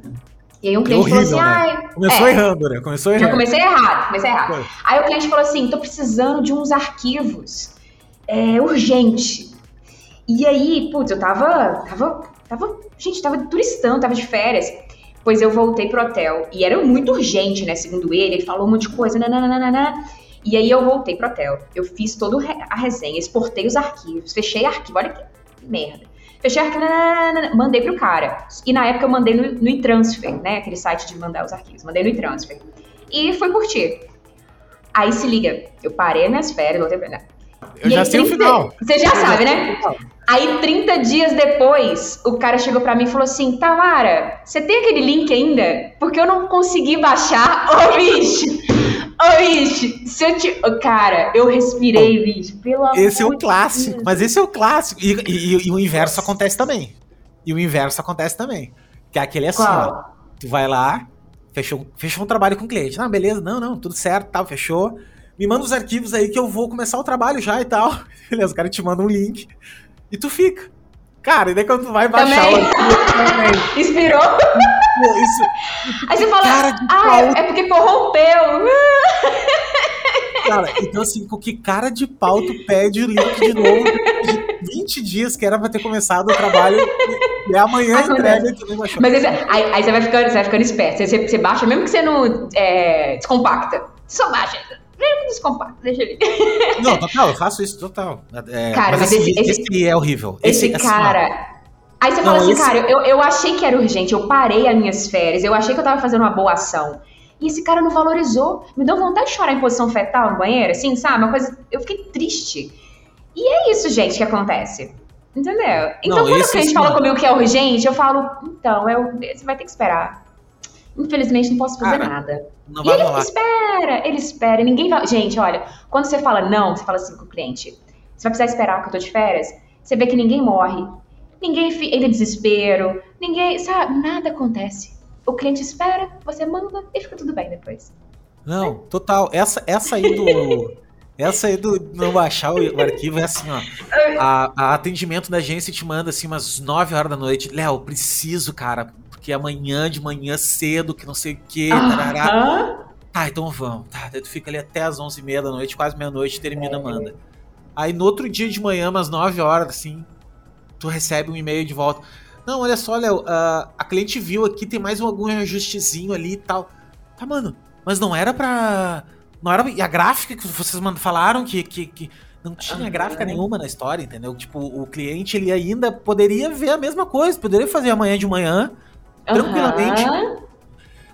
E aí um cliente horrível, falou assim, né? Começou é, errando, né? Começou errando. Já comecei errado, comecei errado. Foi. Aí o cliente falou assim, tô precisando de uns arquivos. É, urgente. E aí, putz, eu tava, tava Tava, gente, tava turistão, tava de férias. Pois eu voltei pro hotel. E era muito urgente, né? Segundo ele, ele falou um monte de coisa, nananana. E aí eu voltei pro hotel. Eu fiz toda a resenha, exportei os arquivos, fechei arquivo. Olha que merda. Fechei arquivo, nananana, mandei pro cara. E na época eu mandei no, no e-transfer, né? Aquele site de mandar os arquivos. Mandei no e-transfer. E foi curtir. Aí se liga, eu parei minhas férias, voltei pra. Eu já sei o final. Você já sabe, né? Aí, 30 dias depois, o cara chegou pra mim e falou assim: Tamara, você tem aquele link ainda? Porque eu não consegui baixar. <laughs> Ô, bicho! Ô, bicho! Se eu te... Cara, eu respirei, bicho. Pelo Esse é o clássico, Deus. mas esse é o clássico. E, e, e, o inverso acontece também. E o inverso acontece também. Que é aquele assim, Qual? ó. Tu vai lá, fechou, fechou um trabalho com o cliente. Não, beleza, não, não, tudo certo, tal, fechou. Me manda os arquivos aí que eu vou começar o trabalho já e tal. <laughs> Beleza, o cara te manda um link e tu fica. Cara, e daí quando tu vai baixar também. o arquivo, Inspirou? Isso, aí você fala, ah, é porque corrompeu. Cara, então assim, com que cara de pau tu pede o link de novo de 20 dias que era pra ter começado o trabalho e é amanhã entrega que nem baixou. Mas esse, aí, aí, você, vai ficando, você vai ficando esperto. Você, você baixa, mesmo que você não é, descompacta. Só baixa. Descompacta, deixa ele. <laughs> Não, total, eu faço isso total. É, cara, mas, mas esse, esse, esse, é horrível. Esse, esse assim, cara. Aí você não, fala assim, esse... cara, eu, eu achei que era urgente, eu parei as minhas férias, eu achei que eu tava fazendo uma boa ação. E esse cara não valorizou. Me deu vontade de chorar em posição fetal no banheiro, assim, sabe? Uma coisa. Eu fiquei triste. E é isso, gente, que acontece. Entendeu? Então, não, quando o cliente fala comigo que é urgente, eu falo, então, eu, você vai ter que esperar. Infelizmente, não posso fazer Cara, nada. Não vai e ele rolar. espera, ele espera. Ninguém vai. Gente, olha, quando você fala não, você fala assim com o cliente: você vai precisar esperar que eu tô de férias. Você vê que ninguém morre, ninguém entra em desespero, ninguém. Sabe? Nada acontece. O cliente espera, você manda e fica tudo bem depois. Não, é. total. Essa, essa aí do. <laughs> Essa aí do não baixar o, o arquivo é assim, ó. A, a, atendimento da agência te manda assim umas 9 horas da noite. Léo, preciso, cara, porque amanhã de manhã cedo, que não sei o quê. Tarará. Tá, então vamos. Tá, tu fica ali até as 11h30 da noite, quase meia-noite, termina, manda. Aí no outro dia de manhã, umas 9 horas, assim, tu recebe um e-mail de volta. Não, olha só, Léo, uh, a cliente viu aqui, tem mais algum ajustezinho ali e tal. Tá, mano, mas não era pra não era, e a gráfica que vocês falaram que, que, que não tinha gráfica nenhuma na história, entendeu? Tipo, o cliente ele ainda poderia ver a mesma coisa, poderia fazer amanhã de manhã, tranquilamente.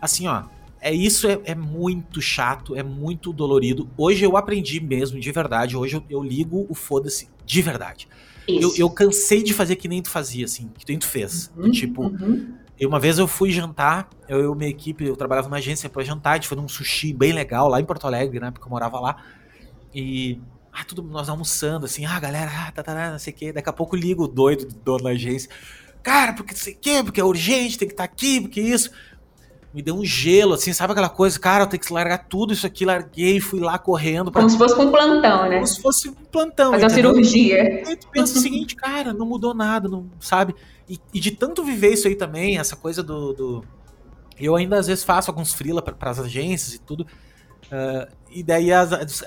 Assim, ó, é isso é, é, muito chato, é muito dolorido. Hoje eu aprendi mesmo, de verdade. Hoje eu, eu ligo o foda-se de verdade. Eu, eu, cansei de fazer que nem tu fazia, assim, que nem tu fez. Uhum, tipo, uhum. Uma vez eu fui jantar, eu e minha equipe, eu trabalhava numa agência para jantar, a gente foi num sushi bem legal lá em Porto Alegre, né? Porque eu morava lá. E ah, tudo nós almoçando, assim, ah, galera, ah, tá, tá, tá, não sei o quê. Daqui a pouco ligo o doido do dono da agência. Cara, porque não sei o quê, porque é urgente, tem que estar tá aqui, porque isso. Me deu um gelo, assim, sabe aquela coisa? Cara, eu tenho que largar tudo isso aqui, larguei, fui lá correndo. Pra... Como se fosse um plantão, né? Como se fosse um plantão. Fazer uma cirurgia. Aí tu pensa o seguinte, cara, não mudou nada, não sabe? E, e, de tanto viver isso aí também, essa coisa do. do... Eu ainda às vezes faço alguns freela para as agências e tudo. Uh, e daí as, as,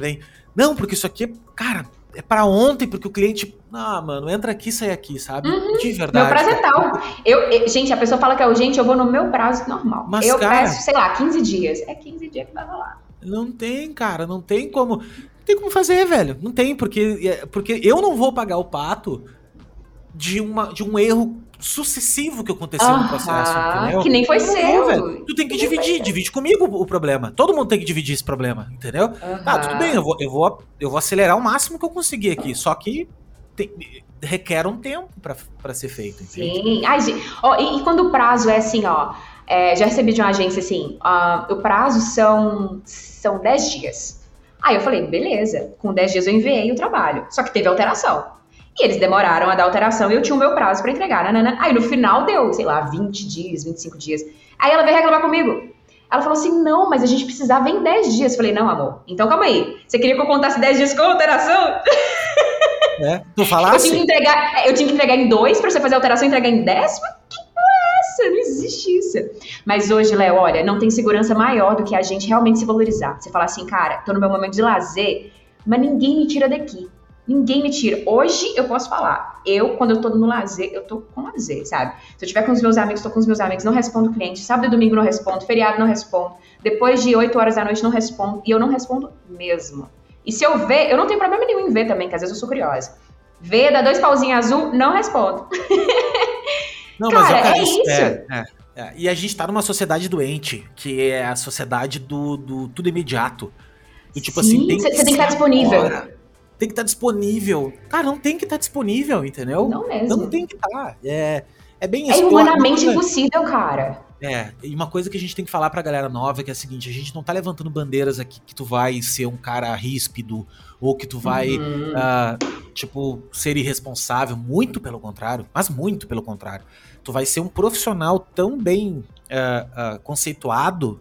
vêm. Não, porque isso aqui, cara, é para ontem, porque o cliente. Ah, mano, entra aqui sai aqui, sabe? Uhum. De verdade. Meu prazo é tal. Eu, eu, gente, a pessoa fala que é urgente, eu vou no meu prazo normal. Mas, eu cara, peço, sei lá, 15 dias. É 15 dias que vai rolar. Não tem, cara, não tem como. Não tem como fazer, velho. Não tem, porque, é, porque eu não vou pagar o pato de, uma, de um erro sucessivo que aconteceu no processo, entendeu? Que nem foi seu. Velho. Tu tem que, que dividir, divide comigo o problema. Todo mundo tem que dividir esse problema, entendeu? Uhum. Tá, tudo bem, eu vou, eu, vou, eu vou acelerar o máximo que eu conseguir aqui, só que tem, requer um tempo para ser feito. Entende? Sim. Ai, gente, ó, e, e, quando o prazo é assim, ó, é, já recebi de uma agência assim, uh, o prazo são, são 10 dias. Aí eu falei, beleza, com 10 dias eu enviei o trabalho, só que teve alteração. E eles demoraram a dar alteração e eu tinha o meu prazo para entregar. Nanana. Aí no final deu, sei lá, 20 dias, 25 dias. Aí ela veio reclamar comigo. Ela falou assim: não, mas a gente precisava em 10 dias. Eu falei: não, amor, então calma aí. Você queria que eu contasse 10 dias com alteração? <laughs> É, tu falasse? Eu tinha que entregar, eu tinha que entregar em dois para você fazer a alteração e entregar em 10? Que porra é essa? Não existe isso. Mas hoje, Léo, olha, não tem segurança maior do que a gente realmente se valorizar. Você falar assim, cara, tô no meu momento de lazer, mas ninguém me tira daqui. Ninguém me tira. Hoje eu posso falar. Eu, quando eu tô no lazer, eu tô com lazer, sabe? Se eu tiver com os meus amigos, tô com os meus amigos, não respondo cliente. Sábado e domingo não respondo. Feriado não respondo. Depois de 8 horas da noite não respondo. E eu não respondo mesmo. E se eu ver, eu não tenho problema nenhum em ver também, que às vezes eu sou curiosa. Ver, dá dois pauzinhos azul, não respondo. Não, Cara, mas, cara, é isso. É, é, é. E a gente tá numa sociedade doente, que é a sociedade do, do tudo imediato. Do, tipo Sim, assim, tem você tem que estar disponível. Tem que estar tá disponível. Cara, não tem que estar tá disponível, entendeu? Não mesmo. Não tem que estar. Tá. É, é bem É humanamente impossível, cara. É, e uma coisa que a gente tem que falar pra galera nova é que é a seguinte, a gente não tá levantando bandeiras aqui que tu vai ser um cara ríspido, ou que tu vai, uhum. uh, tipo, ser irresponsável, muito pelo contrário, mas muito pelo contrário. Tu vai ser um profissional tão bem uh, uh, conceituado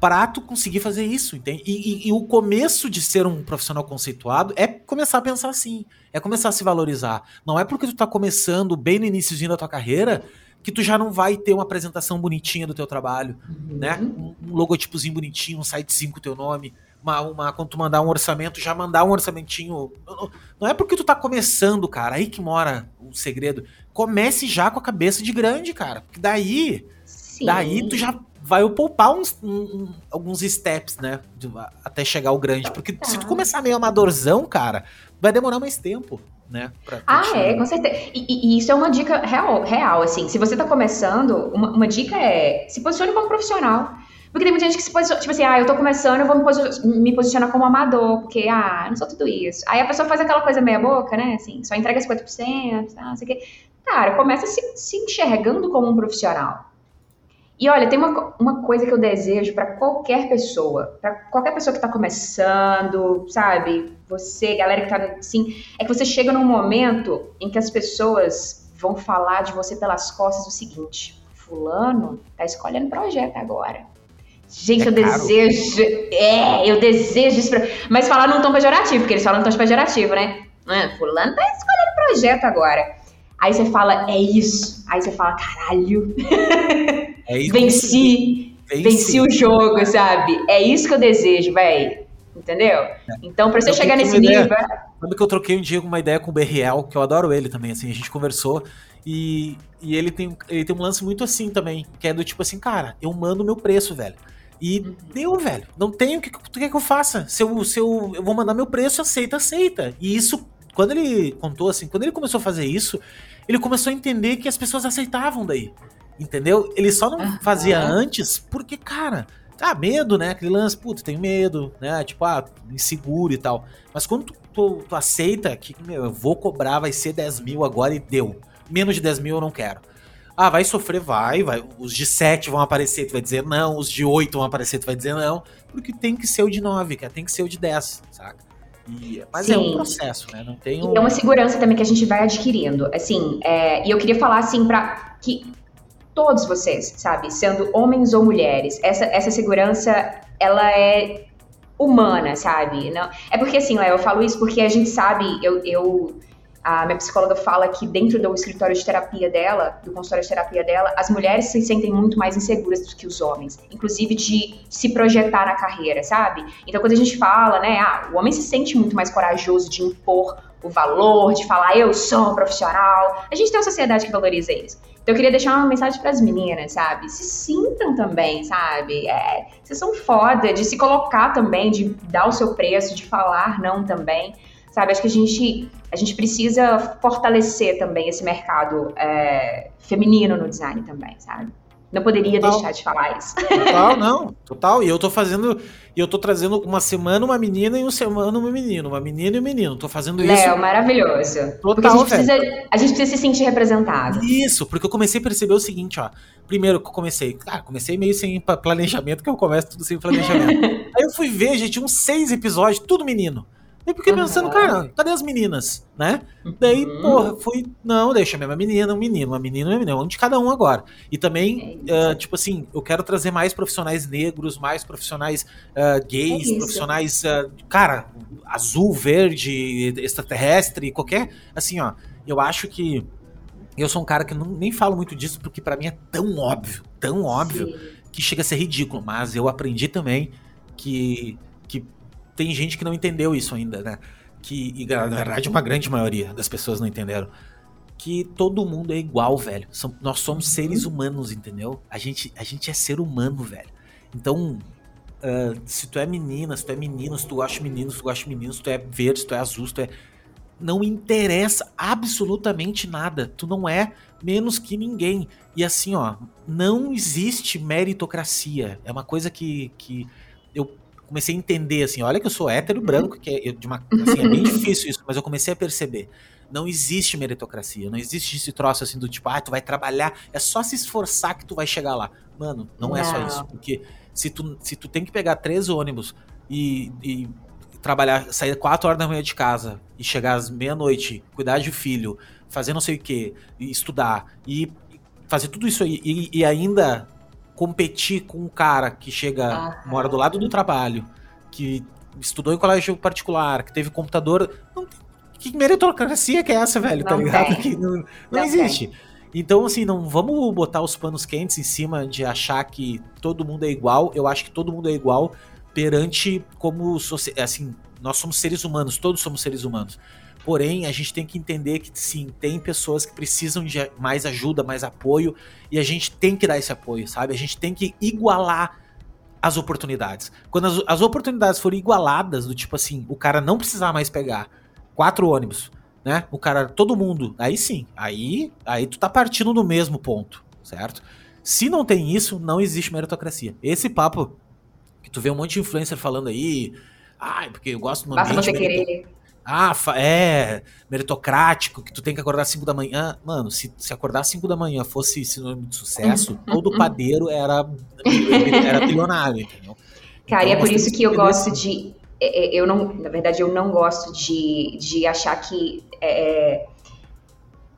para tu conseguir fazer isso, entende? E, e, e, o começo de ser um profissional conceituado é começar a pensar assim, é começar a se valorizar. Não é porque tu tá começando bem no iníciozinho da tua carreira que tu já não vai ter uma apresentação bonitinha do teu trabalho, uhum. né? Um, um, logotipozinho bonitinho, um sitezinho com o teu nome, uma, uma, quando tu mandar um orçamento, já mandar um orçamentinho. Não, não é porque tu tá começando, cara, aí que mora o segredo. Comece já com a cabeça de grande, cara. Porque daí, Sim. daí tu já vai poupar uns, um, alguns steps, né? De, até chegar ao grande. Porque tá. se tu começar meio amadorzão, cara, vai demorar mais tempo. Né, ah, é, com certeza. E, e, isso é uma dica real, real, assim. Se você tá começando, uma, uma dica é se posicione como profissional. Porque tem muita gente que se posiciona, tipo assim, ah, eu tô começando, eu vou me, posicionar como amador, porque, ah, não sou tudo isso. Aí a pessoa faz aquela coisa meia boca, né, assim, só entrega 50%, tá, não sei o quê. Cara, começa se, se enxergando como um profissional. E olha, tem uma, uma coisa que eu desejo para qualquer pessoa, para qualquer pessoa que está começando, sabe? Você, galera que tá assim, é que você chega num momento em que as pessoas vão falar de você pelas costas o seguinte: Fulano tá escolhendo projeto agora. Gente, é eu caro. desejo. É, eu desejo isso. Pra, mas falar num tom pejorativo, porque eles falam num tom pejorativo, né? Ah, fulano tá escolhendo projeto agora. Aí você fala, é isso. Aí você fala, caralho. É isso venci, venci. Venci o jogo, sabe? É isso que eu desejo, velho. Entendeu? É. Então, pra você eu chegar nesse nível. Lembra que eu troquei um dia uma ideia com o Berriel, que eu adoro ele também, assim, a gente conversou. E, e ele, tem, ele tem um lance muito assim também, que é do tipo assim, cara, eu mando o meu preço, velho. E uhum. deu, velho. Não tem o que tu quer que eu faça. Se eu, se eu, eu vou mandar meu preço, aceita, aceita. E isso, quando ele contou assim, quando ele começou a fazer isso, ele começou a entender que as pessoas aceitavam daí. Entendeu? Ele só não fazia antes porque, cara, ah, medo, né? Aquele lance, puta, tenho medo, né? Tipo, ah, inseguro e tal. Mas quando tu, tu, tu, aceita que, meu, eu vou cobrar, vai ser 10 mil agora e deu. Menos de 10 mil eu não quero. Ah, vai sofrer, vai, vai. Os de 7 vão aparecer, tu vai dizer não. Os de 8 vão aparecer, tu vai dizer não. Porque tem que ser o de 9, cara. Tem que ser o de 10, saca? E, mas Sim. é um processo, né? Não tem um... E é uma segurança também que a gente vai adquirindo. Assim, é, e eu queria falar assim para que todos vocês, sabe, sendo homens ou mulheres, essa, essa segurança ela é humana, sabe? Não, é porque assim, Léo, eu falo isso porque a gente sabe, eu, eu a minha psicóloga fala que dentro do escritório de terapia dela, do consultório de terapia dela, as mulheres se sentem muito mais inseguras do que os homens, inclusive de se projetar na carreira, sabe? Então quando a gente fala, né, ah, o homem se sente muito mais corajoso de impor o valor, de falar eu sou um profissional. A gente tem uma sociedade que valoriza isso. Então eu queria deixar uma mensagem para as meninas, sabe? Se sintam também, sabe? É, vocês são foda de se colocar também, de dar o seu preço, de falar não também sabe? Acho que a gente, a gente precisa fortalecer também esse mercado é, feminino no design também, sabe? Não poderia total. deixar de falar isso. Total, <laughs> não. Total. E eu tô fazendo. E eu tô trazendo uma semana uma menina e uma semana um menino. Uma menina e um menino. Tô fazendo isso. Léo, maravilhoso. Total, porque a gente, precisa, a gente precisa se sentir representado. Isso, porque eu comecei a perceber o seguinte, ó. Primeiro que eu comecei. Cara, comecei meio sem planejamento, que eu começo tudo sem planejamento. <laughs> Aí eu fui ver, gente, uns seis episódios, tudo menino. E fiquei uhum. pensando, cara, cadê as meninas, né? Uhum. Daí, porra, fui, não, deixa a mesma menina, um menino, uma menina, uma menina, um de cada um agora. E também, é uh, tipo assim, eu quero trazer mais profissionais negros, mais profissionais uh, gays, é profissionais, uh, cara, azul, verde, extraterrestre, qualquer, assim, ó. Eu acho que eu sou um cara que não, nem falo muito disso porque para mim é tão óbvio, tão óbvio, Sim. que chega a ser ridículo. Mas eu aprendi também que tem gente que não entendeu isso ainda, né? Que, e na verdade, uma grande maioria das pessoas não entenderam. Que todo mundo é igual, velho. nós somos uhum. seres humanos, entendeu? A gente, a gente é ser humano, velho. Então, uh, se tu é menina, se tu é menino, se tu gosta de menino, se tu gosta de menino, se tu é verde, se tu é azul, se tu é. Não interessa absolutamente nada. Tu não é menos que ninguém. E assim, ó, não existe meritocracia. É uma coisa que, que comecei a entender, assim, olha que eu sou hétero branco, que é, de uma, assim, é bem <laughs> difícil isso, mas eu comecei a perceber. Não existe meritocracia, não existe esse troço assim do tipo, ah, tu vai trabalhar, é só se esforçar que tu vai chegar lá. Mano, não, não. é só isso. Porque se tu, se tu tem que pegar três ônibus e, e trabalhar, sair quatro horas da manhã de casa e chegar às meia-noite, cuidar de filho, fazer não sei o que, estudar e fazer tudo isso aí e, e ainda competir com um cara que chega, ah, mora do lado do trabalho, que estudou em colégio particular, que teve computador. Não tem, que meritocracia que é essa, velho? Tá não tá ligado? <laughs> Que não, não, não existe. Tem. Então, assim, não vamos botar os panos quentes em cima de achar que todo mundo é igual. Eu acho que todo mundo é igual perante como assim, nós somos seres humanos, todos somos seres humanos. Porém, a gente tem que entender que sim, tem pessoas que precisam de mais ajuda, mais apoio, e a gente tem que dar esse apoio, sabe? A gente tem que igualar as oportunidades. Quando as, as oportunidades forem igualadas, do tipo assim, o cara não precisar mais pegar quatro ônibus, né? O cara, todo mundo, aí sim, aí, aí tu tá partindo no mesmo ponto, certo? Se não tem isso, não existe meritocracia. Esse papo que tu vê um monte de influencer falando aí, ai, porque eu gosto do Basta você querer ah, é meritocrático, que tu tem que acordar às 5 da manhã. Mano, se, se acordar às 5 da manhã fosse sinônimo de sucesso, uhum. todo padeiro era, era bilionário, entendeu? Cara, então, e é por isso que eu gosto de. É, é, eu não, na verdade, eu não gosto de, de achar que. É, é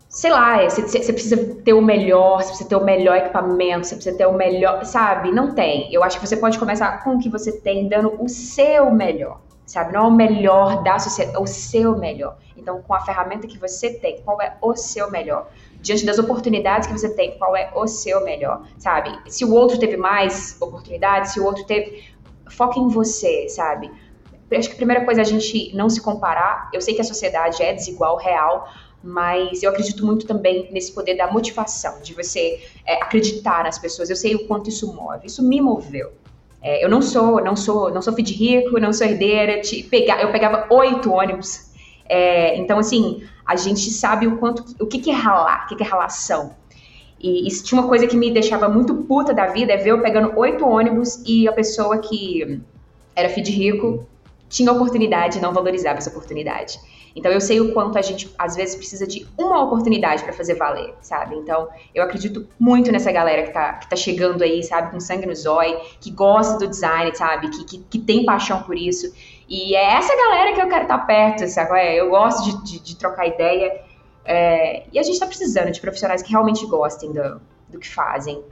sei lá, você, você, precisa ter o melhor, você precisa ter o melhor equipamento, você precisa ter o melhor. Sabe? Não tem. Eu acho que você pode começar com o que você tem, dando o seu melhor sabe? Não é o melhor da sociedade, é o seu melhor. Então, com a ferramenta que você tem, qual é o seu melhor? Diante das oportunidades que você tem, qual é o seu melhor, sabe? Se o outro teve mais oportunidades, se o outro teve. Foca em você, sabe? Acho que a primeira coisa é a gente não se comparar. Eu sei que a sociedade é desigual, real, mas eu acredito muito também nesse poder da motivação, de você é, acreditar nas pessoas. Eu sei o quanto isso move. Isso me moveu. É, eu não sou, não sou, não sou filho de rico, não sou herdeira. Te, pegar, eu pegava oito ônibus. É, então, assim, a gente sabe o quanto, o que, que é ralar, o que, que é ralação. E, tinha uma coisa que me deixava muito puta da vida, é ver eu pegando oito ônibus e a pessoa que era filho de rico tinha oportunidade e não valorizava essa oportunidade. Então eu sei o quanto a gente às vezes precisa de uma oportunidade para fazer valer, sabe? Então eu acredito muito nessa galera que tá, que tá chegando aí, sabe, com sangue no zóio, que gosta do design, sabe, que, que, que, tem paixão por isso. E é essa galera que eu quero estar tá perto, sabe? É, eu gosto de, de, de trocar ideia. É, e a gente está precisando de profissionais que realmente gostem do, do que fazem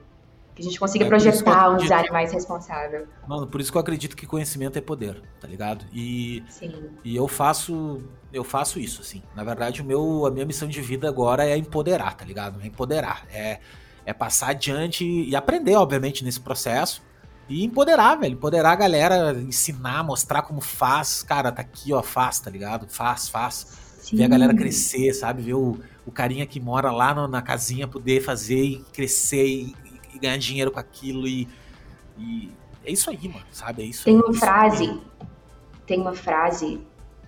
que a gente consiga é, projetar um design mais responsável. Mano, por isso que eu acredito que conhecimento é poder, tá ligado? E, Sim. e eu faço eu faço isso, assim. Na verdade, o meu, a minha missão de vida agora é empoderar, tá ligado? É empoderar. É, é passar adiante e aprender, obviamente, nesse processo. E empoderar, velho. Empoderar a galera, ensinar, mostrar como faz. Cara, tá aqui, ó, faz, tá ligado? Faz, faz. Sim. Ver a galera crescer, sabe? Ver o, o carinha que mora lá no, na casinha poder fazer e crescer e, e ganhar dinheiro com aquilo e, e, é isso aí, mano, sabe? É isso Tem aí, uma frase, tem uma frase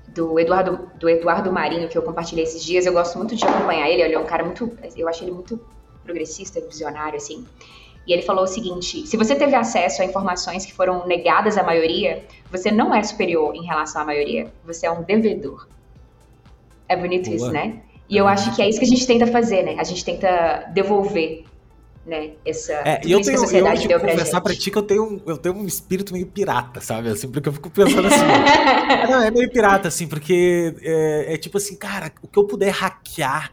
do Eduardo, do Eduardo Marinho que eu compartilhei esses dias. Eu gosto muito de acompanhar ele. Ele é um cara muito, eu acho ele muito progressista, visionário, assim. E ele falou o seguinte: se você teve acesso a informações que foram negadas à maioria, você não é superior em relação à maioria. Você é um devedor. É bonito Boa. isso, né? E eu acho que é isso que a gente tenta fazer, né? A gente tenta devolver né? Essa, é, eu tenho, eu, tipo, confessar pra ti que eu tenho, eu tenho um espírito meio pirata, sabe? Assim, porque eu fico pensando assim, <laughs> não, é meio pirata, assim, porque é, é, tipo assim, cara, o que eu puder hackear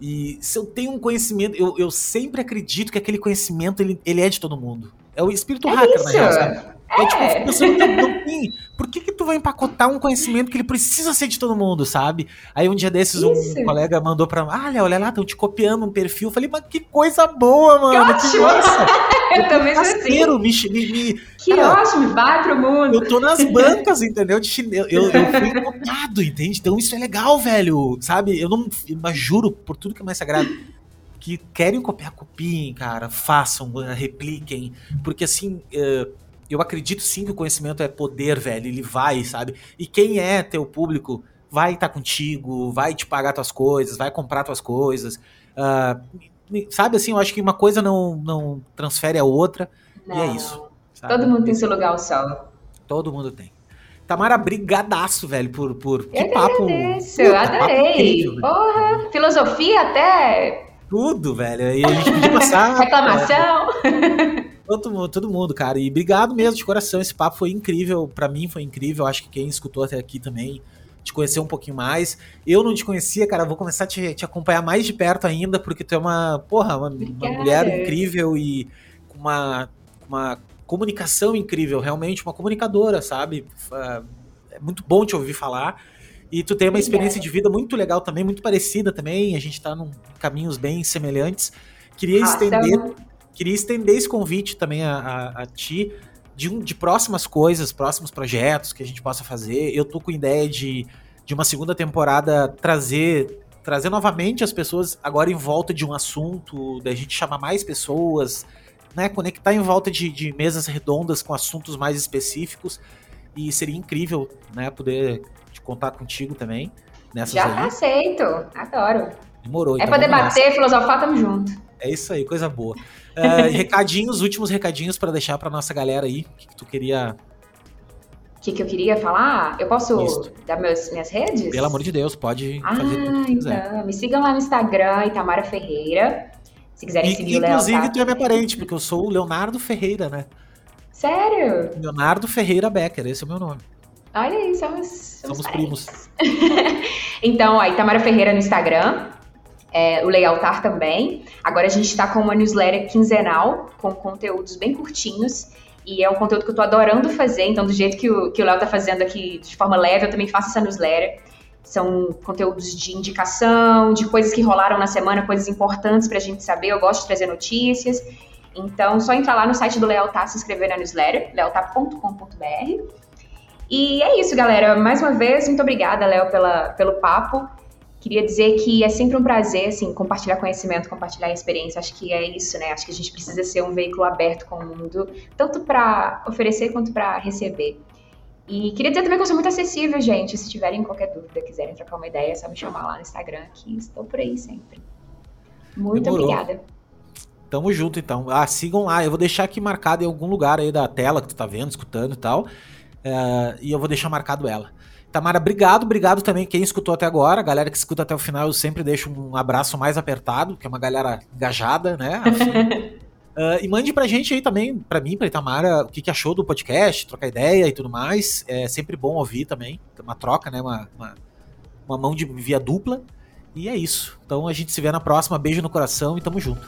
e se eu tenho um conhecimento, eu, eu sempre acredito que aquele conhecimento, ele, ele é de todo mundo. É o espírito é hacker, isso. na real, sabe? É, tipo, é tipo, pensando, não tem. Por que, que tu vai empacotar um conhecimento que ele precisa ser de todo mundo, sabe? Aí um dia desses, Isso. um colega mandou pra mim, ah, olha lá, estão te copiando um perfil. Eu falei, mas que coisa boa, mano. Que, que massa. <laughs> eu também sou assim. Me, me, que cara, ótimo, vai pro mundo. Eu tô nas <laughs> bancas, entendeu? De chinelo. Eu, eu fui copiado, entende? Então isso é legal, velho. Sabe? Eu não. Mas juro, por tudo que é mais sagrado que querem copiar, copiem, cara, façam, repliquem, porque assim, uh, eu acredito sim que o conhecimento é poder, velho. Ele vai, sabe? E quem é teu público vai estar tá contigo, vai te pagar tuas coisas, vai comprar tuas coisas. Uh, sabe assim, eu acho que uma coisa não, não transfere a outra. Não. E é isso. Sabe? Todo mundo tem seu lugar ao sol. Todo mundo tem. Tamara, brigadaço, velho, por, por que eu papo. Agradeço, Puta, adorei. Incrível, Porra, filosofia até. Tudo, velho. E a gente podia passar. <laughs> Reclamação. Todo, mundo, todo mundo, cara. E obrigado mesmo de coração. Esse papo foi incrível. para mim foi incrível. Acho que quem escutou até aqui também te conhecer um pouquinho mais. Eu não te conhecia, cara. Vou começar a te, te acompanhar mais de perto ainda, porque tu é uma, porra, uma, uma mulher incrível e com uma, uma comunicação incrível, realmente uma comunicadora, sabe? É muito bom te ouvir falar. E tu tem uma experiência de vida muito legal também, muito parecida também. A gente tá num caminhos bem semelhantes. Queria estender, queria estender esse convite também a, a, a ti de, um, de próximas coisas, próximos projetos que a gente possa fazer. Eu tô com ideia de, de uma segunda temporada trazer trazer novamente as pessoas agora em volta de um assunto, da gente chamar mais pessoas, né, conectar em volta de, de mesas redondas com assuntos mais específicos. E seria incrível, né, poder contar contigo também nessas Já aí. aceito, adoro. Demorou. É então pra debater, nessa. filosofar, tamo junto. É isso aí, coisa boa. Uh, <laughs> recadinhos, últimos recadinhos para deixar pra nossa galera aí, o que, que tu queria o que, que, eu queria falar? Eu posso Isso. dar meus, minhas redes? Pelo amor de Deus, pode ah, fazer tudo que quiser. Então, me sigam lá no Instagram, Itamara Ferreira. Se quiserem e, seguir o Léo. Inclusive, tu é minha parente, porque eu sou o Leonardo Ferreira, né? Sério? Leonardo Ferreira Becker, esse é o meu nome. Olha aí, somos, somos, somos primos. <laughs> então, aí, Tamara Ferreira no Instagram, é, o Lealtar também. Agora a gente está com uma newsletter quinzenal, com conteúdos bem curtinhos. E é um conteúdo que eu tô adorando fazer, então do jeito que o, que o Léo tá fazendo aqui de forma leve, eu também faço essa newsletter. São conteúdos de indicação, de coisas que rolaram na semana, coisas importantes pra gente saber. Eu gosto de trazer notícias. Então, só entrar lá no site do Lealtar, se inscrever na newsletter, lealtar.com.br. E é isso, galera. Mais uma vez, muito obrigada, Léo, pela, pelo papo. Queria dizer que é sempre um prazer, assim, compartilhar conhecimento, compartilhar experiência. Acho que é isso, né? Acho que a gente precisa ser um veículo aberto com o mundo, tanto para oferecer quanto para receber. E queria dizer também que eu sou muito acessível, gente. Se tiverem qualquer dúvida, quiserem trocar uma ideia, é só me chamar lá no Instagram, que estou por aí sempre. Muito Demorou. obrigada. Tamo junto, então. Ah, sigam lá. Eu vou deixar aqui marcado em algum lugar aí da tela que tu tá vendo, escutando e tal. É, e eu vou deixar marcado ela. Tamara, obrigado, obrigado também quem escutou até agora. A galera que escuta até o final, eu sempre deixo um abraço mais apertado, que é uma galera engajada, né? Uh, <laughs> e mande pra gente aí também, pra mim, pra Itamara, o que, que achou do podcast, trocar ideia e tudo mais. É sempre bom ouvir também. Uma troca, né? Uma, uma, uma mão de via dupla. E é isso. Então a gente se vê na próxima. Beijo no coração e tamo junto.